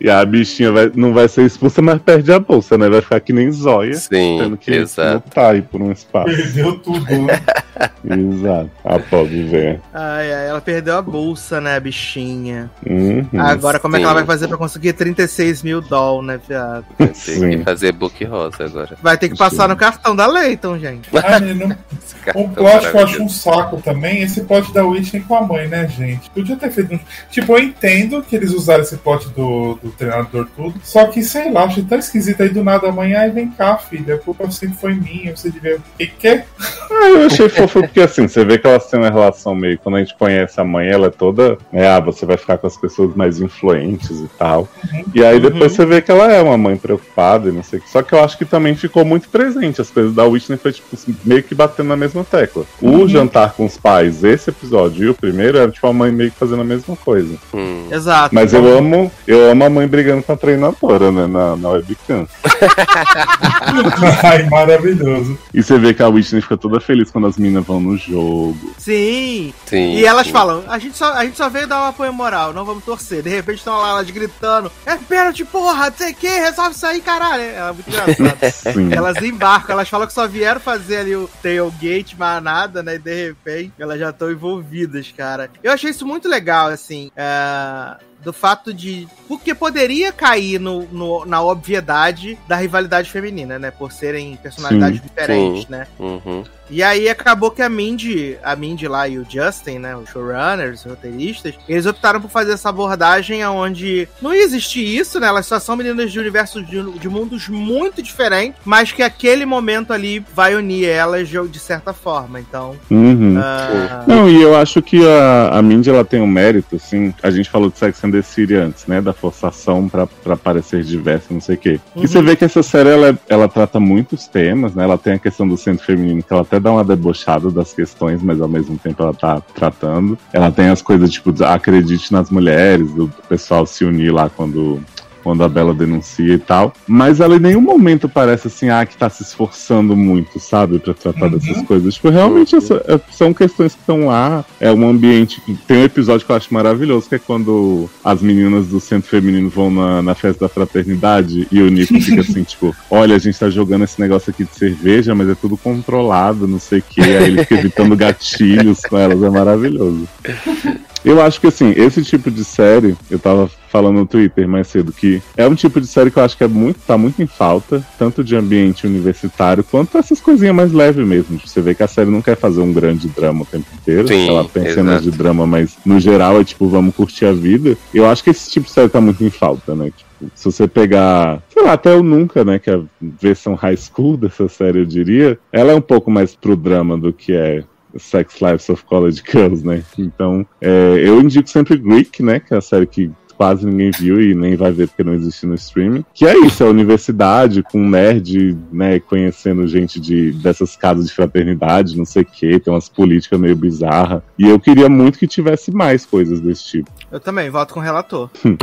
E a bichinha vai- não vai ser expulsa, mas perde a bolsa, né? Vai ficar que nem zóia, Sim, tendo que exato. lutar aí por um espaço. Perdeu tudo, né? Exato. A pobre velha. Ai, ai, ela perdeu a bolsa, né, a bichinha. Uhum. Agora, como é que ela sim. vai fazer pra conseguir 36 mil doll, né, viado? Tem que Sim. fazer book rosa agora. Vai ter que passar no cartão da Leighton, gente. Ai, cartão plot que eu acho um saco também, esse plot da Whitney com a mãe, né, gente? Podia ter feito um. Tipo, eu entendo que eles usaram esse plot do, do treinador tudo. Só que, sei lá, achei tão esquisito aí do nada a mãe, ai, vem cá, filha, a culpa sempre foi minha, você devia. O que que é? Ah, eu achei fofo porque assim, você vê que elas têm uma relação meio. Quando a gente conhece a mãe, ela é toda. Né, ah, você vai ficar com as pessoas mais influentes e tal. E aí depois você vê que ela é uma mãe preocupada e não sei o que. Só que eu acho que também ficou muito presente. As coisas da Whitney foi tipo assim, meio que batendo na mesma tecla. O jantar com os pais, esse episódio e o primeiro era tipo a mãe meio que fazendo a mesma coisa. Hum. Exato. Mas eu amo, eu amo a mãe brigando com a treinadora, né? Na, na webcam. ai, maravilhoso. E você vê que a Whitney fica toda feliz quando as meninas vão no jogo. Sim. Sim. E elas falam, a gente, só, a gente só veio dar um apoio moral, não vamos torcer. De repente estão lá elas gritando, é pênalti, porra, não sei o que, resolve isso aí, caralho. É muito engraçado. Sim. elas embarcam, elas falam que só vieram fazer ali o tailgate, mas nada, né? E de repente elas já estão envolvidas, cara. Eu achei isso muito legal, assim. é, Do fato de. Porque poderia cair no, no- na obviedade da rivalidade feminina, né? Por serem personalidades Sim, diferentes, sim. né? Uhum. E aí acabou que a Mindy, a Mindy lá e o Justin, né, os showrunners, os roteiristas, eles optaram por fazer essa abordagem onde não existe isso, né? Elas só são meninas de universos de, de mundos muito diferentes, mas que aquele momento ali vai unir elas de, de certa forma. Então, Uhum. ah, Não, e eu acho que a, a Mindy ela tem um mérito, assim. A gente falou de Sex and the City antes, né? Da forçação pra, pra parecer diversa, não sei o quê. Uhum. E você vê que essa série ela, ela trata muitos temas, né? Ela tem a questão do centro feminino, que ela até dá uma debochada das questões, mas ao mesmo tempo ela tá tratando. Ela tem as coisas tipo, acredite nas mulheres, do pessoal se unir lá quando. Quando a Bela denuncia e tal. Mas ela em nenhum momento parece assim, ah, que tá se esforçando muito, sabe? Pra tratar Uhum. dessas coisas. Tipo, realmente essa- é- são questões que estão lá. É um ambiente que. Tem um episódio que eu acho maravilhoso, que é quando as meninas do centro feminino vão na, na festa da fraternidade e o Nico fica assim, tipo, olha, a gente tá jogando esse negócio aqui de cerveja, mas é tudo controlado, não sei o quê. Aí ele fica evitando gatilhos com elas, é maravilhoso. Eu acho que assim, esse tipo de série, eu tava falando no Twitter mais cedo, que é um tipo de série que eu acho que é muito, tá muito em falta, tanto de ambiente universitário, quanto essas coisinhas mais leves mesmo. Você vê que a série não quer fazer um grande drama o tempo inteiro. Sim, ela tem exato. cenas de drama, mas no geral é tipo, vamos curtir a vida. Eu acho que esse tipo de série tá muito em falta, né? Tipo, se você pegar, sei lá, até o Nunca, né, que é a versão high school dessa série, eu diria, ela é um pouco mais pro drama do que é Sex Lives of College Girls, né? Então, é, eu indico sempre Greek, né? Que é a série que quase ninguém viu e nem vai ver porque não existe no streaming. Que é isso, é a universidade com nerd, né, conhecendo gente de, dessas casas de fraternidade, não sei o que, tem umas políticas meio bizarras. E eu queria muito que tivesse mais coisas desse tipo. Eu também, voto com o relator.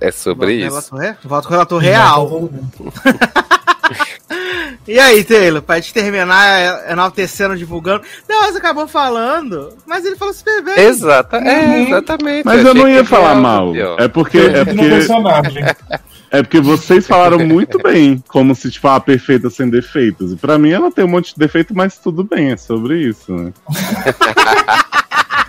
É sobre voto isso. Com relator, re- voto com o relator real. E aí, Taylor, pra gente terminar enaltecendo, divulgando. Não, mas acabou falando, mas ele falou super bem. Exata, é, exatamente. Mas eu achei não ia falar mal. pior. É porque, é porque, é porque vocês falaram muito bem, como se, tipo, a perfeita sem defeitos. E pra mim ela tem um monte de defeito, mas tudo bem, é sobre isso, né?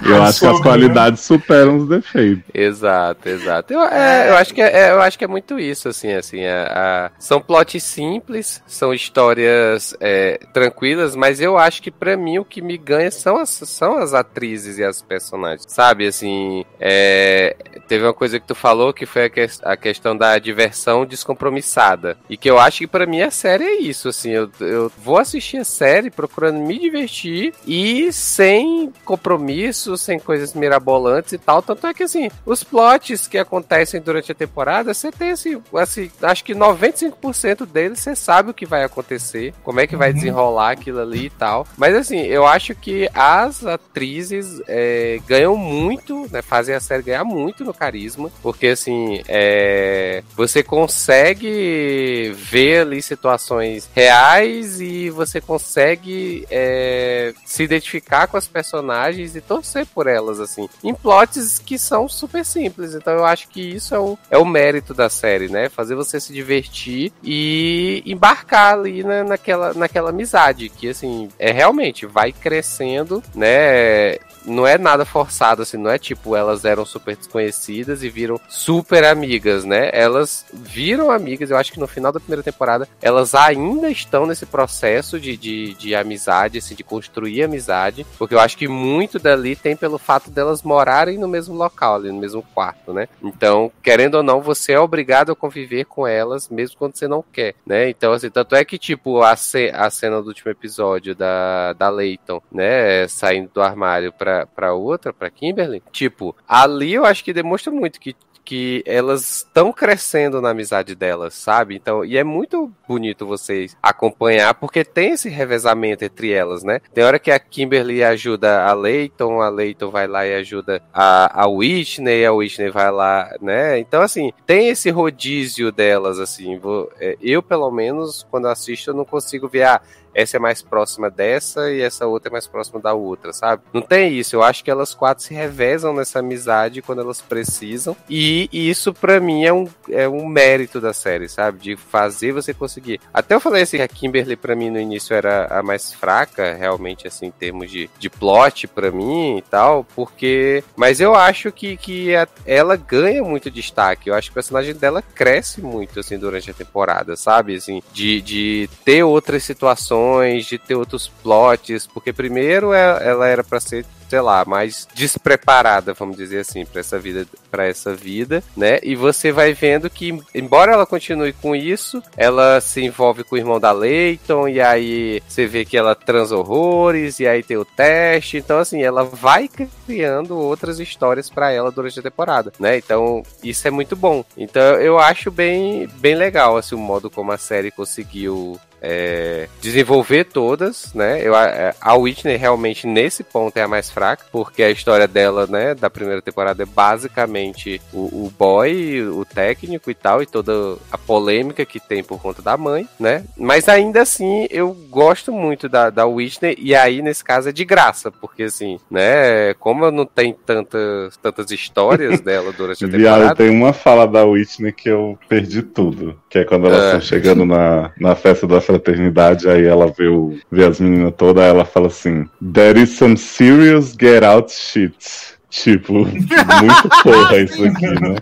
Eu acho que as Sobre, qualidades superam os defeitos. Exato, exato. Eu, é, eu, acho que é, é, eu acho que é muito isso, assim, assim. A, a- são plots simples, são histórias é, tranquilas, mas eu acho que pra mim o que me ganha são as, são as atrizes e as personagens. Sabe, assim, é, teve uma coisa que tu falou que foi a, que- a questão da diversão descompromissada. E que eu acho que pra mim a série é isso, assim. Eu, eu vou assistir a série procurando me divertir e sem compromisso, sem coisas mirabolantes e tal. Tanto é que, assim, os plots que acontecem durante a temporada, você tem, assim, assim acho que 95% deles você sabe o que vai acontecer, como é que vai desenrolar aquilo ali e tal. Mas, assim, eu acho que as atrizes é, ganham muito, né, fazem a série ganhar muito no carisma, porque, assim, é, você consegue ver ali situações reais e você consegue é, se identificar com as personagens e torcer por elas, assim, em plots que são super simples. Então eu acho que isso é o, é o mérito da série, né? Fazer você se divertir e embarcar ali na, naquela, naquela amizade, que assim, é realmente vai crescendo, né? Não é nada forçado, assim, não é tipo elas eram super desconhecidas e viram super amigas, né? Elas viram amigas, eu acho que no final da primeira temporada elas ainda estão nesse processo de, de, de amizade, assim, de construir amizade, porque eu acho que muito dali tem pelo fato delas morarem no mesmo local, ali no mesmo quarto, né? Então, querendo ou não, você é obrigado a conviver com elas, mesmo quando você não quer, né? Então, assim, tanto é que, tipo, a, ce a cena do último episódio da, da Leighton, né, saindo do armário pra, pra outra, pra Kimberly, tipo, ali eu acho que demonstra muito que que elas estão crescendo na amizade delas, sabe? Então, e é muito bonito vocês acompanhar, porque tem esse revezamento entre elas, né? Tem hora que a Kimberly ajuda a Leighton, a Leighton vai lá e ajuda a, a Whitney, a Whitney vai lá, né? Então, assim, tem esse rodízio delas, assim. Vou, é, eu, pelo menos, quando assisto, eu não consigo ver, ah, essa é mais próxima dessa e essa outra é mais próxima da outra, sabe? Não tem isso. Eu acho que elas quatro se revezam nessa amizade quando elas precisam. E isso, para mim, é um, é um mérito da série, sabe? De fazer você conseguir. Até eu falei assim que a Kimberly, para mim, no início era a mais fraca, realmente, assim, em termos de, de plot para mim e tal, porque. Mas eu acho que, que a, ela ganha muito destaque. Eu acho que o personagem dela cresce muito, assim, durante a temporada, sabe? Assim, de, de ter outras situações de ter outros plots, porque primeiro ela era para ser sei lá, mais despreparada, vamos dizer assim, para essa vida, para essa vida, né? E você vai vendo que embora ela continue com isso, ela se envolve com o irmão da Leighton e aí você vê que ela trans horrores e aí tem o teste, então assim, ela vai criando outras histórias para ela durante a temporada, né? Então, isso é muito bom. Então, eu acho bem bem legal assim o modo como a série conseguiu é, desenvolver todas, né? Eu, a Whitney realmente nesse ponto é a mais fraca, porque a história dela, né, da primeira temporada é basicamente o, o boy, o técnico e tal, e toda a polêmica que tem por conta da mãe, né? Mas ainda assim, eu gosto muito da, da Whitney, e aí nesse caso é de graça, porque assim, né, como não tenho tantas, tantas histórias dela durante a temporada. Viado, tem uma fala da Whitney que eu perdi tudo. Que é quando elas estão É. chegando na, na festa da fraternidade, aí ela vê, o, vê as meninas todas, ela fala assim: There is some serious get out shit. Tipo, muito porra isso aqui, né?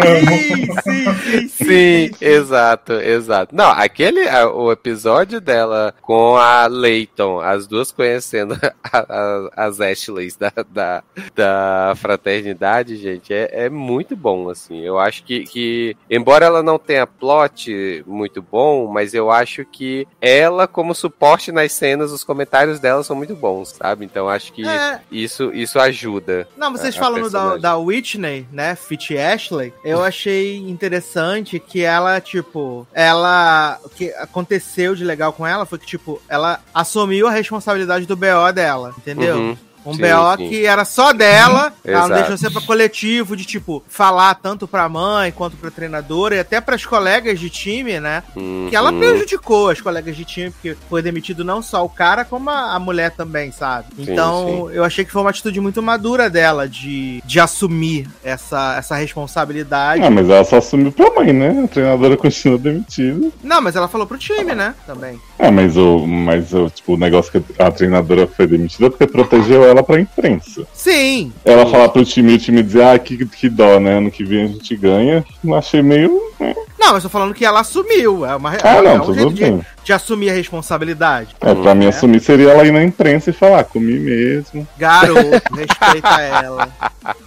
Sim, sim, sim, Sim, exato, exato. Não, aquele, o episódio dela com a Leighton, as duas conhecendo as Ashleys da, da, da fraternidade, gente, é, é muito bom, assim. Eu acho que, que, embora ela não tenha plot muito bom, mas eu acho que ela, como suporte nas cenas, os comentários dela são muito bons, sabe? Então acho que É. isso, isso ajuda. Não, vocês a- a falando da, da Whitney, né? Fit Ashley, eu achei interessante que ela, tipo, ela. O que aconteceu de legal com ela foi que, tipo, ela assumiu a responsabilidade do BO dela, entendeu? Uhum. Um Sim, BO sim. que era só dela, ela não deixou ser pra coletivo, de tipo, falar tanto pra mãe quanto pra treinadora e até pras colegas de time, né? Que ela Uhum. prejudicou as colegas de time, porque foi demitido não só o cara, como a, a mulher também, sabe? Sim, Então, eu achei que foi uma atitude muito madura dela de, de assumir essa, essa responsabilidade. Ah, mas ela só assumiu pra mãe, né? A treinadora continua demitida. Não, mas ela falou pro time, né? Também. Ah, mas o, mas o, tipo, o negócio que a treinadora foi demitida porque protegeu ela pra imprensa. Sim, Ela falar pro time e o time dizer, ah, que, que dó, né? Ano que vem a gente ganha. Achei meio. né? Não, mas tô falando que ela assumiu. É, uma, Ah, é não, um tudo jeito de, bem. De assumir a responsabilidade. É, pra mim É. assumir seria ela ir na imprensa e falar, "Ah, comi mesmo. Garoto, respeita ela.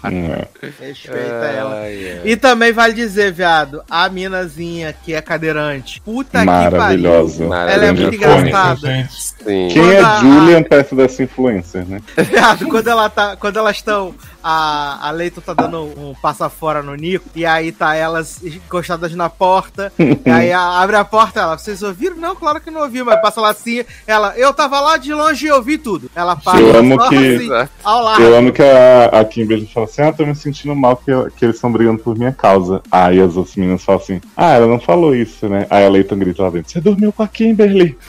É. Respeita ela. Ai, ai. E também vale dizer, viado, a minazinha que é cadeirante. Puta que pariu. Maravilhosa. Ela é Maravilhoso. muito engraçada. Sim. Quem Quando é a- Julian perto dessa influencer, né? Viado, quando ela tá. Quando elas estão. A, a Leito tá dando um passa fora no Nico. E aí tá elas encostadas na porta. e aí a- abre a porta, ela. Vocês ouviram? Não, claro que não ouviu, mas passa lá assim. Ela, eu tava lá de longe e ouvi tudo. Ela passa Eu amo que- assim, ao. Eu amo que a, a Kimberly fala assim, ah, tô me sentindo mal que, que eles estão brigando por minha causa. Aí as outras meninas falam assim, ah, ela não falou isso, né? Aí a Leighton grita lá dentro, você dormiu com a Kimberly.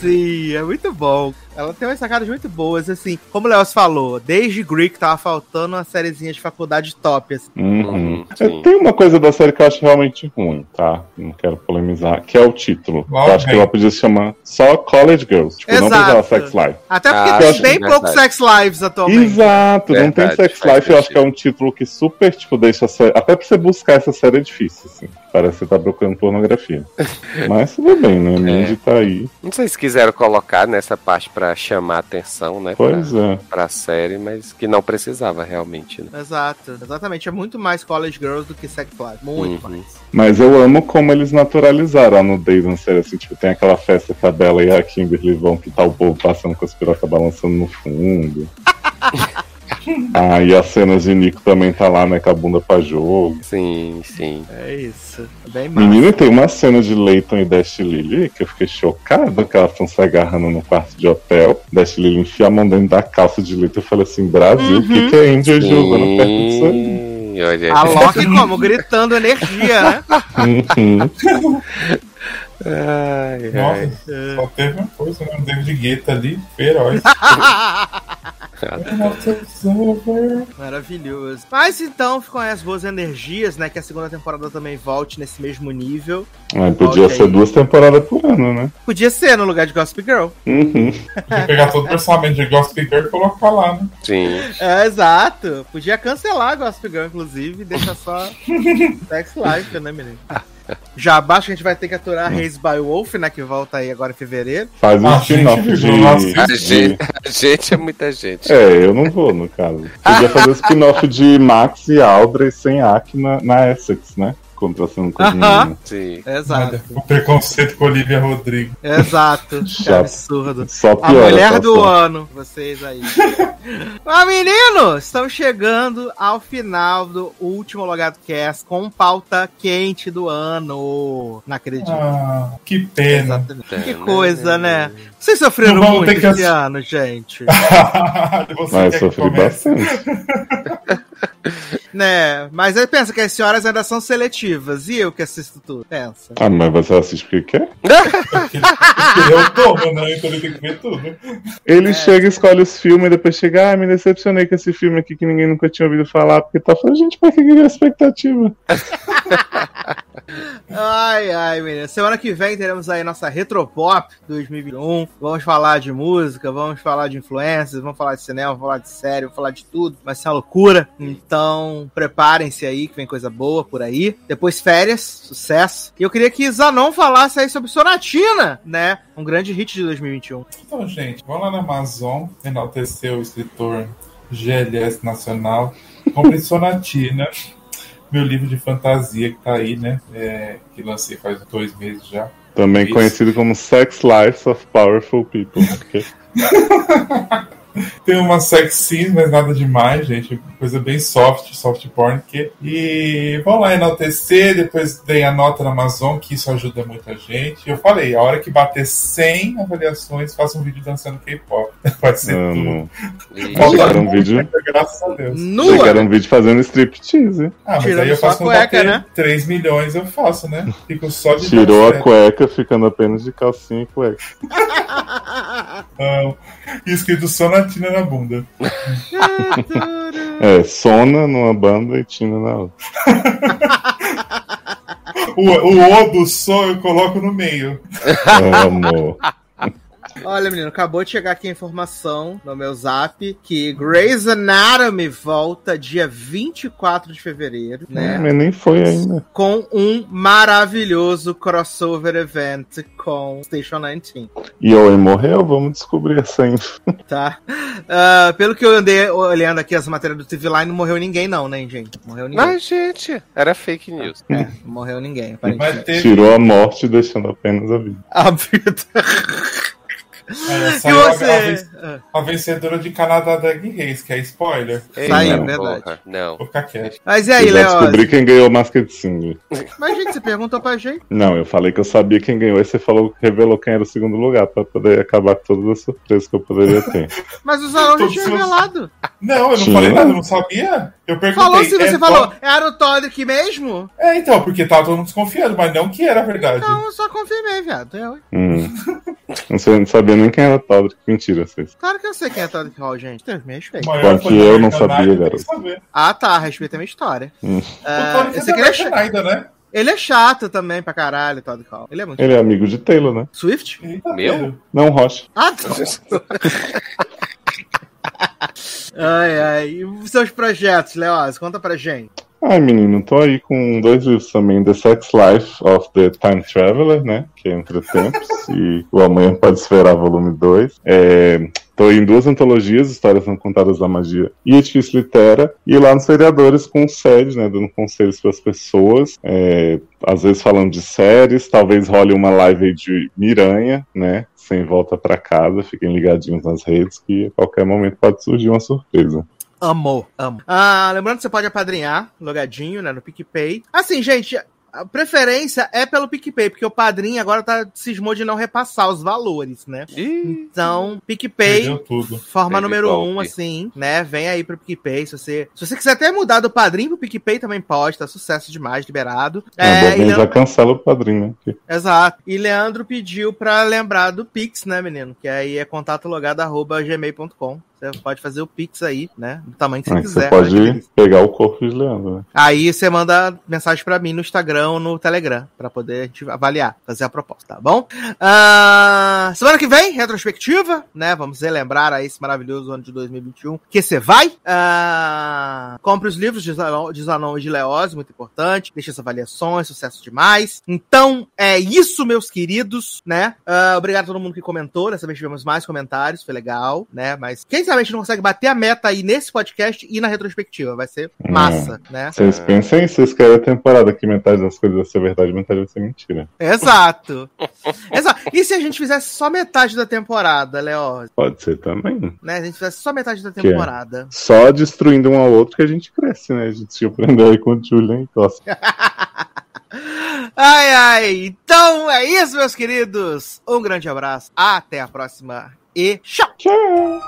Sim, é muito bom. Ela tem umas sacadas muito boas, assim. Como o Leos falou, desde Greek tava faltando uma sériezinha de faculdade top, assim. Uhum. Uhum, É, uma coisa da série que eu acho realmente ruim, tá? Não quero polemizar, que é o título. Eu acho que ela podia se chamar só College Girls. Tipo, não Exato. precisava Sex Life. Até porque Ah, tem sim, bem verdade. poucos sex lives atualmente. Exato, não tem Verdade, Sex Life, eu acho que é sentido. um título que super, tipo, deixa a série. Até pra você buscar essa série é difícil, assim. Parece que você tá procurando pornografia. Mas tudo bem, né? Mindy tá aí. Não sei se quiseram colocar nessa parte pra chamar atenção, né? Pois pra, é. pra série, mas que não precisava realmente, né? Exato, exatamente. É muito mais College Girls do que Sex Life. Muito Uhum. mais. Mas eu amo como eles naturalizaram a nudez na série, assim, tipo, tem aquela festa que a Bella e a Kimberly vão que tá o povo passando com as pirocas balançando no fundo. ah, e as cenas de Nico também tá lá, né, com a bunda pra jogo. Sim, sim. É isso. Bem massa. Menino, tem uma cena de Leighton e Dash Lily que eu fiquei chocado que elas estão se agarrando no quarto de hotel. Dash Lily enfia a mão dentro da calça de Leighton e fala assim, Brasil, o que, que é Angel jogando perto disso aí? Olha A. Loki como? Gritando energia, né? Uhum. Ai, ai. Nossa, só teve uma coisa, né? O David Guetta ali, feroz. Maravilhoso. Mas então ficam aí as boas energias, né? Que a segunda temporada também volte nesse mesmo nível. Mas podia ser duas temporadas por ano, né? Podia ser no lugar de Gossip Girl. Uhum. Podia pegar todo o personagem de Gossip Girl e colocar lá, né? Sim. É, exato. Podia cancelar Gossip Girl, inclusive, e deixar só Sex Life, né, menino? Já abaixo a gente vai ter que aturar Raised by Wolf, né? Que volta aí agora em fevereiro. Faz um Ah, spin-off gente, de. A de- gente, a gente é muita gente. É, eu não vou, no caso. Podia fazer spin-off de Max e Audrey sem Aki na, na Essex, né? Contracendo com meninos. Sim. Exato. O preconceito com Olivia Rodrigo. Exato. Que Chato. absurdo. Só A pior. mulher do ano, vocês aí. Mas, meninos, estamos chegando ao final do último Logado Cast com pauta quente do ano. Não acredito. Ah, que pena. Exatamente. Que coisa, né? Vocês sofreram muito que esse ass- ano, gente. Você Mas quer que sofri bastante. né? Mas aí pensa que as senhoras ainda são seletivas. E eu que assisto tudo? Pensa. Ah, mas você assiste porque quer? Ele é o dono, né? Então ele tem que ver tudo. Ele chega, escolhe os filmes e depois chega, ah, me decepcionei com esse filme aqui que ninguém nunca tinha ouvido falar, porque tá falando, gente, pra que criar expectativa? Ai, ai, menina. Semana que vem teremos aí nossa Retropop 2021. Vamos falar de música, vamos falar de influências, vamos falar de cinema, vamos falar de série, vamos falar de tudo. Vai ser uma loucura. Então, preparem-se aí que vem coisa boa por aí. Depois férias, sucesso. E eu queria que Zanon falasse aí sobre Sonatina, né? Um grande hit de 2021. Então, gente, vão lá na Amazon, enaltecer o escritor GLS Nacional, compre Sonatina, meu livro de fantasia que tá aí, né? É, que lancei faz dois meses já. Também Isso. conhecido como Sex Lives of Powerful People. porque Tem uma sex scene, mas nada demais, gente. Coisa bem soft, soft porn. Que... E vão lá enaltecer, depois deem a nota na Amazon, que isso ajuda muita gente. Eu falei, a hora que bater 100 avaliações, faça um vídeo dançando K-pop. Pode ser Amo. E- Falta um vídeo, graças a Deus. Nua! chegaram um vídeo fazendo striptease. Ah, mas Tirando aí eu só faço quando cueca, bater né? 3 milhões, eu faço, né? Fico só de Tirou a cueca, ficando apenas de calcinha e cueca. Ah, e escrito Sonatina na bunda. É, Sona numa banda e Tina na outra. O, o O do som eu coloco no meio. Amo. Olha, menino, acabou de chegar aqui a informação no meu zap que Grey's Anatomy volta dia 24 de fevereiro, né? Mas nem foi ainda. Com um maravilhoso crossover event com Station 19, E Owen morreu? Vamos descobrir essa info. tá? Ah, pelo que eu andei olhando aqui as matérias do TV Line, não morreu ninguém não, né, gente? Morreu ninguém. Mas, gente, era fake news. É, não morreu ninguém, aparentemente. teve. Tirou a morte, deixando apenas a vida. A vida. É, E saiu a- a, você? Ah, a vencedora de Canadá Drag Race, que é spoiler. Saiu, Não, verdade. porra, Não. Vou ficar quieto. Mas e aí, eu já descobri quem ganhou o Masked Singer. Mas, gente, você perguntou pra gente. Não, eu falei que eu sabia quem ganhou, e você falou, revelou quem era o segundo lugar, pra poder acabar com todas as surpresas que eu poderia ter. Mas o Zalão já tinha revelado. Não, eu não Tinha? falei nada, eu não sabia. Eu perguntei. Falou sim, você é falou. Todd- Era o Todrick mesmo? É, então, porque tava todo mundo desconfiando, mas não que era verdade. Não, eu só confirmei, viado. Eu, hein? Hum. Não, sei, não sabia nem quem era Todrick. Mentira, vocês. Claro que eu sei quem é Todrick Hall, gente. Deus me respeita. O maior Só que fã da eu não sabia, garoto. Ah, tá. Respeita a minha história. Hum. O Tony eu sei que ele é, chato. ainda, né? ele é chato também pra caralho, Todrick Hall. Ele é muito Ele é amigo de Taylor, né? Swift? Eita, Meu? Não, Rocha. Ah, tá. ai, ai. E seus projetos, Leoz? Conta pra gente. Ai, menino, tô aí com dois livros também: The Sex Life of the Time Traveler, né? Que é Entre Tempos, e o Amanhã Pode Esperar, volume 2. É, tô em duas antologias, Histórias Não Contadas da Magia e Edifício Litera, e lá nos Vereadores com SED, né? Dando conselhos para as pessoas, é, às vezes falando de séries, talvez role uma live aí de Miranha, né? Sem volta para casa, fiquem ligadinhos nas redes, que a qualquer momento pode surgir uma surpresa. Amo, amo. Ah, lembrando que você pode apadrinhar, logadinho, né, no PicPay. Assim, gente, a preferência é pelo PicPay, porque o padrinho agora tá cismou de não repassar os valores, né? Ih, Então, PicPay, Perdeu tudo. forma Teve número golpe. um, assim, né? Vem aí pro PicPay. Se você, se você quiser até mudar do padrinho pro PicPay, também pode, tá sucesso demais, liberado. É, É, e Leandro- já cancela o padrinho, né? Exato. E Leandro pediu pra lembrar do Pix, né, menino? Que aí é contatologado.gmail.com. Você pode fazer o Pix aí, né? Do tamanho que você Aí quiser. você pode delícia. pegar o corpo de Leandro, né? Aí você manda mensagem pra mim no Instagram ou no Telegram, pra poder avaliar, fazer a proposta, tá bom? Ah, semana que vem, retrospectiva, né? Vamos relembrar aí esse maravilhoso ano de 2021 que você vai. Ah, compre os livros de Zanon, de Zanon e de Leoz, muito importante. Deixe as avaliações, sucesso demais. Então, é isso, meus queridos, né? Ah, obrigado a todo mundo que comentou. Dessa vez tivemos mais comentários, foi legal, né? Mas quem a gente não consegue bater a meta aí nesse podcast e na retrospectiva. Vai ser massa, né? Vocês pensem, vocês querem a temporada que metade das coisas vai ser verdade, metade vai ser mentira. Exato. Exato. E se a gente fizesse só metade da temporada, Léo? Pode ser também. Né? A gente fizesse só metade da é? temporada. Só destruindo um ao outro que a gente cresce, né? A gente se aprendeu aí com o Julian e Costa. Ai, ai. Então é isso, meus queridos. Um grande abraço. Até a próxima. E tchau. Tchau!